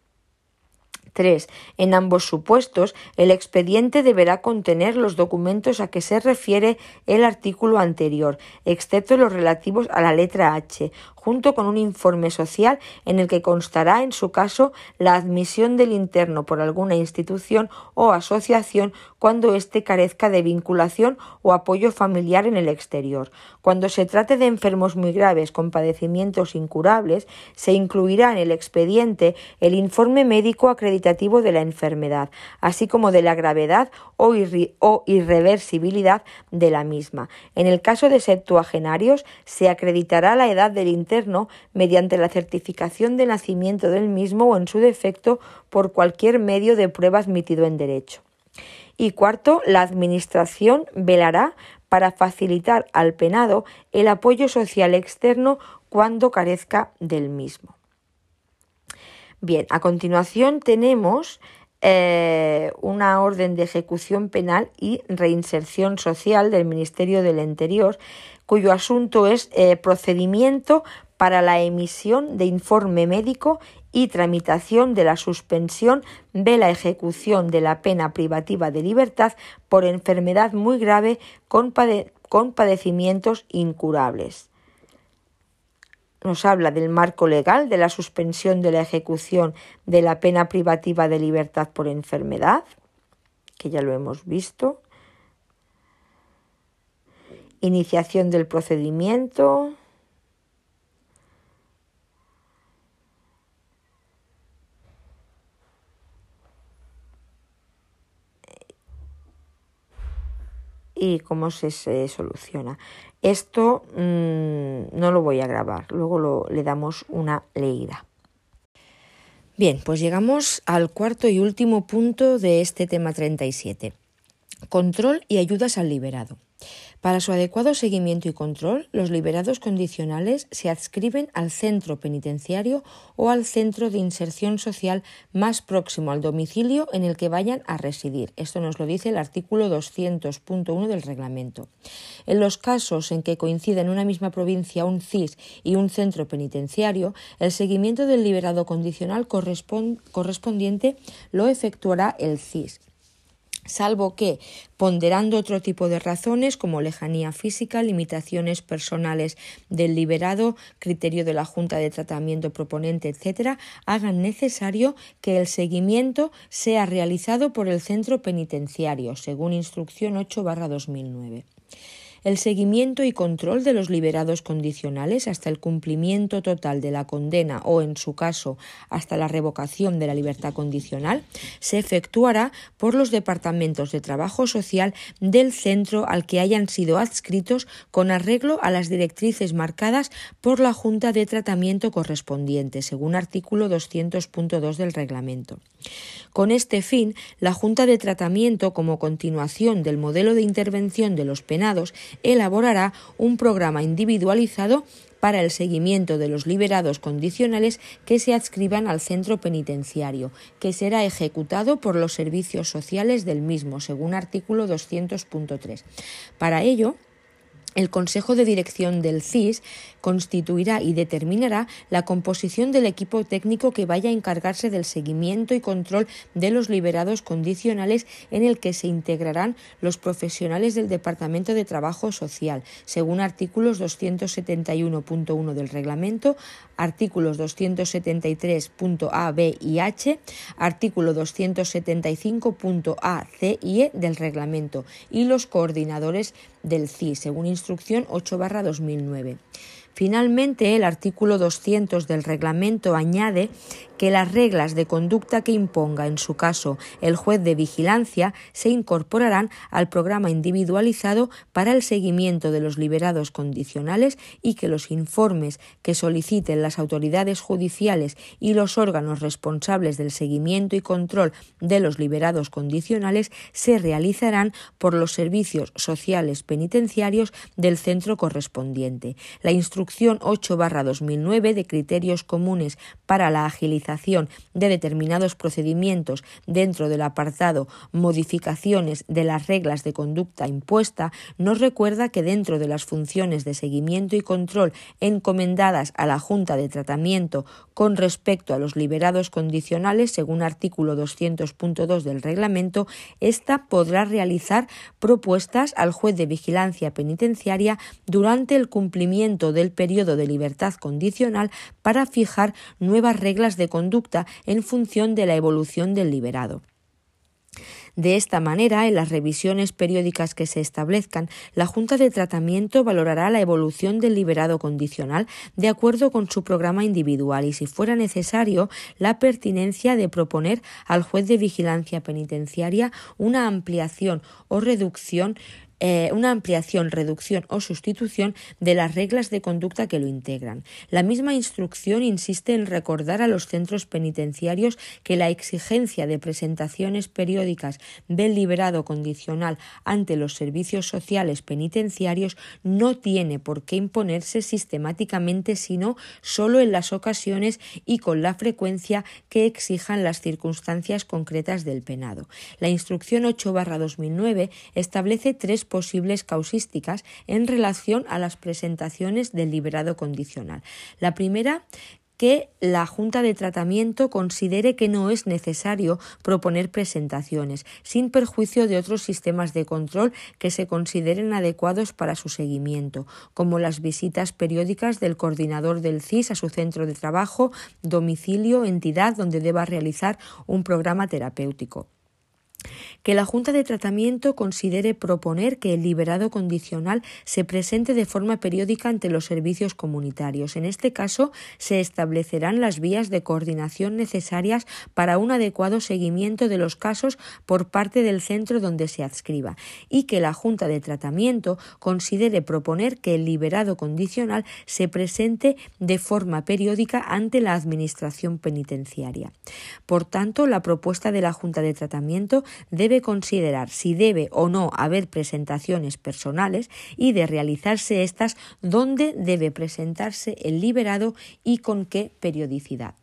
3. En ambos supuestos, el expediente deberá contener los documentos a que se refiere el artículo anterior, excepto los relativos a la letra H, junto con un informe social en el que constará, en su caso, la admisión del interno por alguna institución o asociación cuando éste carezca de vinculación o apoyo familiar en el exterior. Cuando se trate de enfermos muy graves con padecimientos incurables, se incluirá en el expediente el informe médico acreditativo de la enfermedad, así como de la gravedad o, irreversibilidad de la misma. En el caso de septuagenarios, se acreditará la edad del interno mediante la certificación de nacimiento del mismo o en su defecto por cualquier medio de prueba admitido en derecho. Y cuarto, la Administración velará para facilitar al penado el apoyo social externo cuando carezca del mismo. Bien, a continuación tenemos eh, una orden de ejecución penal y reinserción social del Ministerio del Interior, cuyo asunto es eh, procedimiento para la emisión de informe médico y tramitación de la suspensión de la ejecución de la pena privativa de libertad por enfermedad muy grave con, padecimientos incurables. Nos habla del marco legal de la suspensión de la ejecución de la pena privativa de libertad por enfermedad, que ya lo hemos visto. Iniciación del procedimiento y cómo se, soluciona. Esto mm, no lo voy a grabar, luego le damos una leída. Bien, pues llegamos al cuarto y último punto de este tema 37. Control y ayudas al liberado. Para su adecuado seguimiento y control, los liberados condicionales se adscriben al centro penitenciario o al centro de inserción social más próximo al domicilio en el que vayan a residir. Esto nos lo dice el artículo 200.1 del reglamento. En los casos en que coinciden en una misma provincia un CIS y un centro penitenciario, el seguimiento del liberado condicional correspondiente lo efectuará el CIS salvo que, ponderando otro tipo de razones como lejanía física, limitaciones personales del liberado, criterio de la Junta de Tratamiento proponente, etc., hagan necesario que el seguimiento sea realizado por el centro penitenciario, según Instrucción 8-2009. El seguimiento y control de los liberados condicionales hasta el cumplimiento total de la condena o, en su caso, hasta la revocación de la libertad condicional se efectuará por los departamentos de trabajo social del centro al que hayan sido adscritos con arreglo a las directrices marcadas por la Junta de Tratamiento correspondiente, según artículo 200.2 del reglamento. Con este fin, la Junta de Tratamiento, como continuación del modelo de intervención de los penados, elaborará un programa individualizado para el seguimiento de los liberados condicionales que se adscriban al centro penitenciario, que será ejecutado por los servicios sociales del mismo, según artículo 200.3. Para ello, el Consejo de Dirección del CIS constituirá y determinará la composición del equipo técnico que vaya a encargarse del seguimiento y control de los liberados condicionales en el que se integrarán los profesionales del Departamento de Trabajo Social, según artículos 271.1 del reglamento, artículos 273.a, b y h, artículo 275.a, c y e del reglamento y los coordinadores del CIS, según instrucción 8 2009. Finalmente, el artículo 200 del reglamento añade que las reglas de conducta que imponga, en su caso, el juez de vigilancia, se incorporarán al programa individualizado para el seguimiento de los liberados condicionales y que los informes que soliciten las autoridades judiciales y los órganos responsables del seguimiento y control de los liberados condicionales se realizarán por los servicios sociales penitenciarios del centro correspondiente. La instrucción 8-2009 de criterios comunes para la agilización de determinados procedimientos dentro del apartado modificaciones de las reglas de conducta impuesta, nos recuerda que dentro de las funciones de seguimiento y control encomendadas a la Junta de Tratamiento con respecto a los liberados condicionales, según artículo 200.2 del reglamento, ésta podrá realizar propuestas al juez de vigilancia penitenciaria durante el cumplimiento del periodo de libertad condicional para fijar nuevas reglas de conducta en función de la evolución del liberado. De esta manera, en las revisiones periódicas que se establezcan, la Junta de Tratamiento valorará la evolución del liberado condicional de acuerdo con su programa individual y, si fuera necesario, la pertinencia de proponer al juez de vigilancia penitenciaria una ampliación o reducción eh, una ampliación, reducción o sustitución de las reglas de conducta que lo integran. La misma instrucción insiste en recordar a los centros penitenciarios que la exigencia de presentaciones periódicas del liberado condicional ante los servicios sociales penitenciarios no tiene por qué imponerse sistemáticamente, sino solo en las ocasiones y con la frecuencia que exijan las circunstancias concretas del penado. La instrucción 8-2009 establece tres posibles causísticas en relación a las presentaciones del liberado condicional. La primera, que la Junta de Tratamiento considere que no es necesario proponer presentaciones, sin perjuicio de otros sistemas de control que se consideren adecuados para su seguimiento, como las visitas periódicas del coordinador del CIS a su centro de trabajo, domicilio, entidad donde deba realizar un programa terapéutico que la Junta de Tratamiento considere proponer que el liberado condicional se presente de forma periódica ante los servicios comunitarios. En este caso, se establecerán las vías de coordinación necesarias para un adecuado seguimiento de los casos por parte del centro donde se adscriba y que la Junta de Tratamiento considere proponer que el liberado condicional se presente de forma periódica ante la Administración penitenciaria. Por tanto, la propuesta de la Junta de Tratamiento debe considerar si debe o no haber presentaciones personales y de realizarse estas dónde debe presentarse el liberado y con qué periodicidad.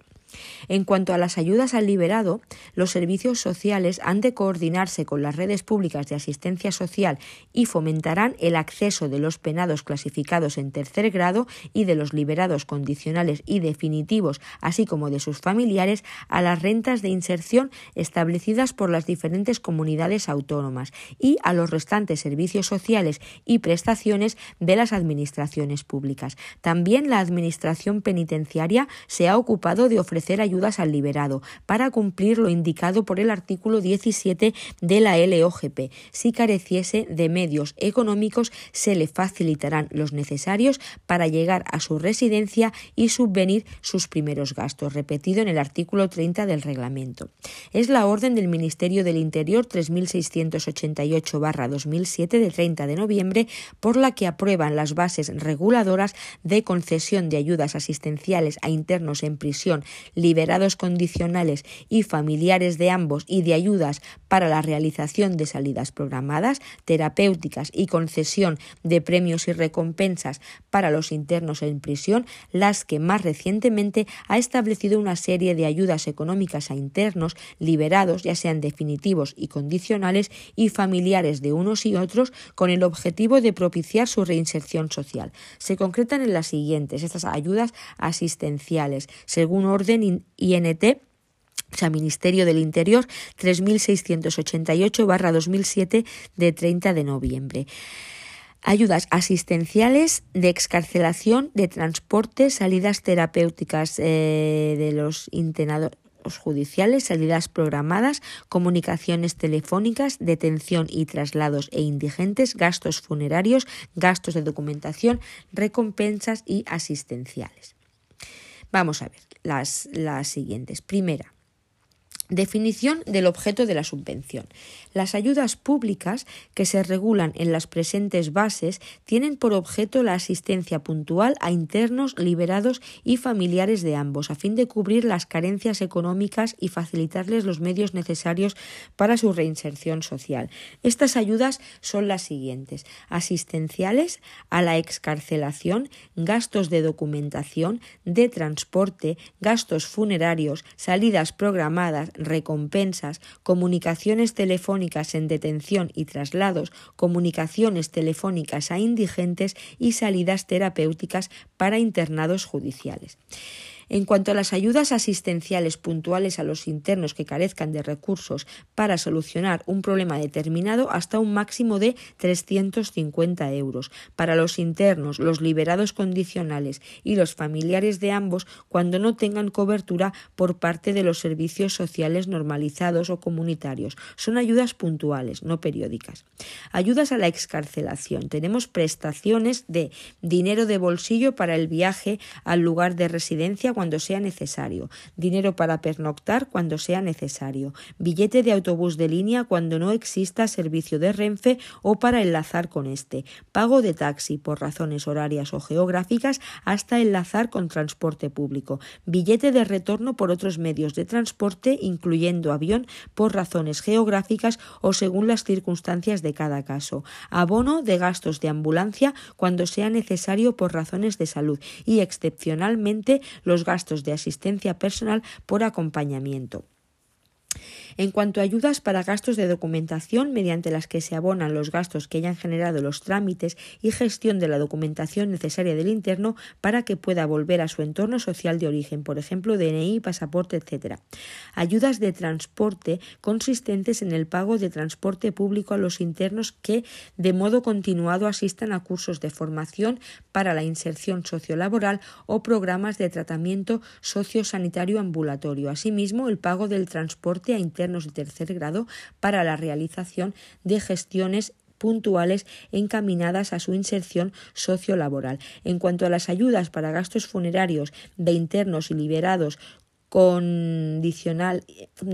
En cuanto a las ayudas al liberado, los servicios sociales han de coordinarse con las redes públicas de asistencia social y fomentarán el acceso de los penados clasificados en tercer grado y de los liberados condicionales y definitivos, así como de sus familiares, a las rentas de inserción establecidas por las diferentes comunidades autónomas y a los restantes servicios sociales y prestaciones de las administraciones públicas. También la Administración penitenciaria se ha ocupado de ofrecer ofrecer ayudas al liberado para cumplir lo indicado por el artículo 17 de la LOGP. Si careciese de medios económicos, se le facilitarán los necesarios para llegar a su residencia y subvenir sus primeros gastos, repetido en el artículo 30 del reglamento. Es la orden del Ministerio del Interior 3688-2007 de 30 de noviembre por la que aprueban las bases reguladoras de concesión de ayudas asistenciales a internos en prisión, liberados condicionales y familiares de ambos y de ayudas para la realización de salidas programadas, terapéuticas y concesión de premios y recompensas para los internos en prisión, las que más recientemente ha establecido una serie de ayudas económicas a internos liberados, ya sean definitivos y condicionales, y familiares de unos y otros, con el objetivo de propiciar su reinserción social. Se concretan en las siguientes, estas ayudas asistenciales, según orden INT o sea, Ministerio del Interior 3688-2007 de 30 de noviembre. Ayudas asistenciales de excarcelación, de transporte, salidas terapéuticas eh, de los internados judiciales, salidas programadas, comunicaciones telefónicas, detención y traslados e indigentes, gastos funerarios, gastos de documentación, recompensas y asistenciales. Vamos a ver las, las siguientes. Primera, Definición del objeto de la subvención. Las ayudas públicas que se regulan en las presentes bases tienen por objeto la asistencia puntual a internos liberados y familiares de ambos, a fin de cubrir las carencias económicas y facilitarles los medios necesarios para su reinserción social. Estas ayudas son las siguientes: asistenciales a la excarcelación, gastos de documentación, de transporte, gastos funerarios, salidas programadas, recompensas, comunicaciones telefónicas en detención y traslados, comunicaciones telefónicas a indigentes y salidas terapéuticas para internados judiciales. En cuanto a las ayudas asistenciales puntuales a los internos que carezcan de recursos para solucionar un problema determinado hasta un máximo de 350 euros. Para los internos, los liberados condicionales y los familiares de ambos cuando no tengan cobertura por parte de los servicios sociales normalizados o comunitarios. Son ayudas puntuales, no periódicas. Ayudas a la excarcelación. Tenemos prestaciones de dinero de bolsillo para el viaje al lugar de residencia cuando sea necesario, dinero para pernoctar cuando sea necesario, billete de autobús de línea cuando no exista servicio de Renfe o para enlazar con este, pago de taxi por razones horarias o geográficas hasta enlazar con transporte público, billete de retorno por otros medios de transporte, incluyendo avión, por razones geográficas o según las circunstancias de cada caso, abono de gastos de ambulancia cuando sea necesario por razones de salud y excepcionalmente los gastos de asistencia personal por acompañamiento. En cuanto a ayudas para gastos de documentación, mediante las que se abonan los gastos que hayan generado los trámites y gestión de la documentación necesaria del interno para que pueda volver a su entorno social de origen, por ejemplo, DNI, pasaporte, etc. Ayudas de transporte consistentes en el pago de transporte público a los internos que de modo continuado asistan a cursos de formación para la inserción sociolaboral o programas de tratamiento sociosanitario ambulatorio. Asimismo, el pago del transporte a internos de tercer grado para la realización de gestiones puntuales encaminadas a su inserción sociolaboral. En cuanto a las ayudas para gastos funerarios de internos y liberados condicional,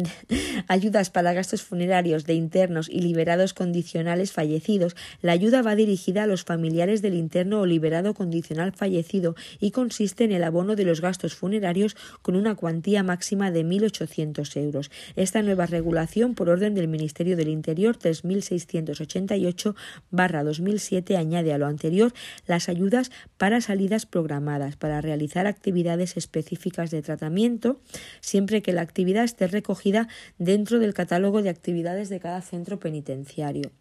[LAUGHS] ayudas para gastos funerarios de internos y liberados condicionales fallecidos. La ayuda va dirigida a los familiares del interno o liberado condicional fallecido y consiste en el abono de los gastos funerarios con una cuantía máxima de 1.800 euros. Esta nueva regulación, por orden del Ministerio del Interior 3688-2007, añade a lo anterior las ayudas para salidas programadas, para realizar actividades específicas de tratamiento, siempre que la actividad esté recogida dentro del catálogo de actividades de cada centro penitenciario.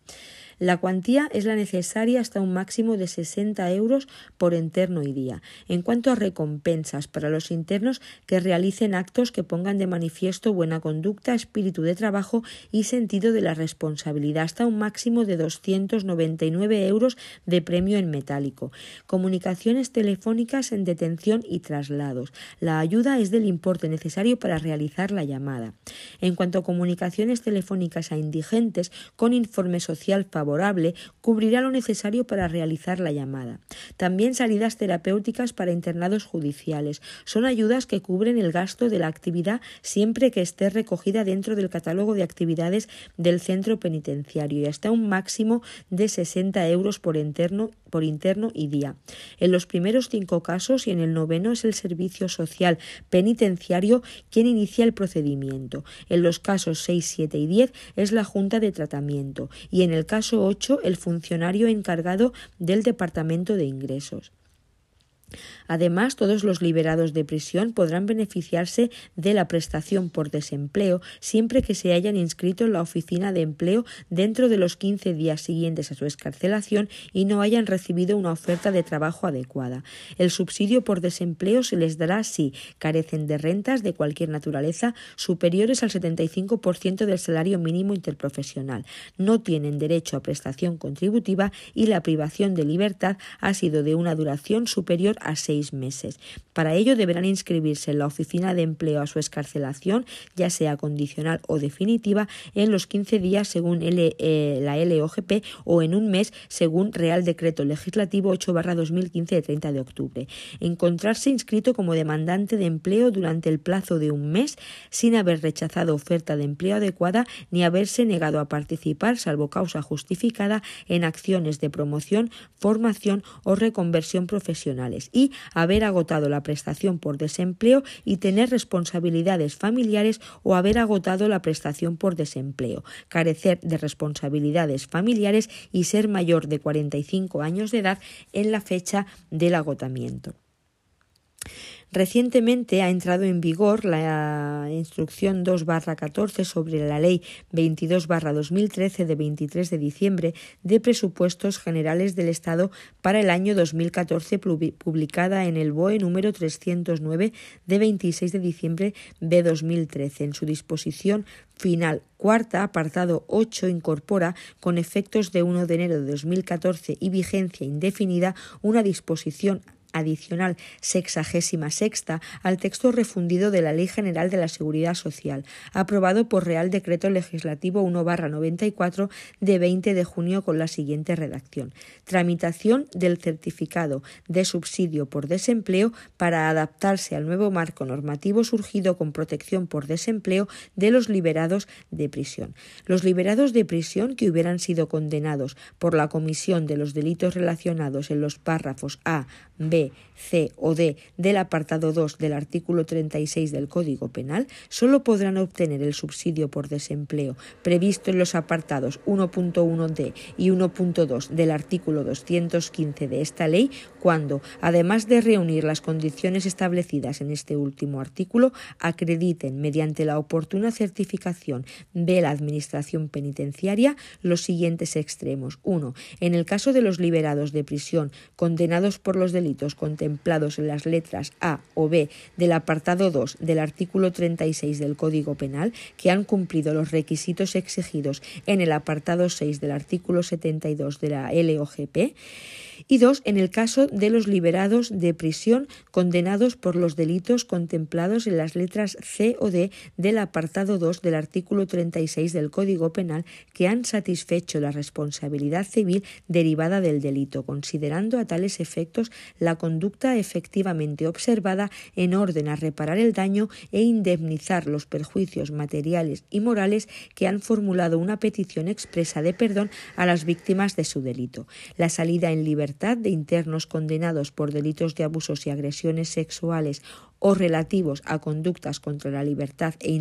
La cuantía es la necesaria hasta un máximo de 60 euros por interno y día. En cuanto a recompensas para los internos que realicen actos que pongan de manifiesto buena conducta, espíritu de trabajo y sentido de la responsabilidad, hasta un máximo de 299 euros de premio en metálico. Comunicaciones telefónicas en detención y traslados. La ayuda es del importe necesario para realizar la llamada. En cuanto a comunicaciones telefónicas a indigentes con informe social favorable, cubrirá lo necesario para realizar la llamada. También salidas terapéuticas para internados judiciales. Son ayudas que cubren el gasto de la actividad siempre que esté recogida dentro del catálogo de actividades del centro penitenciario y hasta un máximo de 60 euros por interno, por interno y día. En los primeros cinco casos y en el noveno es el Servicio Social Penitenciario quien inicia el procedimiento. En los casos 6, 7 y 10 es la Junta de Tratamiento y en el caso 8 el funcionario encargado del Departamento de Ingresos. Además, todos los liberados de prisión podrán beneficiarse de la prestación por desempleo siempre que se hayan inscrito en la oficina de empleo dentro de los 15 días siguientes a su escarcelación y no hayan recibido una oferta de trabajo adecuada. El subsidio por desempleo se les dará si carecen de rentas de cualquier naturaleza superiores al 75% del salario mínimo interprofesional, no tienen derecho a prestación contributiva y la privación de libertad ha sido de una duración superior a seis meses. Para ello deberán inscribirse en la oficina de empleo a su escarcelación, ya sea condicional o definitiva, en los 15 días según eh, la LOGP o en un mes según Real Decreto Legislativo 8-2015 de 30 de octubre. Encontrarse inscrito como demandante de empleo durante el plazo de un mes sin haber rechazado oferta de empleo adecuada ni haberse negado a participar, salvo causa justificada, en acciones de promoción, formación o reconversión profesionales y haber agotado la prestación por desempleo y tener responsabilidades familiares o haber agotado la prestación por desempleo, carecer de responsabilidades familiares y ser mayor de 45 años de edad en la fecha del agotamiento. Recientemente ha entrado en vigor la instrucción 2-14 sobre la ley 22-2013 de 23 de diciembre de presupuestos generales del Estado para el año 2014 publicada en el BOE número 309 de 26 de diciembre de 2013. En su disposición final cuarta, apartado 8, incorpora, con efectos de 1 de enero de 2014 y vigencia indefinida, una disposición adicional sexagésima sexta al texto refundido de la Ley General de la Seguridad Social, aprobado por Real Decreto Legislativo 1-94 de 20 de junio con la siguiente redacción. Tramitación del certificado de subsidio por desempleo para adaptarse al nuevo marco normativo surgido con protección por desempleo de los liberados de prisión. Los liberados de prisión que hubieran sido condenados por la comisión de los delitos relacionados en los párrafos A, B, C o D del apartado 2 del artículo 36 del Código Penal solo podrán obtener el subsidio por desempleo previsto en los apartados 1.1d y 1.2 del artículo 215 de esta ley cuando, además de reunir las condiciones establecidas en este último artículo, acrediten mediante la oportuna certificación de la Administración Penitenciaria los siguientes extremos. 1. En el caso de los liberados de prisión condenados por los delitos contemplados en las letras A o B del apartado 2 del artículo 36 del Código Penal que han cumplido los requisitos exigidos en el apartado 6 del artículo 72 de la LOGP y dos, en el caso de los liberados de prisión condenados por los delitos contemplados en las letras C o D del apartado 2 del artículo 36 del Código Penal que han satisfecho la responsabilidad civil derivada del delito, considerando a tales efectos la conducta efectivamente observada en orden a reparar el daño e indemnizar los perjuicios materiales y morales que han formulado una petición expresa de perdón a las víctimas de su delito. La salida en libertad de internos condenados por delitos de abusos y agresiones sexuales o relativos a conductas contra la libertad e,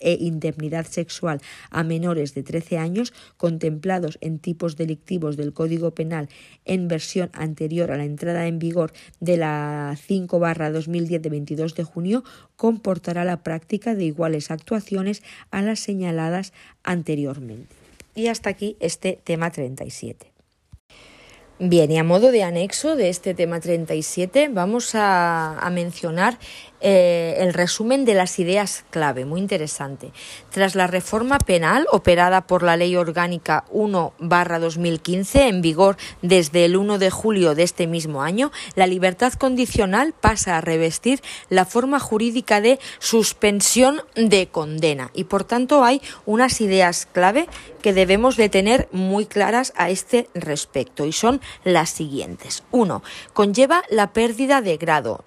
e indemnidad sexual a menores de 13 años contemplados en tipos delictivos del Código Penal en versión anterior a la entrada en vigor de la 5 2010 de 22 de junio comportará la práctica de iguales actuaciones a las señaladas anteriormente. Y hasta aquí este tema 37. Bien, y a modo de anexo de este tema 37 vamos a, a mencionar eh, el resumen de las ideas clave, muy interesante. Tras la reforma penal operada por la Ley Orgánica 1-2015 en vigor desde el 1 de julio de este mismo año, la libertad condicional pasa a revestir la forma jurídica de suspensión de condena y por tanto hay unas ideas clave que debemos de tener muy claras a este respecto y son las siguientes. Uno, conlleva la pérdida de grado,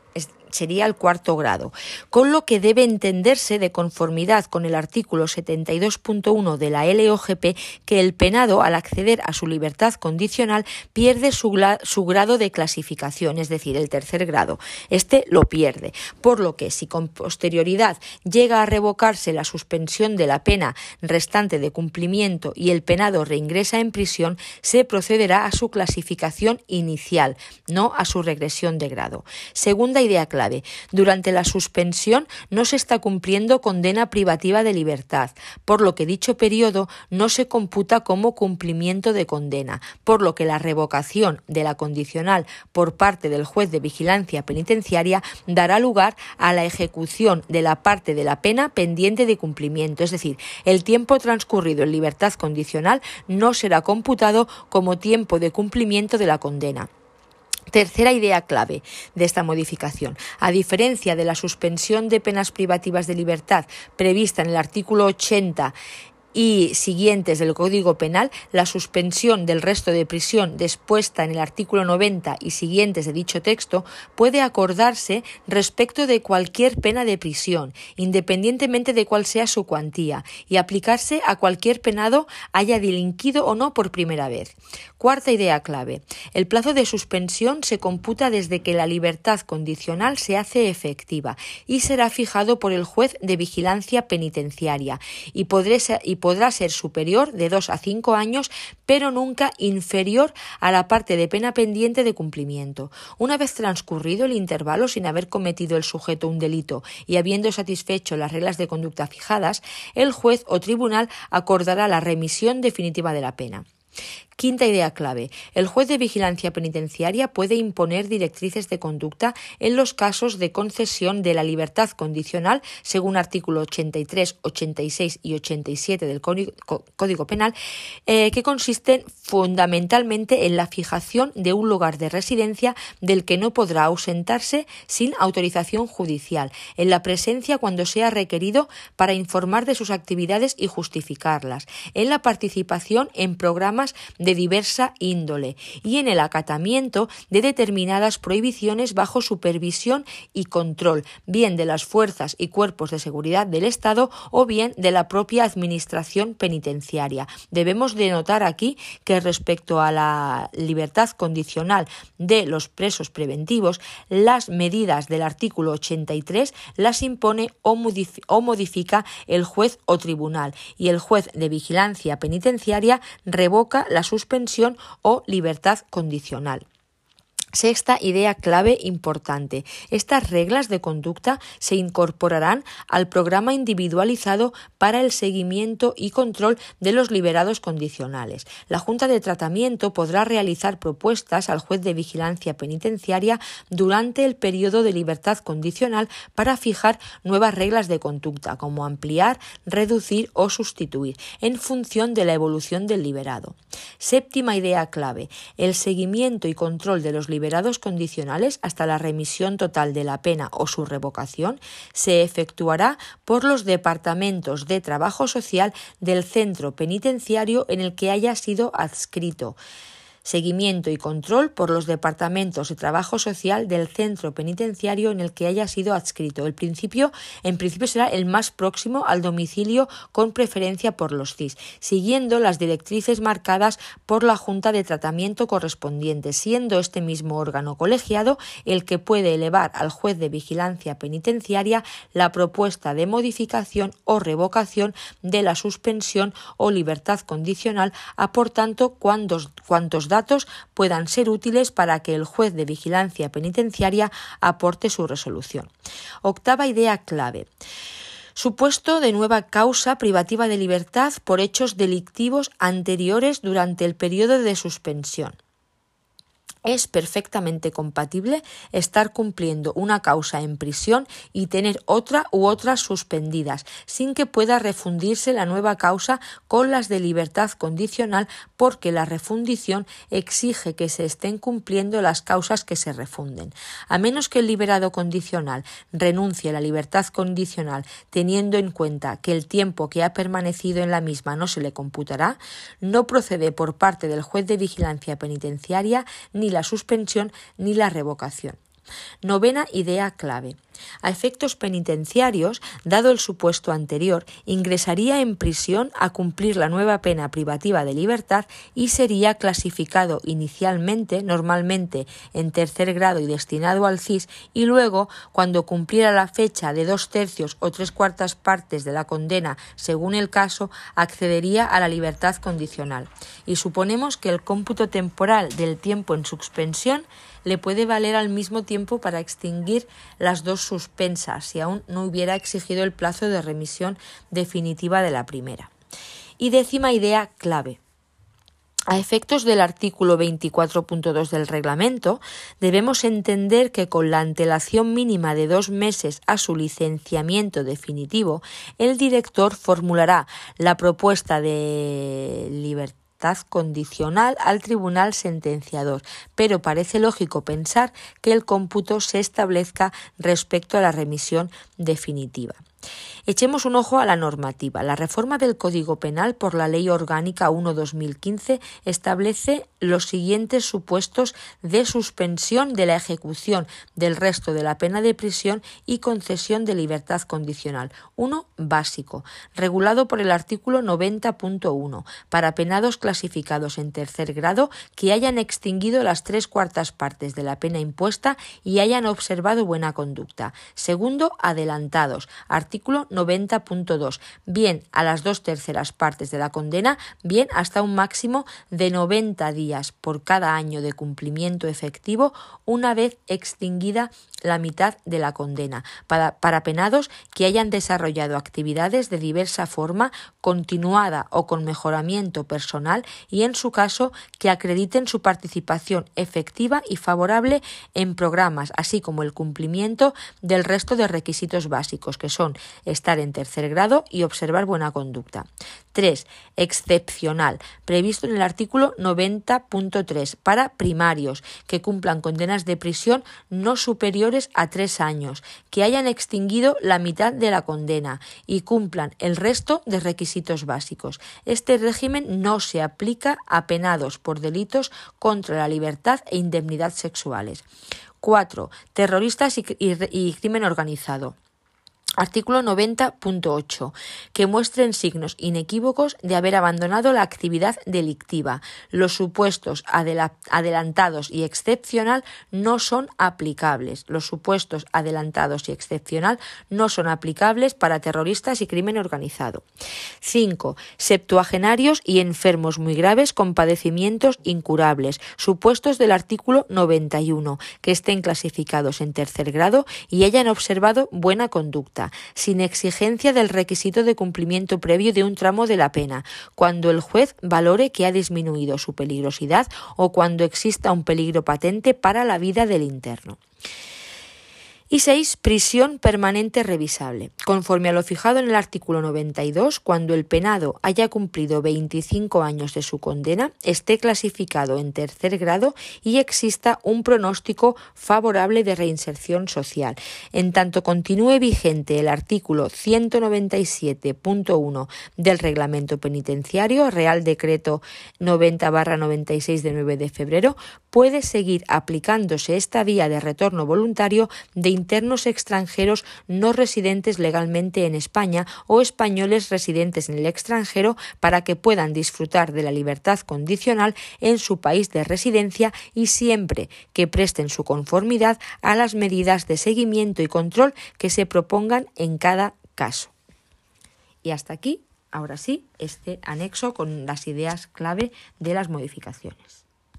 sería el cuarto grado, con lo que debe entenderse de conformidad con el artículo 72.1 de la LOGP que el penado, al acceder a su libertad condicional, pierde su, su grado de clasificación, es decir, el tercer grado. Este lo pierde, por lo que si con posterioridad llega a revocarse la suspensión de la pena restante de cumplimiento y el penado reingresa en prisión, se procederá a su clasificación inicial, no a su regresión de grado. Segunda idea clara durante la suspensión no se está cumpliendo condena privativa de libertad, por lo que dicho periodo no se computa como cumplimiento de condena, por lo que la revocación de la condicional por parte del juez de vigilancia penitenciaria dará lugar a la ejecución de la parte de la pena pendiente de cumplimiento, es decir, el tiempo transcurrido en libertad condicional no será computado como tiempo de cumplimiento de la condena. Tercera idea clave de esta modificación. A diferencia de la suspensión de penas privativas de libertad prevista en el artículo 80 y siguientes del Código Penal, la suspensión del resto de prisión dispuesta en el artículo 90 y siguientes de dicho texto puede acordarse respecto de cualquier pena de prisión, independientemente de cuál sea su cuantía, y aplicarse a cualquier penado haya delinquido o no por primera vez. Cuarta idea clave. El plazo de suspensión se computa desde que la libertad condicional se hace efectiva y será fijado por el juez de vigilancia penitenciaria y, y podrá ser superior de dos a cinco años, pero nunca inferior a la parte de pena pendiente de cumplimiento. Una vez transcurrido el intervalo sin haber cometido el sujeto un delito y habiendo satisfecho las reglas de conducta fijadas, el juez o tribunal acordará la remisión definitiva de la pena. Quinta idea clave. El juez de vigilancia penitenciaria puede imponer directrices de conducta en los casos de concesión de la libertad condicional, según artículo 83, 86 y 87 del Código Penal, eh, que consisten fundamentalmente en la fijación de un lugar de residencia del que no podrá ausentarse sin autorización judicial, en la presencia cuando sea requerido para informar de sus actividades y justificarlas, en la participación en programas de diversa índole y en el acatamiento de determinadas prohibiciones bajo supervisión y control, bien de las fuerzas y cuerpos de seguridad del Estado o bien de la propia Administración penitenciaria. Debemos denotar aquí que respecto a la libertad condicional de los presos preventivos, las medidas del artículo 83 las impone o, modifica el juez o tribunal y el juez de vigilancia penitenciaria revoca la suspensión o libertad condicional. Sexta idea clave importante. Estas reglas de conducta se incorporarán al programa individualizado para el seguimiento y control de los liberados condicionales. La Junta de Tratamiento podrá realizar propuestas al juez de vigilancia penitenciaria durante el periodo de libertad condicional para fijar nuevas reglas de conducta, como ampliar, reducir o sustituir, en función de la evolución del liberado. Séptima idea clave. El seguimiento y control de los liberados liberados condicionales hasta la remisión total de la pena o su revocación se efectuará por los departamentos de trabajo social del centro penitenciario en el que haya sido adscrito seguimiento y control por los departamentos de trabajo social del centro penitenciario en el que haya sido adscrito. El principio, en principio, será el más próximo al domicilio con preferencia por los CIS, siguiendo las directrices marcadas por la Junta de Tratamiento correspondiente, siendo este mismo órgano colegiado el que puede elevar al juez de vigilancia penitenciaria la propuesta de modificación o revocación de la suspensión o libertad condicional, aportando cuantos, cuantos datos puedan ser útiles para que el juez de vigilancia penitenciaria aporte su resolución. Octava idea clave. Supuesto de nueva causa privativa de libertad por hechos delictivos anteriores durante el periodo de suspensión es perfectamente compatible estar cumpliendo una causa en prisión y tener otra u otras suspendidas, sin que pueda refundirse la nueva causa con las de libertad condicional, porque la refundición exige que se estén cumpliendo las causas que se refunden. A menos que el liberado condicional renuncie a la libertad condicional teniendo en cuenta que el tiempo que ha permanecido en la misma no se le computará, no procede por parte del juez de vigilancia penitenciaria ni la suspensión ni la revocación. Novena idea clave. A efectos penitenciarios, dado el supuesto anterior, ingresaría en prisión a cumplir la nueva pena privativa de libertad y sería clasificado inicialmente, normalmente en tercer grado y destinado al CIS, y luego, cuando cumpliera la fecha de dos tercios o tres cuartas partes de la condena, según el caso, accedería a la libertad condicional. Y suponemos que el cómputo temporal del tiempo en suspensión le puede valer al mismo tiempo para extinguir las dos suspensas si aún no hubiera exigido el plazo de remisión definitiva de la primera. Y décima idea clave. A efectos del artículo 24.2 del reglamento, debemos entender que con la antelación mínima de dos meses a su licenciamiento definitivo, el director formulará la propuesta de libertad condicional al tribunal sentenciador, pero parece lógico pensar que el cómputo se establezca respecto a la remisión definitiva. Echemos un ojo a la normativa. La reforma del Código Penal por la Ley Orgánica 1-2015 establece los siguientes supuestos de suspensión de la ejecución del resto de la pena de prisión y concesión de libertad condicional. Uno básico, regulado por el artículo 90.1, para penados clasificados en tercer grado que hayan extinguido las tres cuartas partes de la pena impuesta y hayan observado buena conducta. Segundo, adelantados. Artículo 90.2, bien a las dos terceras partes de la condena, bien hasta un máximo de 90 días por cada año de cumplimiento efectivo una vez extinguida la mitad de la condena, para, para, penados que hayan desarrollado actividades de diversa forma, continuada o con mejoramiento personal y, en su caso, que acrediten su participación efectiva y favorable en programas, así como el cumplimiento del resto de requisitos básicos, que son estar en tercer grado y observar buena conducta. 3. Excepcional, previsto en el artículo 90.3 para primarios que cumplan condenas de prisión no superiores a tres años, que hayan extinguido la mitad de la condena y cumplan el resto de requisitos básicos. Este régimen no se aplica a penados por delitos contra la libertad e indemnidad sexuales. 4. Terroristas y, y crimen organizado. Artículo 90.8. Que muestren signos inequívocos de haber abandonado la actividad delictiva. Los supuestos adelantados y excepcional no son aplicables. Los supuestos adelantados y excepcional no son aplicables para terroristas y crimen organizado. 5. Septuagenarios y enfermos muy graves con padecimientos incurables. Supuestos del artículo 91. Que estén clasificados en tercer grado y hayan observado buena conducta sin exigencia del requisito de cumplimiento previo de un tramo de la pena, cuando el juez valore que ha disminuido su peligrosidad o cuando exista un peligro patente para la vida del interno. Y 6. Prisión permanente revisable. Conforme a lo fijado en el artículo 92, cuando el penado haya cumplido 25 años de su condena, esté clasificado en tercer grado y exista un pronóstico favorable de reinserción social. En tanto continúe vigente el artículo 197.1 del Reglamento Penitenciario, Real Decreto 90-96 de 9 de febrero, puede seguir aplicándose esta vía de retorno voluntario de internos extranjeros no residentes legalmente en España o españoles residentes en el extranjero para que puedan disfrutar de la libertad condicional en su país de residencia y siempre que presten su conformidad a las medidas de seguimiento y control que se propongan en cada caso. Y hasta aquí, ahora sí, este anexo con las ideas clave de las modificaciones.